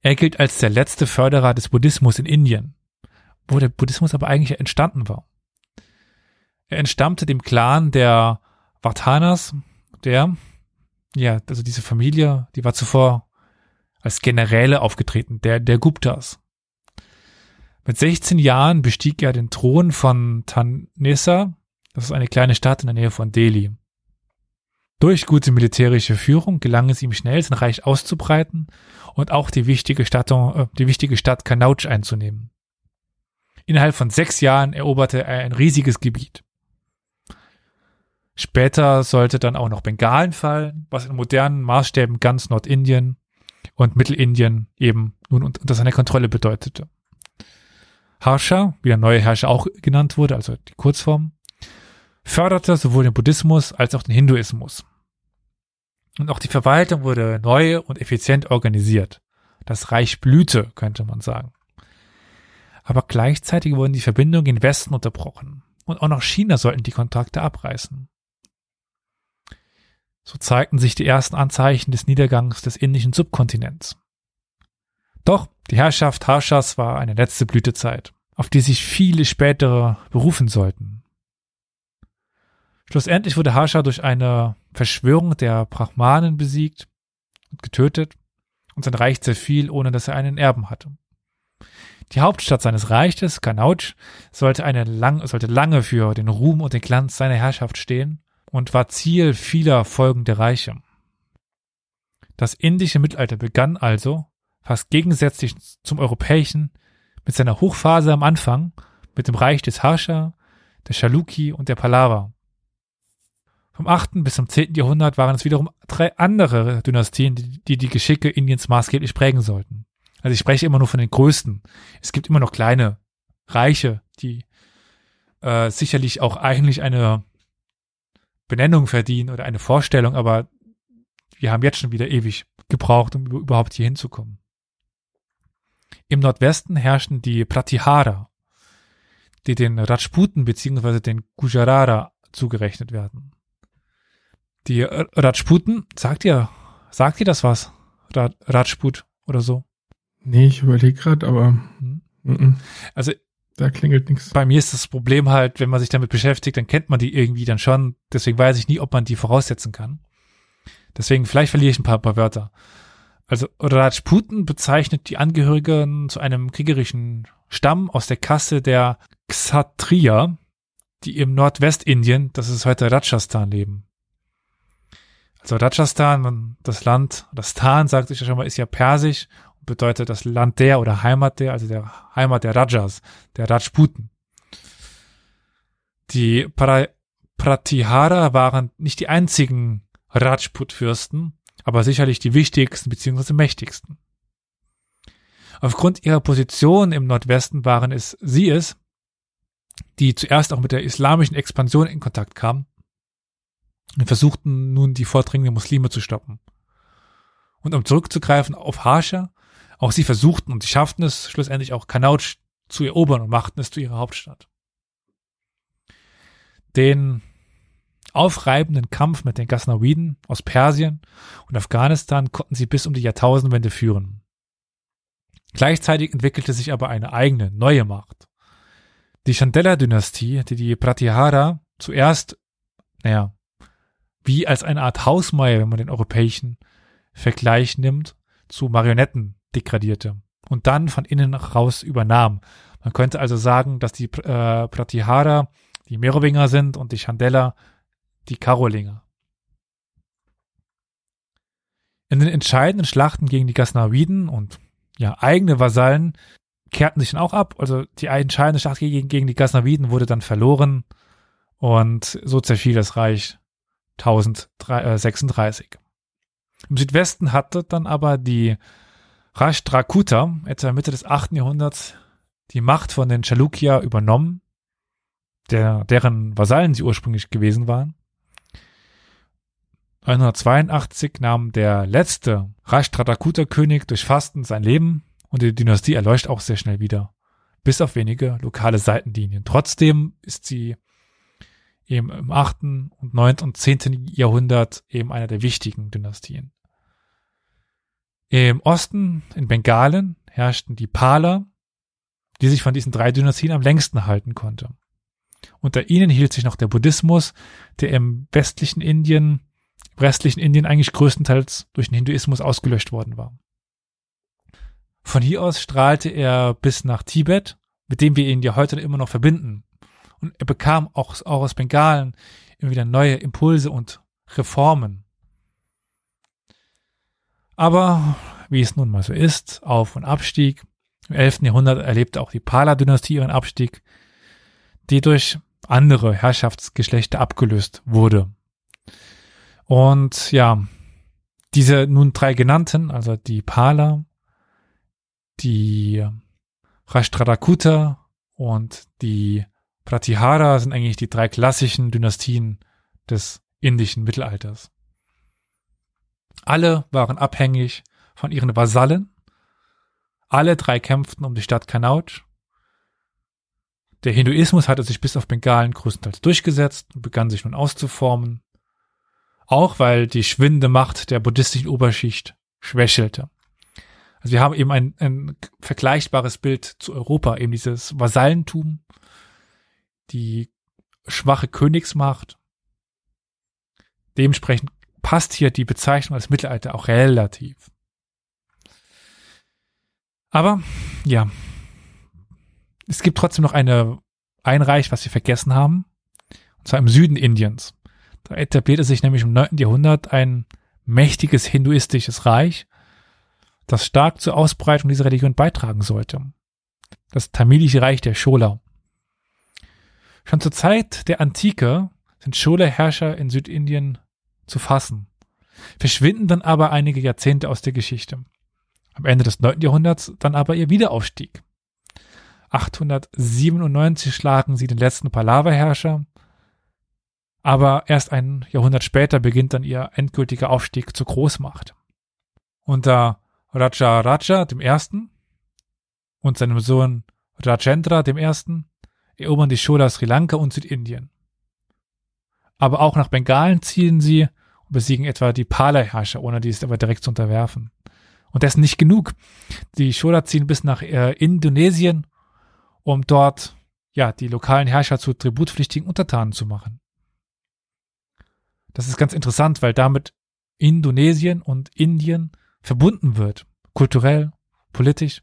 Er gilt als der letzte Förderer des Buddhismus in Indien, wo der Buddhismus aber eigentlich entstanden war. Er entstammte dem Clan der Vardhanas, der, ja, also diese Familie, die war zuvor als Generäle aufgetreten, der, der Guptas. Mit 16 Jahren bestieg er den Thron von Tanesa, das ist eine kleine Stadt in der Nähe von Delhi. Durch gute militärische Führung gelang es ihm schnell, sein Reich auszubreiten und auch die wichtige Stadt, äh, die wichtige Stadt Kanauj einzunehmen. Innerhalb von sechs Jahren eroberte er ein riesiges Gebiet. Später sollte dann auch noch Bengalen fallen, was in modernen Maßstäben ganz Nordindien und Mittelindien eben nun unter seiner Kontrolle bedeutete. Harsha, wie der neue Herrscher auch genannt wurde, also die Kurzform, förderte sowohl den Buddhismus als auch den Hinduismus. Und auch die Verwaltung wurde neu und effizient organisiert. Das Reich blühte, könnte man sagen. Aber gleichzeitig wurden die Verbindungen in Westen unterbrochen. Und auch nach China sollten die Kontakte abreißen. So zeigten sich die ersten Anzeichen des Niedergangs des indischen Subkontinents. Doch die Herrschaft Harshas war eine letzte Blütezeit, auf die sich viele spätere berufen sollten. Schlussendlich wurde Harsha durch eine Verschwörung der Brahmanen besiegt und getötet und sein Reich zerfiel, ohne dass er einen Erben hatte. Die Hauptstadt seines Reiches, Kanauj, sollte, eine lang, sollte lange für den Ruhm und den Glanz seiner Herrschaft stehen und war Ziel vieler folgender Reiche. Das indische Mittelalter begann also, fast gegensätzlich zum europäischen, mit seiner Hochphase am Anfang, mit dem Reich des Harsha, der Chaluki und der Pallava. Vom 8. bis zum 10. Jahrhundert waren es wiederum drei andere Dynastien, die, die Geschicke Indiens maßgeblich prägen sollten. Also ich spreche immer nur von den größten. Es gibt immer noch kleine Reiche, die äh, sicherlich auch eigentlich eine Benennung verdienen oder eine Vorstellung, aber wir haben jetzt schon wieder ewig gebraucht, um überhaupt hier hinzukommen. Im Nordwesten herrschten die Pratihara, die den Rajputen bzw. den Gujarara zugerechnet werden. Die Rajputen, sagt ihr, sagt ihr das was? Rajput oder so? Nee, ich überlege gerade, aber hm. also da klingelt nichts. Bei mir ist das Problem halt, wenn man sich damit beschäftigt, dann kennt man die irgendwie dann schon. Deswegen weiß ich nie, ob man die voraussetzen kann. Deswegen vielleicht verliere ich ein paar, paar Wörter. Also Rajputen bezeichnet die Angehörigen zu einem kriegerischen Stamm aus der Kasse der Kshatriya, die im Nordwestindien, das ist heute Rajasthan, leben. Also Rajasthan, das Land, das Stan, sagt sich ja schon mal, ist ja persisch und bedeutet das Land der oder Heimat der, also der Heimat der Rajas, der Rajputen. Die pra Pratihara waren nicht die einzigen Rajput-Fürsten, aber sicherlich die wichtigsten bzw. mächtigsten. Aufgrund ihrer Position im Nordwesten waren es sie es, die zuerst auch mit der islamischen Expansion in Kontakt kamen und versuchten nun die vordringenden Muslime zu stoppen. Und um zurückzugreifen auf Harsha, auch sie versuchten und sie schafften es schlussendlich auch Kanautsch zu erobern und machten es zu ihrer Hauptstadt. Den aufreibenden Kampf mit den Ghaznawiden aus Persien und Afghanistan konnten sie bis um die Jahrtausendwende führen. Gleichzeitig entwickelte sich aber eine eigene, neue Macht. Die Chandela-Dynastie, die die Pratihara zuerst, naja, wie als eine Art Hausmeier, wenn man den europäischen Vergleich nimmt, zu Marionetten degradierte und dann von innen raus übernahm. Man könnte also sagen, dass die äh, Pratihara die Merowinger sind und die Chandela die Karolinger. In den entscheidenden Schlachten gegen die Ghaznawiden und ja, eigene Vasallen kehrten sich dann auch ab. Also die entscheidende Schlacht gegen, gegen die Ghaznawiden wurde dann verloren und so zerfiel das Reich 1036. Im Südwesten hatte dann aber die Rashtrakuta etwa Mitte des 8. Jahrhunderts die Macht von den Chalukya übernommen, der, deren Vasallen sie ursprünglich gewesen waren. 982 nahm der letzte Rashtrakuta-König durch Fasten sein Leben und die Dynastie erleuchtet auch sehr schnell wieder, bis auf wenige lokale Seitenlinien. Trotzdem ist sie eben im 8. und 9. und 10. Jahrhundert eben einer der wichtigen Dynastien. Im Osten, in Bengalen, herrschten die Pala, die sich von diesen drei Dynastien am längsten halten konnte. Unter ihnen hielt sich noch der Buddhismus, der im westlichen Indien, restlichen Indien eigentlich größtenteils durch den Hinduismus ausgelöscht worden war. Von hier aus strahlte er bis nach Tibet, mit dem wir ihn ja heute immer noch verbinden. Und er bekam auch, auch aus Bengalen immer wieder neue Impulse und Reformen. Aber wie es nun mal so ist, Auf- und Abstieg. Im 11. Jahrhundert erlebte auch die Pala-Dynastie ihren Abstieg, die durch andere Herrschaftsgeschlechter abgelöst wurde. Und ja, diese nun drei genannten, also die Pala, die Rashtradakuta und die Pratihara sind eigentlich die drei klassischen Dynastien des indischen Mittelalters. Alle waren abhängig von ihren Vasallen. Alle drei kämpften um die Stadt Kanauj. Der Hinduismus hatte sich bis auf Bengalen größtenteils durchgesetzt und begann sich nun auszuformen. Auch weil die schwindende Macht der buddhistischen Oberschicht schwächelte. Also wir haben eben ein, ein vergleichbares Bild zu Europa, eben dieses Vasallentum, die schwache Königsmacht. Dementsprechend passt hier die Bezeichnung als Mittelalter auch relativ. Aber ja, es gibt trotzdem noch eine ein Reich, was wir vergessen haben, und zwar im Süden Indiens. Da etablierte sich nämlich im 9. Jahrhundert ein mächtiges hinduistisches Reich, das stark zur Ausbreitung dieser Religion beitragen sollte. Das tamilische Reich der Chola. Schon zur Zeit der Antike sind Chola-Herrscher in Südindien zu fassen, verschwinden dann aber einige Jahrzehnte aus der Geschichte. Am Ende des 9. Jahrhunderts dann aber ihr Wiederaufstieg. 897 schlagen sie den letzten Pallava-Herrscher, aber erst ein Jahrhundert später beginnt dann ihr endgültiger Aufstieg zur Großmacht. Unter Raja Raja dem Ersten und seinem Sohn Rajendra dem Ersten erobern die Chola Sri Lanka und Südindien. Aber auch nach Bengalen ziehen sie und besiegen etwa die Pala-Herrscher, ohne dies aber direkt zu unterwerfen. Und dessen nicht genug. Die Chola ziehen bis nach äh, Indonesien, um dort ja die lokalen Herrscher zu tributpflichtigen Untertanen zu machen. Das ist ganz interessant, weil damit Indonesien und Indien verbunden wird, kulturell, politisch.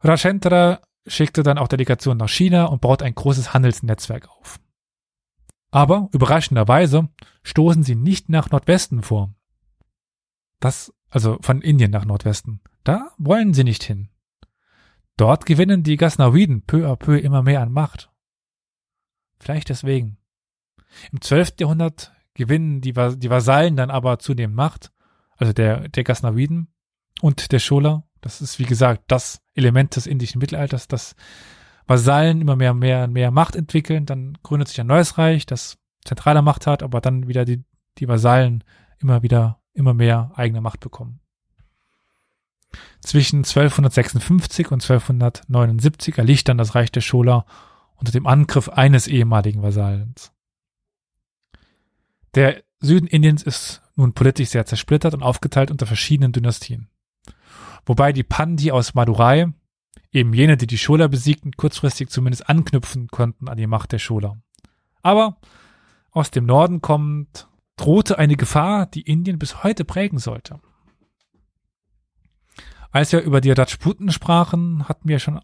Rajendra schickte dann auch Delegationen nach China und baut ein großes Handelsnetzwerk auf. Aber überraschenderweise stoßen sie nicht nach Nordwesten vor. Das, also von Indien nach Nordwesten. Da wollen sie nicht hin. Dort gewinnen die Ghaznawiden peu à peu immer mehr an Macht. Vielleicht deswegen. Im 12. Jahrhundert gewinnen die, die Vasallen dann aber zunehmend Macht, also der, der Ghaznawiden, und der Schola. Das ist, wie gesagt, das Element des indischen Mittelalters, dass Vasallen immer mehr, mehr, mehr Macht entwickeln. Dann gründet sich ein neues Reich, das zentrale Macht hat, aber dann wieder die, die Vasallen immer wieder, immer mehr eigene Macht bekommen. Zwischen 1256 und 1279 erliegt dann das Reich der Schola unter dem Angriff eines ehemaligen Vasallens. Der Süden Indiens ist nun politisch sehr zersplittert und aufgeteilt unter verschiedenen Dynastien. Wobei die Pandi aus Madurai, eben jene, die die Schola besiegten, kurzfristig zumindest anknüpfen konnten an die Macht der Schola. Aber aus dem Norden kommt, drohte eine Gefahr, die Indien bis heute prägen sollte. Als wir über die Rajputen sprachen, hatten wir schon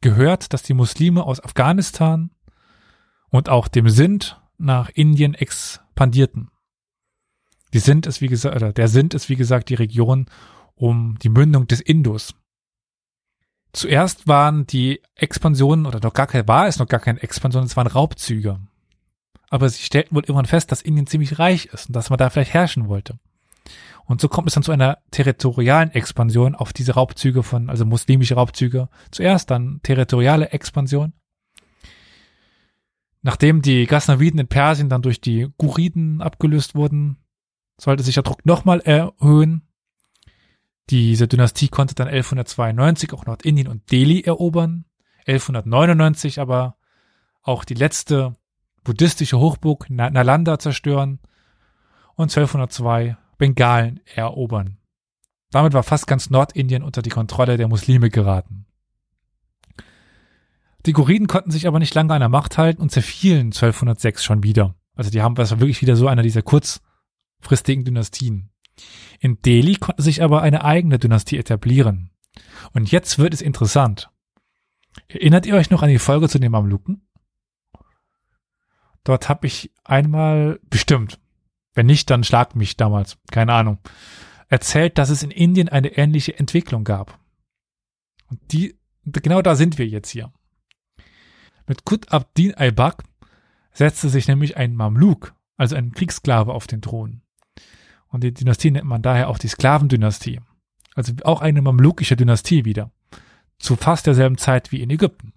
gehört, dass die Muslime aus Afghanistan und auch dem Sindh nach Indien expandierten. Die Sindh ist wie gesagt, oder der Sindh ist wie gesagt die Region um die Mündung des Indus. Zuerst waren die Expansionen oder noch gar kein, war es noch gar keine Expansion, es waren Raubzüge. Aber sie stellten wohl irgendwann fest, dass Indien ziemlich reich ist und dass man da vielleicht herrschen wollte. Und so kommt es dann zu einer territorialen Expansion auf diese Raubzüge von, also muslimische Raubzüge. Zuerst dann territoriale Expansion. Nachdem die Ghaznaviden in Persien dann durch die Guriden abgelöst wurden, sollte sich der Druck nochmal erhöhen. Diese Dynastie konnte dann 1192 auch Nordindien und Delhi erobern. 1199 aber auch die letzte buddhistische Hochburg Nalanda zerstören. Und 1202 Bengalen erobern. Damit war fast ganz Nordindien unter die Kontrolle der Muslime geraten. Die Guriden konnten sich aber nicht lange an der Macht halten und zerfielen 1206 schon wieder. Also die haben, das war wirklich wieder so einer dieser kurzfristigen Dynastien. In Delhi konnte sich aber eine eigene Dynastie etablieren. Und jetzt wird es interessant. Erinnert ihr euch noch an die Folge zu den Mamluken? Dort habe ich einmal bestimmt, wenn nicht, dann schlag mich damals, keine Ahnung, erzählt, dass es in Indien eine ähnliche Entwicklung gab. Und die, genau da sind wir jetzt hier. Mit Qut Abdin al-Bak setzte sich nämlich ein Mamluk, also ein Kriegssklave, auf den Thron. Und die Dynastie nennt man daher auch die Sklavendynastie. Also auch eine mamlukische Dynastie wieder. Zu fast derselben Zeit wie in Ägypten.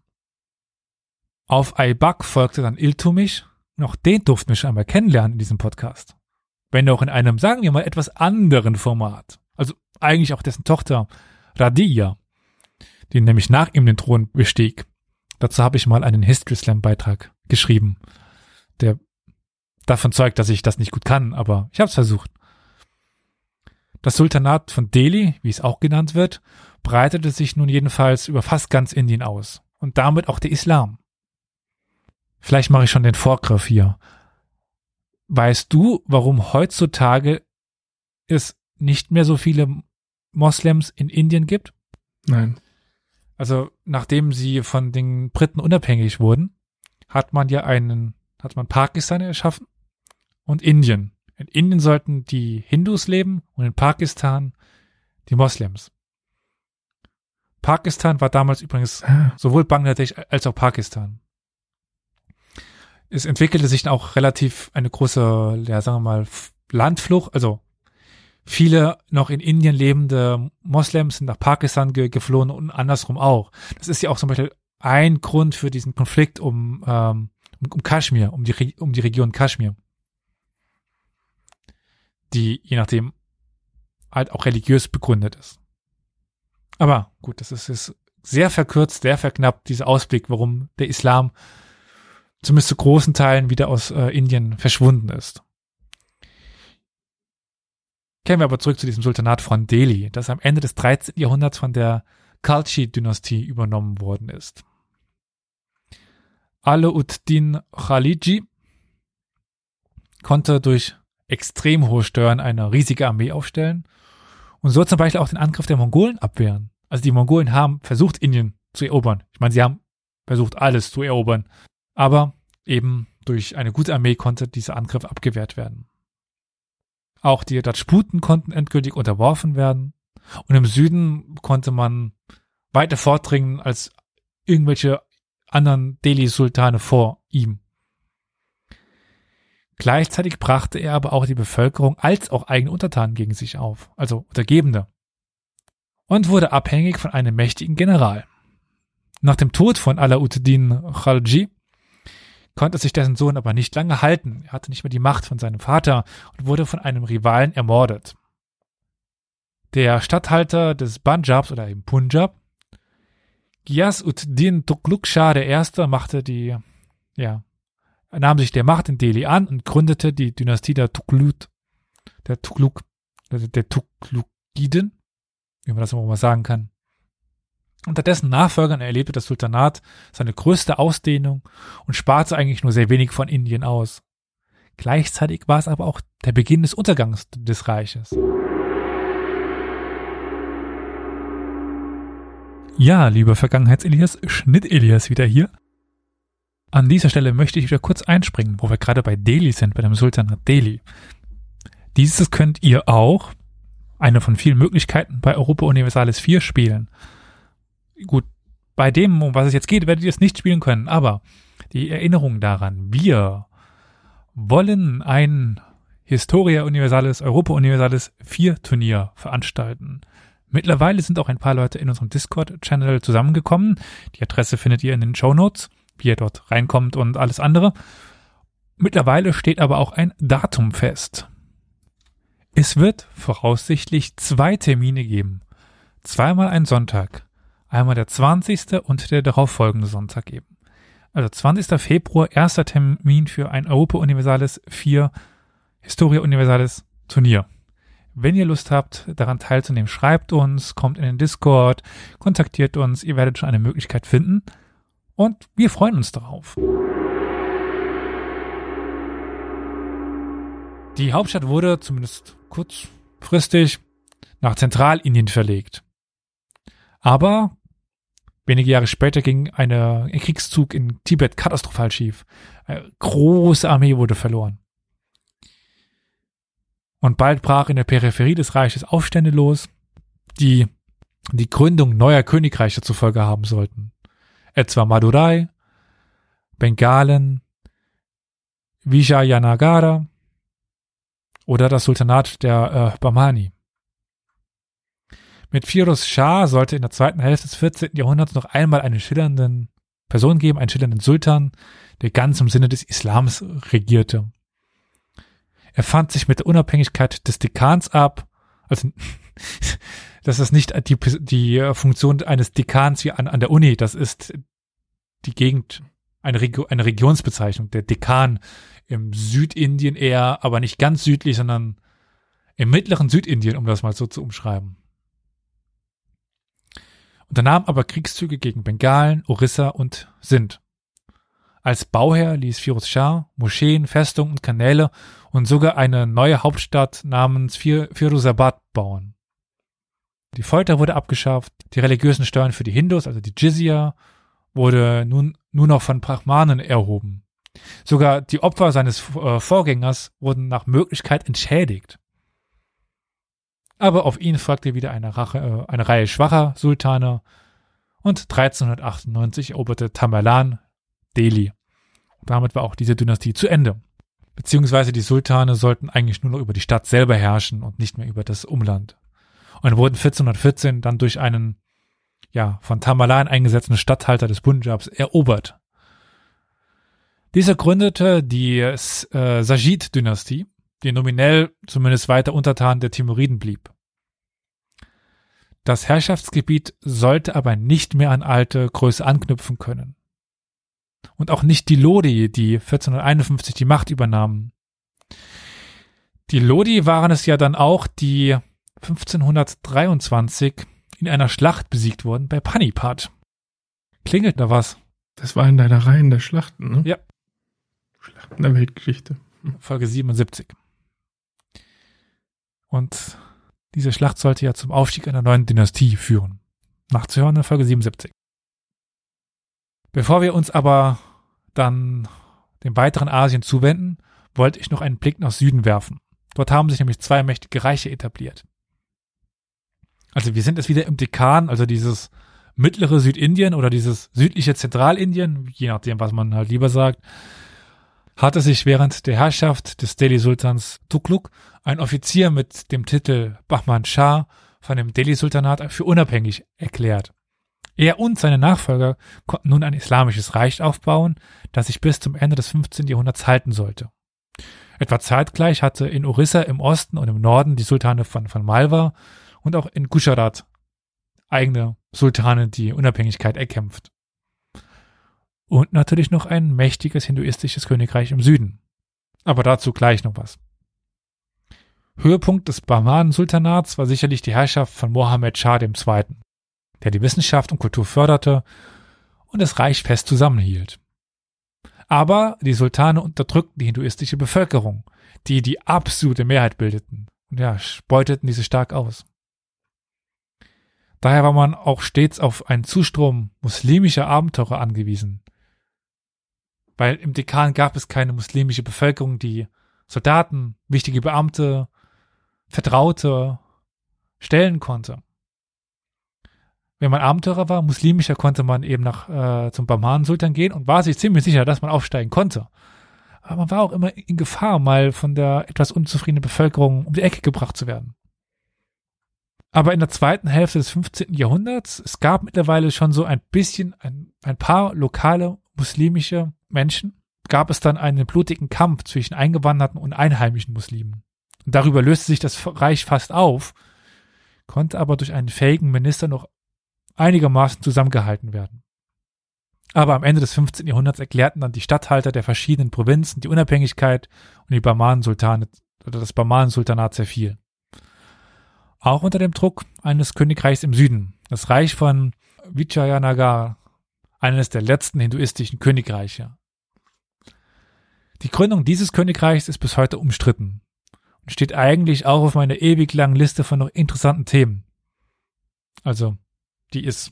Auf Aybak folgte dann Iltumish. Noch den durften wir schon einmal kennenlernen in diesem Podcast wenn auch in einem, sagen wir mal, etwas anderen Format. Also eigentlich auch dessen Tochter Radia, die nämlich nach ihm den Thron bestieg. Dazu habe ich mal einen History Slam Beitrag geschrieben, der davon zeugt, dass ich das nicht gut kann, aber ich habe es versucht. Das Sultanat von Delhi, wie es auch genannt wird, breitete sich nun jedenfalls über fast ganz Indien aus und damit auch der Islam. Vielleicht mache ich schon den Vorgriff hier. Weißt du, warum heutzutage es nicht mehr so viele Moslems in Indien gibt? Nein. Also, nachdem sie von den Briten unabhängig wurden, hat man ja einen, hat man Pakistan erschaffen und Indien. In Indien sollten die Hindus leben und in Pakistan die Moslems. Pakistan war damals übrigens ah. sowohl Bangladesch als auch Pakistan es entwickelte sich auch relativ eine große, ja, sagen wir mal, Landflucht, also viele noch in Indien lebende Moslems sind nach Pakistan ge geflohen und andersrum auch. Das ist ja auch zum Beispiel ein Grund für diesen Konflikt um, ähm, um, um Kaschmir, um die, um die Region Kaschmir. Die je nachdem halt auch religiös begründet ist. Aber gut, das ist, ist sehr verkürzt, sehr verknappt, dieser Ausblick, warum der Islam zumindest zu großen Teilen wieder aus äh, Indien verschwunden ist. Kehren wir aber zurück zu diesem Sultanat von Delhi, das am Ende des 13. Jahrhunderts von der Khalchi-Dynastie übernommen worden ist. Alauddin Khaliji konnte durch extrem hohe Steuern eine riesige Armee aufstellen und so zum Beispiel auch den Angriff der Mongolen abwehren. Also die Mongolen haben versucht, Indien zu erobern. Ich meine, sie haben versucht, alles zu erobern. Aber eben durch eine gute Armee konnte dieser Angriff abgewehrt werden. Auch die Rajputen konnten endgültig unterworfen werden und im Süden konnte man weiter vordringen als irgendwelche anderen Delhi-Sultane vor ihm. Gleichzeitig brachte er aber auch die Bevölkerung als auch eigene Untertanen gegen sich auf, also Untergebene. und wurde abhängig von einem mächtigen General. Nach dem Tod von Alauddin Khalji konnte sich dessen Sohn aber nicht lange halten. Er hatte nicht mehr die Macht von seinem Vater und wurde von einem Rivalen ermordet. Der Statthalter des Punjabs oder im Punjab, Ghiyas-ud-Din Tughlaq Shah I. machte die, ja, nahm sich der Macht in Delhi an und gründete die Dynastie der Tughlaq, der Tughlaq, der Tughlaqiden, wie man das immer mal sagen kann. Unter dessen Nachfolgern erlebte das Sultanat seine größte Ausdehnung und sparte eigentlich nur sehr wenig von Indien aus. Gleichzeitig war es aber auch der Beginn des Untergangs des Reiches. Ja, lieber Vergangenheits-Elias, Schnitt-Elias wieder hier. An dieser Stelle möchte ich wieder kurz einspringen, wo wir gerade bei Delhi sind, bei dem Sultanat Delhi. Dieses könnt ihr auch, eine von vielen Möglichkeiten, bei Europa Universalis 4 spielen gut, bei dem, um was es jetzt geht, werdet ihr es nicht spielen können, aber die Erinnerung daran, wir wollen ein Historia Universalis, Europa Universalis 4 Turnier veranstalten. Mittlerweile sind auch ein paar Leute in unserem Discord-Channel zusammengekommen. Die Adresse findet ihr in den Show Notes, wie ihr dort reinkommt und alles andere. Mittlerweile steht aber auch ein Datum fest. Es wird voraussichtlich zwei Termine geben. Zweimal ein Sonntag einmal der 20. und der darauffolgende Sonntag eben. Also 20. Februar, erster Termin für ein Europa Universalis 4 Historia Universalis Turnier. Wenn ihr Lust habt, daran teilzunehmen, schreibt uns, kommt in den Discord, kontaktiert uns, ihr werdet schon eine Möglichkeit finden und wir freuen uns darauf. Die Hauptstadt wurde zumindest kurzfristig nach Zentralindien verlegt. Aber Wenige Jahre später ging eine, ein Kriegszug in Tibet katastrophal schief. Eine große Armee wurde verloren. Und bald brach in der Peripherie des Reiches Aufstände los, die die Gründung neuer Königreiche zur Folge haben sollten. Etwa Madurai, Bengalen, Vijayanagara oder das Sultanat der äh, Bahmani. Mit Firuz Shah sollte in der zweiten Hälfte des 14. Jahrhunderts noch einmal eine schillernden Person geben, einen schillernden Sultan, der ganz im Sinne des Islams regierte. Er fand sich mit der Unabhängigkeit des Dekans ab, also das ist nicht die, die Funktion eines Dekans wie an, an der Uni, das ist die Gegend, eine, Regio, eine Regionsbezeichnung. Der Dekan im Südindien eher, aber nicht ganz südlich, sondern im mittleren Südindien, um das mal so zu umschreiben unternahm aber Kriegszüge gegen Bengalen, Orissa und Sindh. Als Bauherr ließ Firuz Shah Moscheen, Festungen und Kanäle und sogar eine neue Hauptstadt namens Fir Firuzabad bauen. Die Folter wurde abgeschafft, die religiösen Steuern für die Hindus, also die Jizya, wurde nun nur noch von Brahmanen erhoben. Sogar die Opfer seines äh, Vorgängers wurden nach Möglichkeit entschädigt. Aber auf ihn folgte wieder eine, Rache, äh, eine Reihe schwacher Sultane und 1398 eroberte Tamerlan Delhi. Damit war auch diese Dynastie zu Ende. Beziehungsweise die Sultane sollten eigentlich nur noch über die Stadt selber herrschen und nicht mehr über das Umland. Und wurden 1414 dann durch einen, ja, von Tamerlan eingesetzten Statthalter des Punjabs erobert. Dieser gründete die äh, Sajid-Dynastie, die nominell zumindest weiter Untertan der Timuriden blieb. Das Herrschaftsgebiet sollte aber nicht mehr an alte Größe anknüpfen können. Und auch nicht die Lodi, die 1451 die Macht übernahmen. Die Lodi waren es ja dann auch, die 1523 in einer Schlacht besiegt wurden bei Panipat. Klingelt da was? Das war in deiner Reihen der Schlachten, ne? Ja. Schlachten der Weltgeschichte. Folge 77. Und diese Schlacht sollte ja zum Aufstieg einer neuen Dynastie führen. Nachzuhören in Folge 77. Bevor wir uns aber dann dem weiteren Asien zuwenden, wollte ich noch einen Blick nach Süden werfen. Dort haben sich nämlich zwei mächtige Reiche etabliert. Also wir sind jetzt wieder im Dekan, also dieses mittlere Südindien oder dieses südliche Zentralindien, je nachdem, was man halt lieber sagt, hatte sich während der Herrschaft des Delhi-Sultans Tukluk ein Offizier mit dem Titel Bahman Shah von dem Delhi-Sultanat für unabhängig erklärt. Er und seine Nachfolger konnten nun ein islamisches Reich aufbauen, das sich bis zum Ende des 15. Jahrhunderts halten sollte. Etwa zeitgleich hatte in Orissa im Osten und im Norden die Sultane von, von Malwa und auch in Gujarat eigene Sultane die Unabhängigkeit erkämpft. Und natürlich noch ein mächtiges hinduistisches Königreich im Süden. Aber dazu gleich noch was. Höhepunkt des Bahman-Sultanats war sicherlich die Herrschaft von Mohammed Shah II., der die Wissenschaft und Kultur förderte und das Reich fest zusammenhielt. Aber die Sultane unterdrückten die hinduistische Bevölkerung, die die absolute Mehrheit bildeten, und ja, beuteten diese stark aus. Daher war man auch stets auf einen Zustrom muslimischer Abenteurer angewiesen. Weil im Dekan gab es keine muslimische Bevölkerung, die Soldaten, wichtige Beamte, Vertraute stellen konnte. Wenn man Abenteurer war, muslimischer, konnte man eben nach äh, zum Barman-Sultan gehen und war sich ziemlich sicher, dass man aufsteigen konnte. Aber man war auch immer in Gefahr, mal von der etwas unzufriedenen Bevölkerung um die Ecke gebracht zu werden. Aber in der zweiten Hälfte des 15. Jahrhunderts, es gab mittlerweile schon so ein bisschen, ein, ein paar lokale muslimische Menschen, gab es dann einen blutigen Kampf zwischen eingewanderten und einheimischen Muslimen. Darüber löste sich das Reich fast auf, konnte aber durch einen fähigen Minister noch einigermaßen zusammengehalten werden. Aber am Ende des 15. Jahrhunderts erklärten dann die Statthalter der verschiedenen Provinzen die Unabhängigkeit und die Barmanen-Sultane oder das Barmanen-Sultanat zerfiel auch unter dem Druck eines Königreichs im Süden, das Reich von Vijayanagar, eines der letzten hinduistischen Königreiche. Die Gründung dieses Königreichs ist bis heute umstritten und steht eigentlich auch auf meiner ewig langen Liste von noch interessanten Themen. Also, die ist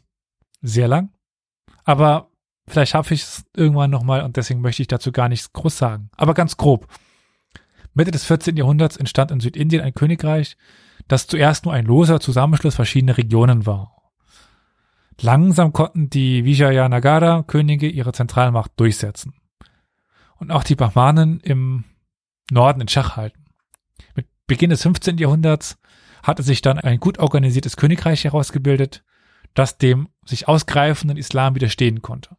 sehr lang, aber vielleicht schaffe ich es irgendwann nochmal und deswegen möchte ich dazu gar nichts groß sagen. Aber ganz grob. Mitte des 14. Jahrhunderts entstand in Südindien ein Königreich, das zuerst nur ein loser Zusammenschluss verschiedener Regionen war. Langsam konnten die Vijayanagara-Könige ihre Zentralmacht durchsetzen und auch die Brahmanen im Norden in Schach halten. Beginn des 15. Jahrhunderts hatte sich dann ein gut organisiertes Königreich herausgebildet, das dem sich ausgreifenden Islam widerstehen konnte.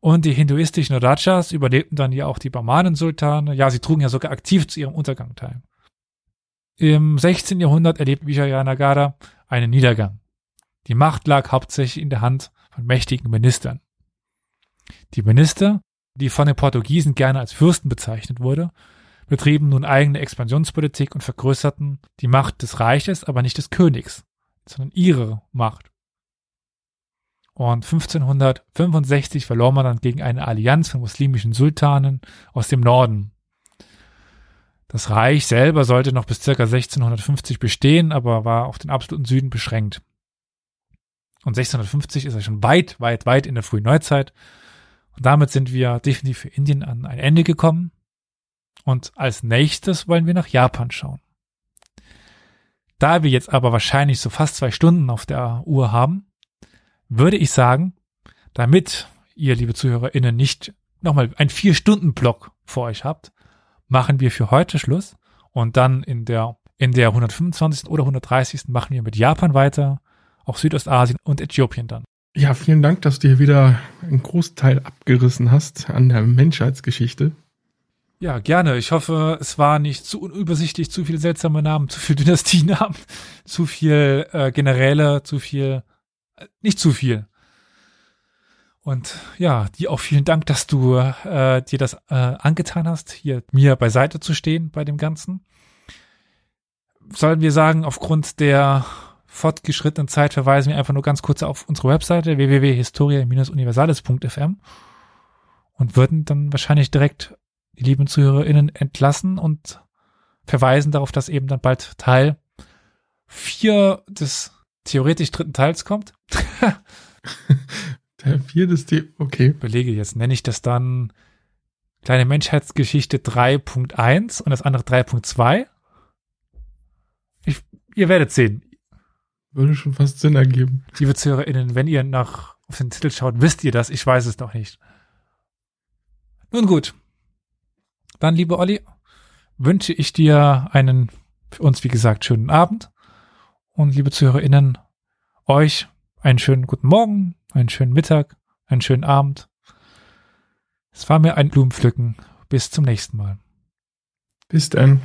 Und die hinduistischen Rajas überlebten dann ja auch die Brahmanen-Sultane. Ja, sie trugen ja sogar aktiv zu ihrem Untergang teil. Im 16. Jahrhundert erlebt Vijayanagara einen Niedergang. Die Macht lag hauptsächlich in der Hand von mächtigen Ministern. Die Minister, die von den Portugiesen gerne als Fürsten bezeichnet wurde, betrieben nun eigene Expansionspolitik und vergrößerten die Macht des Reiches, aber nicht des Königs, sondern ihre Macht. Und 1565 verlor man dann gegen eine Allianz von muslimischen Sultanen aus dem Norden, das Reich selber sollte noch bis circa 1650 bestehen, aber war auf den absoluten Süden beschränkt. Und 1650 ist er schon weit, weit, weit in der frühen Neuzeit. Und damit sind wir definitiv für Indien an ein Ende gekommen. Und als nächstes wollen wir nach Japan schauen. Da wir jetzt aber wahrscheinlich so fast zwei Stunden auf der Uhr haben, würde ich sagen, damit ihr, liebe ZuhörerInnen, nicht nochmal einen Vier-Stunden-Block vor euch habt, machen wir für heute Schluss und dann in der in der 125. oder 130. machen wir mit Japan weiter, auch Südostasien und Äthiopien dann. Ja, vielen Dank, dass du hier wieder einen Großteil abgerissen hast an der Menschheitsgeschichte. Ja, gerne. Ich hoffe, es war nicht zu unübersichtlich, zu viele seltsame Namen, zu viel Dynastienamen, zu viel äh, Generäle, zu viel, äh, nicht zu viel. Und ja, dir auch vielen Dank, dass du äh, dir das äh, angetan hast, hier mir beiseite zu stehen bei dem Ganzen. Sollen wir sagen, aufgrund der fortgeschrittenen Zeit verweisen wir einfach nur ganz kurz auf unsere Webseite www.historia-universales.fm und würden dann wahrscheinlich direkt die lieben ZuhörerInnen entlassen und verweisen darauf, dass eben dann bald Teil vier des theoretisch dritten Teils kommt. Der vierte okay. Belege jetzt, nenne ich das dann kleine Menschheitsgeschichte 3.1 und das andere 3.2? Ich, ihr werdet sehen. Würde schon fast Sinn ergeben. Liebe ZuhörerInnen, wenn ihr nach auf den Titel schaut, wisst ihr das. Ich weiß es noch nicht. Nun gut. Dann, liebe Olli, wünsche ich dir einen, für uns wie gesagt, schönen Abend Und liebe ZuhörerInnen, euch einen schönen guten Morgen, einen schönen Mittag, einen schönen Abend. Es war mir ein Blumenpflücken. Bis zum nächsten Mal. Bis dann.